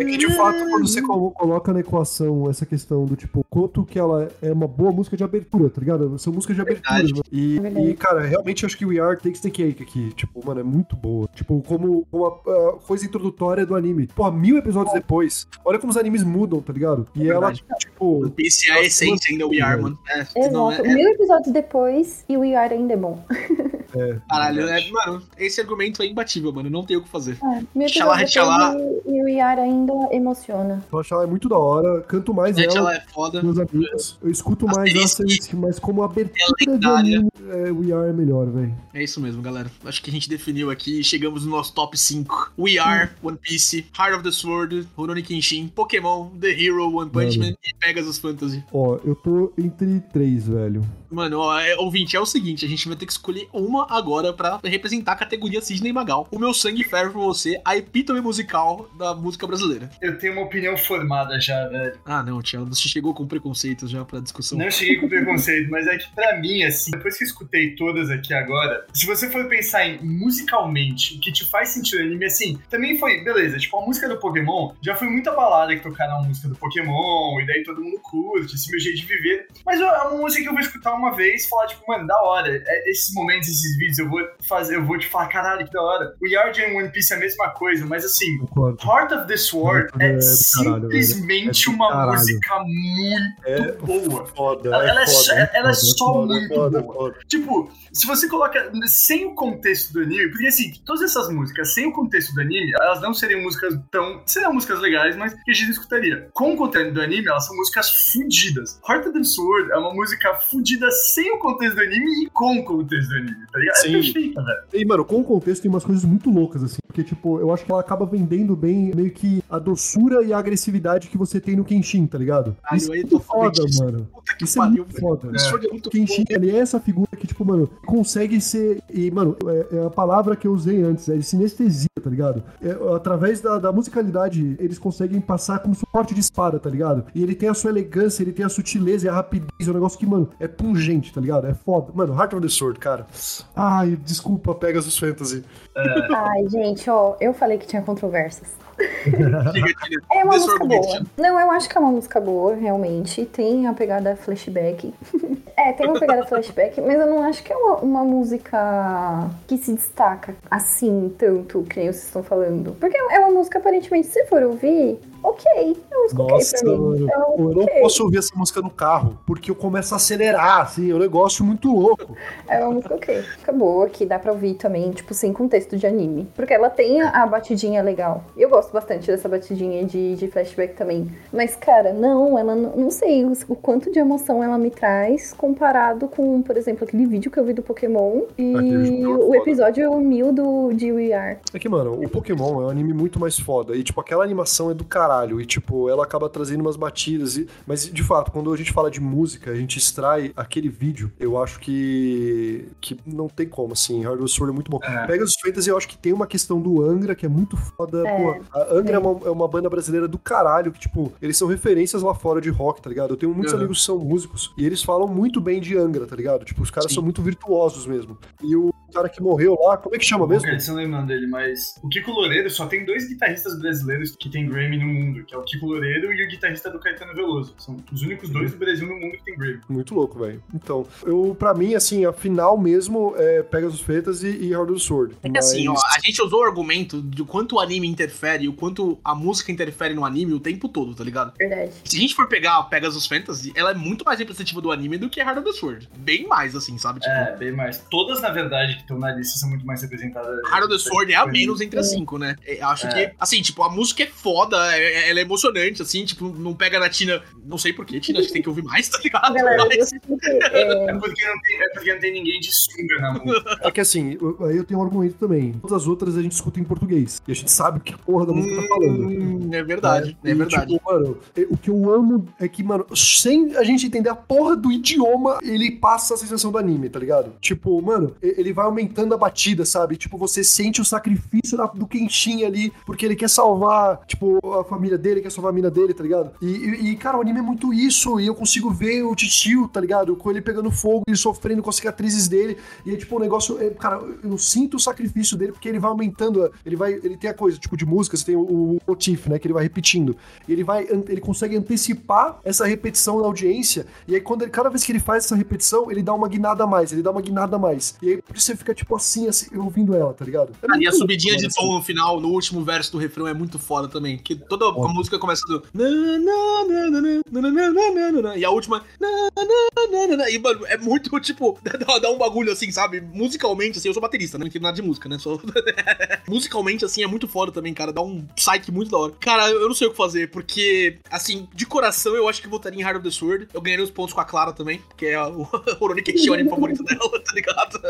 É que de fato, quando você colo- coloca na equação essa questão do tipo, quanto que ela é uma boa música de abertura, tá ligado? São músicas de abertura. Né? E, É e, cara, realmente acho que We Are Takes the Cake aqui. Tipo, mano, é muito boa. Tipo, como uma a coisa introdutória do anime. Pô, mil episódios depois. Olha como os animes mudam, tá ligado? E ela, Verdade. tipo. Piece é a essência ainda, We Are, mano. É, Exato. é, Mil episódios depois e o We Are ainda é bom. caralho, é, mano, esse argumento é imbatível, mano. Não tem o que fazer. É, Xalá, Xalá. depois e o Are ainda emociona. Eu acho ela muito da hora. Canto mais Gente, ela. ela é foda. Meus amigos, eu escuto mais. Asterisco, mas como abertura de lendária. anime, é, We Are é melhor, velho. É isso mesmo, galera. Acho que a gente definiu aqui e chegamos no nosso top 5. We Are, One Piece, Heart of the Sword, Rurouni Kenshin, Pokémon, The Hero, One Punch. Man e Pegasus Fantasy. Ó, eu tô entre três, velho. Mano, ó, é, ouvinte, é o seguinte, a gente vai ter que escolher uma agora pra representar a categoria Sidney Magal. O meu sangue ferve por você, a epítome musical da música brasileira. Eu tenho uma opinião formada já, velho. Ah, não, Tiago, você chegou com preconceitos já pra discussão. Não cheguei com preconceito, mas é que pra mim, assim, depois que eu escutei todas aqui agora, se você for pensar em musicalmente, o que te faz sentir o anime, assim, também foi, beleza, tipo, a música do Pokémon já foi muita balada que tocaram a música do Pokémon, e daí todo mundo curte, esse meu jeito de viver. Mas é uma música que eu vou escutar uma vez e falar, tipo, mano, da hora. É, esses momentos, esses vídeos, eu vou fazer, eu vou te falar, caralho, que da hora. O Yard and One Piece é a mesma coisa, mas assim. Heart of the Sword É é, caralho, simplesmente É do uma caralho. música muito É boa. foda. Ela- ela é só- ela é foda, só foda, muito foda, boa. foda. Tipo, se você coloca sem o contexto do anime, porque assim, todas essas músicas sem o contexto do anime, elas não seriam músicas tão. seriam músicas legais, mas que a gente escutaria. Com o contexto do anime, elas são músicas fudidas. Heart of the Sword é uma música fudida sem o contexto do anime e com o contexto do anime, tá ligado? Sim. É perfeita, velho. E, mano, com o contexto tem umas coisas muito loucas, assim. Porque, tipo, eu acho que ela acaba vendendo bem meio que a doçura e a agressividade que você tem no Kenshin, tá ligado? Caralho, Isso aí é muito foda, disso. mano. Puta que Isso é pariu, muito velho. foda. É muito Kenshin, ele é essa figura que, tipo, mano, consegue ser. E, mano, é, é a palavra que eu usei antes, é sinestesia, tá ligado? É, através da, da musicalidade, eles conseguem passar como suporte de espada, tá ligado? E ele tem a sua elegância, ele tem a sutileza e a rapidez, é um negócio que, mano, é pungente, tá ligado? É foda. Mano, Heart of the Sword, cara. Ai, desculpa, Pegasus Fantasy. Ai, gente, ó, eu falei que tinha controvérsias. É uma música boa. Não, eu acho que é uma música boa, realmente. Tem a pegada flashback. é, tem uma pegada flashback, mas eu não acho que é uma, uma música que se destaca assim tanto, que nem vocês estão falando. Porque é uma música, aparentemente, se for ouvir, ok. É Nossa, ok pra mim. É uma Eu não posso ouvir essa música no carro, porque eu começo a acelerar, assim, é um negócio muito louco. É uma música ok. Música boa, que dá pra ouvir também, tipo, sem contexto de anime. Porque ela tem a, batidinha legal. Eu gosto bastante dessa batidinha de, de flashback também. Mas, cara, não, ela não, não sei o, quanto de emoção ela me traz comparado com, por exemplo, aquele vídeo que eu vi do Pokémon e foi o episódio mil do, de We Are. É que, mano, o Pokémon é um anime muito mais foda. E, tipo, aquela animação é do caralho. E, tipo, ela acaba trazendo umas batidas. E... Mas, de fato, quando a gente fala de música, a gente extrai aquele vídeo, eu acho que. que não tem como, assim. Hardware Sword é muito bom. É. Pegasus Fantasy, eu acho que tem uma questão do Angra, que é muito foda. É, Pô, a Angra é é. uma, é uma banda brasileira do caralho, que, tipo, eles são referências lá fora de rock, tá ligado? Eu tenho muitos Uhum. amigos que são músicos e eles falam muito bem de Angra, tá ligado? Tipo, os caras Sim. são muito virtuosos mesmo. E o cara que morreu lá, como é que chama mesmo? Não lembrando dele, mas o Kiko Loureiro só tem dois guitarristas brasileiros que tem Grammy no mundo, que é o Kiko Loureiro e o guitarrista do Caetano Veloso. São os únicos dois do Brasil no mundo que tem Grammy. Muito louco, velho. Então, eu, pra mim, assim, a final mesmo é Pegasus Fantasy e Hardware Sword. É que assim, ó, Mas- a gente usou o argumento de quanto o anime interfere e o quanto a música interfere no anime o tempo todo, tá ligado? Verdade. Se a gente for pegar Pegasus Fantasy, ela é muito mais representativa do anime do que a Heart of the Sword. Bem mais, assim, sabe? Tipo, É, bem mais. Todas, na verdade, que estão na lista são muito mais representadas. The Sword é a menos entre as cinco, né? Eu acho É. que, assim, tipo, a música é foda, é- é- ela é emocionante, assim, tipo, não pega na Tina. Não sei porquê, Tina, acho que tem que ouvir mais, tá ligado? Galera, Mas- é, É porque, não tem, é porque não tem ninguém de sunga na música. É que assim, eu- aí eu tenho um argumento também. Todas as outras a gente escuta em português. E a gente sabe o que a porra da música tá falando. Hum, é verdade, é, E, verdade. Tipo, mano, é- o que eu amo é que, mano, sem a gente entender a porra do idioma, ele passa a sensação do anime, tá ligado? Tipo, mano, ele vai aumentando a batida, sabe? Tipo, você sente o sacrifício da- do Kenshin ali, porque ele quer salvar, tipo, a família dele, quer salvar a mina dele, tá ligado? E, e- e, cara, o anime é muito isso, e eu consigo ver o titio, tá ligado? Com ele pegando fogo e sofrendo com as cicatrizes dele, e é tipo um negócio, é, cara, eu sinto o sacrifício dele, porque ele vai aumentando, ele vai, ele tem a coisa, tipo, de música, você tem o, o motif, né, que ele vai repetindo, ele vai, ele consegue antecipar essa repetição na audiência, e aí quando ele, cada vez que ele faz essa repetição, ele dá uma guinada a mais, ele dá uma guinada a mais, e aí por você fica tipo assim, assim ouvindo ela, tá ligado? É ah, e a subidinha de tom no final, no último verso do refrão, é muito foda também. Que toda a música começa do. E a última. E, mano, é muito tipo. Dá um bagulho assim, sabe? Musicalmente, assim, eu sou baterista, né? Não entendo nada de música, né? Sou... Musicalmente, assim, é muito foda também, cara. Dá um psyche muito da hora. Cara, eu não sei o que fazer, porque, assim, de coração eu acho que votaria em Heart of the Sword. Eu ganharia os pontos com a Clara também, que é a Horoni Kenshin, o favorito dela, tá ligado?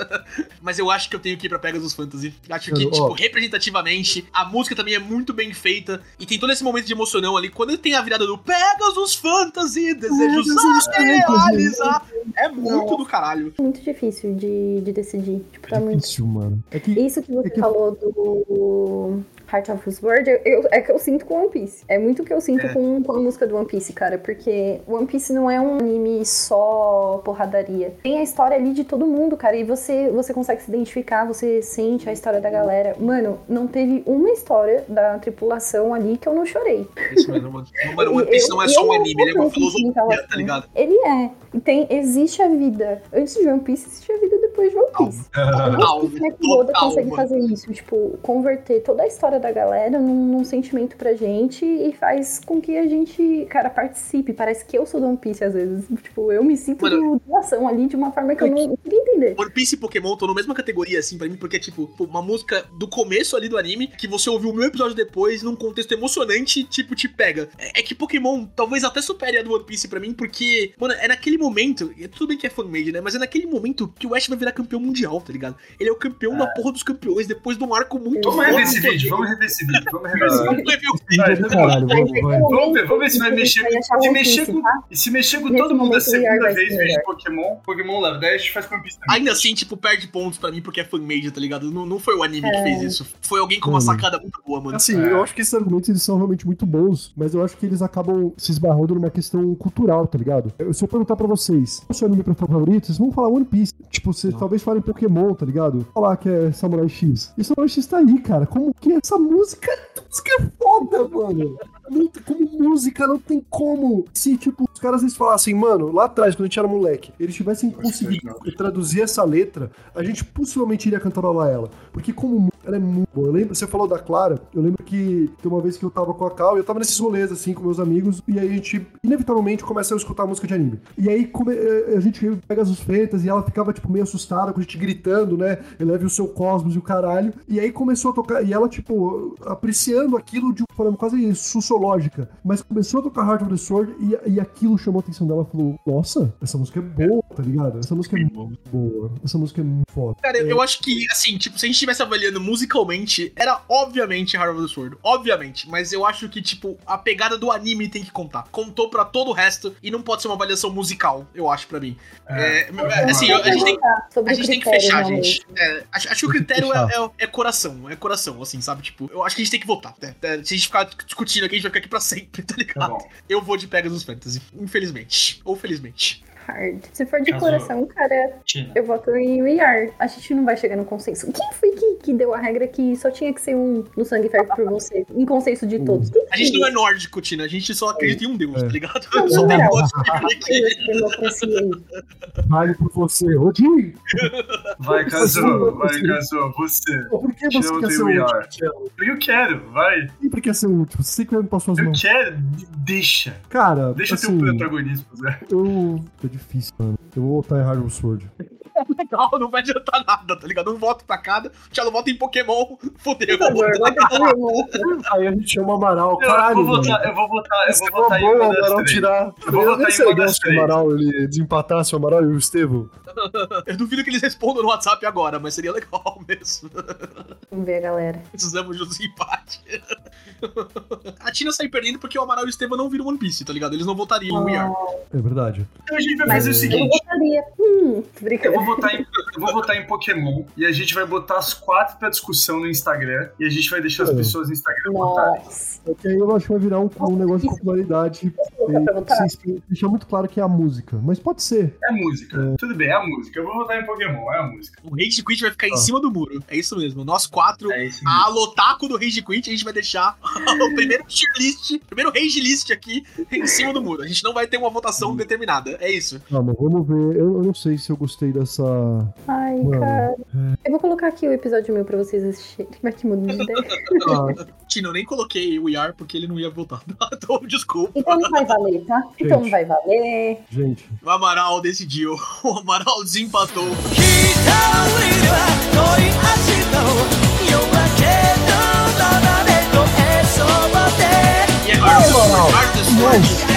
Mas eu acho que eu tenho que ir pra Pegasus Fantasy. Acho que, tipo, ó. representativamente, a música também é muito bem feita. E tem todo esse momento de emocionão ali. Quando tem a virada do Pegasus Fantasy, desejos a realizar. É muito do caralho. muito difícil de, de decidir. Tipo, tá muito. Difícil, mano. É que Isso que você É que- falou do Heart of the Sword, eu, eu- é que eu sinto com One Piece. É muito o que eu sinto É. com, com a música do One Piece, cara. Porque One Piece não é um anime só porradaria. Tem a história ali de todo mundo, cara. E você, você consegue se identificar, você sente a história da galera. Mano, não teve uma história da tripulação ali que eu não chorei. Isso mesmo, mano. One Piece Eu- não é só um anime, ele é uma filosofia, tá ligado? Ele é. E tem, existe a vida antes de One Piece, existe a vida depois de One Piece. Como é que o Oda consegue fazer isso? Tipo, converter toda a história da galera num, num sentimento pra gente e faz com que a gente, cara, participe. Parece que eu sou do One Piece às vezes. Tipo, eu me sinto Mano, do doação ali de uma forma que eu não queria entender. One Piece e Pokémon estão na mesma categoria, assim, pra mim, porque é tipo, uma música do começo ali do anime, que você ouviu mil episódios depois, num contexto emocionante, tipo, te pega. É, é que Pokémon talvez até supere a do One Piece pra mim, porque, mano, é naquele momento, e tudo bem que é fan-made, né? Mas é naquele momento que o Ash vai virar campeão mundial, tá ligado? Ele é o campeão da porra dos campeões, depois de um arco muito Vamos rever esse do vídeo, vamos rever esse vídeo, vamos rever esse vídeo. Vamos ver, vamos ver se vai mexer com. Se mexer com. tá? E se mexer com todo mundo a segunda vez melhor. Pokémon, Pokémon leva 10, a gente faz com One Piece também. Ainda assim, tipo, perde pontos pra mim porque é fan-made, tá ligado? Não, não foi o anime que É. fez isso. Foi alguém com uma Mano. sacada muito boa, mano. Assim, É. eu acho que esses argumentos eles são realmente muito bons, mas eu acho que eles acabam se esbarrando numa questão cultural, tá ligado? Eu- Se eu perguntar pra vocês, qual é o seu anime favorito, vocês vão falar One Piece. Tipo, vocês talvez falem Pokémon, tá ligado? Falar que é Samurai X. E Samurai X tá aí, cara. Como que essa música, essa música é foda, mano. Não como música, não tem como. Se, tipo, os caras eles falassem, mano, lá atrás, quando a gente era moleque, eles tivessem conseguido traduzir essa letra, a gente possivelmente iria cantarolar ela. Porque como ela é muito boa. Eu lembro, você falou da Clara, eu lembro que tem uma vez que eu tava com a Cal, e eu tava nesses rolês, assim, com meus amigos, e aí a gente, inevitavelmente, começa a escutar música de anime. E aí come- eh, a gente pega as feitas e ela ficava, tipo, meio assustada com a gente gritando, né? Eleve o seu cosmos e o caralho. E aí começou a tocar, e ela, tipo, apreciando aquilo de uma forma quase sociológica. Mas começou a tocar Heart of the Sword e, e aquilo chamou a atenção dela. Ela falou: Nossa, essa música é boa, tá ligado? Essa música é muito boa. Essa música é muito foda. Cara, eu, eu acho que, assim, tipo, se a gente estivesse avaliando musicalmente, era obviamente Heart of the Sword. Obviamente. Mas eu acho que, tipo, a pegada do anime tem que contar. Contou pra todo o resto e não pode ser uma avaliação musical, eu acho, pra mim. É, assim, eu- a gente tem, a gente tem que fechar, realmente. gente. É, acho, acho que o critério é, é- é coração, é coração, assim, sabe? Tipo, eu acho que a gente tem que votar. né? É, Se a gente ficar discutindo aqui, a gente vai ficar aqui pra sempre, tá Tá ligado? bom. eu vou de Pegasus Fantasy, infelizmente. Ou felizmente. Hard. Se for de Caso- coração, cara, Tina. eu voto em We Are. A gente não vai chegar no consenso. Quem foi que, que deu a regra que só tinha que ser um no sangue feito por você? Em consenso de todos. Quem A gente não é nórdico, Tina. A gente só acredita em um deus, É. tá ligado? Não, só não, tem não. gosto de viver aqui. Vale por você. Odin! Vai, Kazu, vai, Kazu, você. Por que você quer o ser o último? Eu quero, vai. Sempre quer ser o último. Você sempre vai para suas Eu mãos. quero, deixa. Cara, Deixa eu assim, ter o protagonismo, Zé. eu... Difícil, mano. Eu vou voltar em Hard Sword. legal, não vai adiantar nada, tá ligado? Um voto pra cada, o Thiago vota em Pokémon, fodeu. Aí a gente chama o Amaral. Eu, Caralho, eu vou votar, eu vou votar, eu vou é uma votar em boa, uma Amaral tirar. Eu vou Eu votar em uma das se o três. Amaral ele desempatasse o Amaral e o Estevão. Eu duvido que eles respondam no WhatsApp agora, mas seria legal mesmo. Vamos ver, galera. Precisamos de um desempate. A Tina sai perdendo porque o Amaral e o Esteban não viram One Piece, tá ligado? Eles não votariam no We Are. É verdade. Então a gente vai Mas fazer o eu seguinte. votaria. Hum, tô Eu brincando. vou, votar em, eu vou votar em Pokémon e a gente vai botar as quatro pra discussão no Instagram e a gente vai deixar as É. pessoas no Instagram votarem. Porque aí eu acho que vai virar um, um negócio de popularidade. Sem- deixar muito claro que é a música. Mas pode ser. É música. Tudo bem, é a música. Eu vou votar em Pokémon, é a música. O Rage Quit vai ficar em Ah. cima do muro. É isso mesmo. Nós quatro, É a Lotaku do Rage Quit, a gente vai deixar o primeiro tier list, o primeiro Rage List aqui em cima do muro. A gente não vai ter uma votação determinada. É isso. Calma, vamos ver. Eu, eu não sei se eu gostei dessa. Ai, Mano, cara. Eu vou colocar aqui o episódio meu pra vocês assistirem. Vai que muda de ideia. Ah, Tino, eu nem coloquei o We Are porque ele não ia votar. então, desculpa. Então não vai valer, tá? Então não vai valer. gente. O Amaral decidiu. O Amaral desempatou.「ひ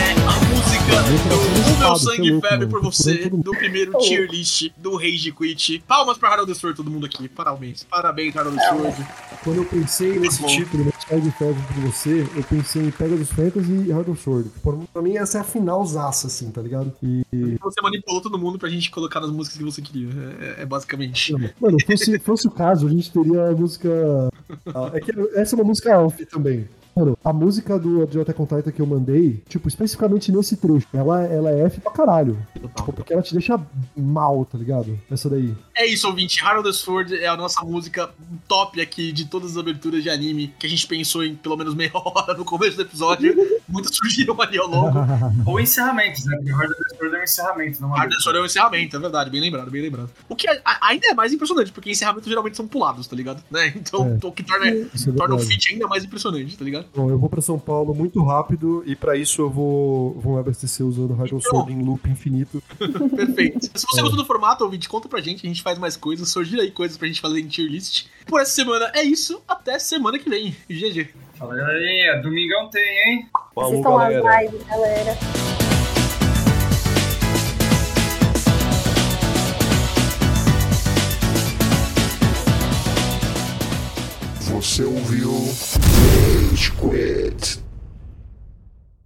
O Meu Sangue é louco, Febre por você, todo do primeiro Tô tier list do Rage Quit. Palmas pra Harold the Sword, todo mundo aqui. Parabéns. Parabéns, Harold the Sword. Quando eu pensei nesse bom. título, Sky de Febre por você, eu pensei em Pegasus Fantasy e of Sword. Pra, mim, essa é a finalzaça, assim, tá ligado? E. Você manipulou todo mundo pra gente colocar nas músicas que você queria. É, é basicamente. Mano, fosse, fosse o caso, a gente teria a música. Ah, É que essa é uma música off também. Mano, a música do de Attack on Titan que eu mandei, tipo, especificamente nesse trecho, ela, ela é F pra caralho. Tipo, porque ela te deixa mal, tá ligado? Essa daí. É isso, ouvinte. Harold the Sword é a nossa música top aqui de todas as aberturas de anime que a gente pensou em pelo menos meia hora no começo do episódio. Muitas surgiram ali ao longo. Ou encerramentos, né? Porque Hard of Sword é um encerramento, não é the Sword é um encerramento, é verdade. Bem lembrado, bem lembrado. O que ainda é mais impressionante, porque encerramentos geralmente são pulados, tá ligado? Né? Então, o que torna, é torna o feat ainda mais impressionante, tá ligado? Bom, eu vou pra São Paulo muito rápido e pra isso eu vou, vou me abastecer usando of Então. Sword em loop infinito. Perfeito. Se você É. gostou do formato, ouvinte, conta pra gente. A gente faz mais coisas, surgir aí coisas pra gente fazer em tier list. Por essa semana é isso. Até semana que vem. GG. Fala, galerinha. Domingão tem, hein? Vocês estão às lives, galera. Você ouviu Rage Quit.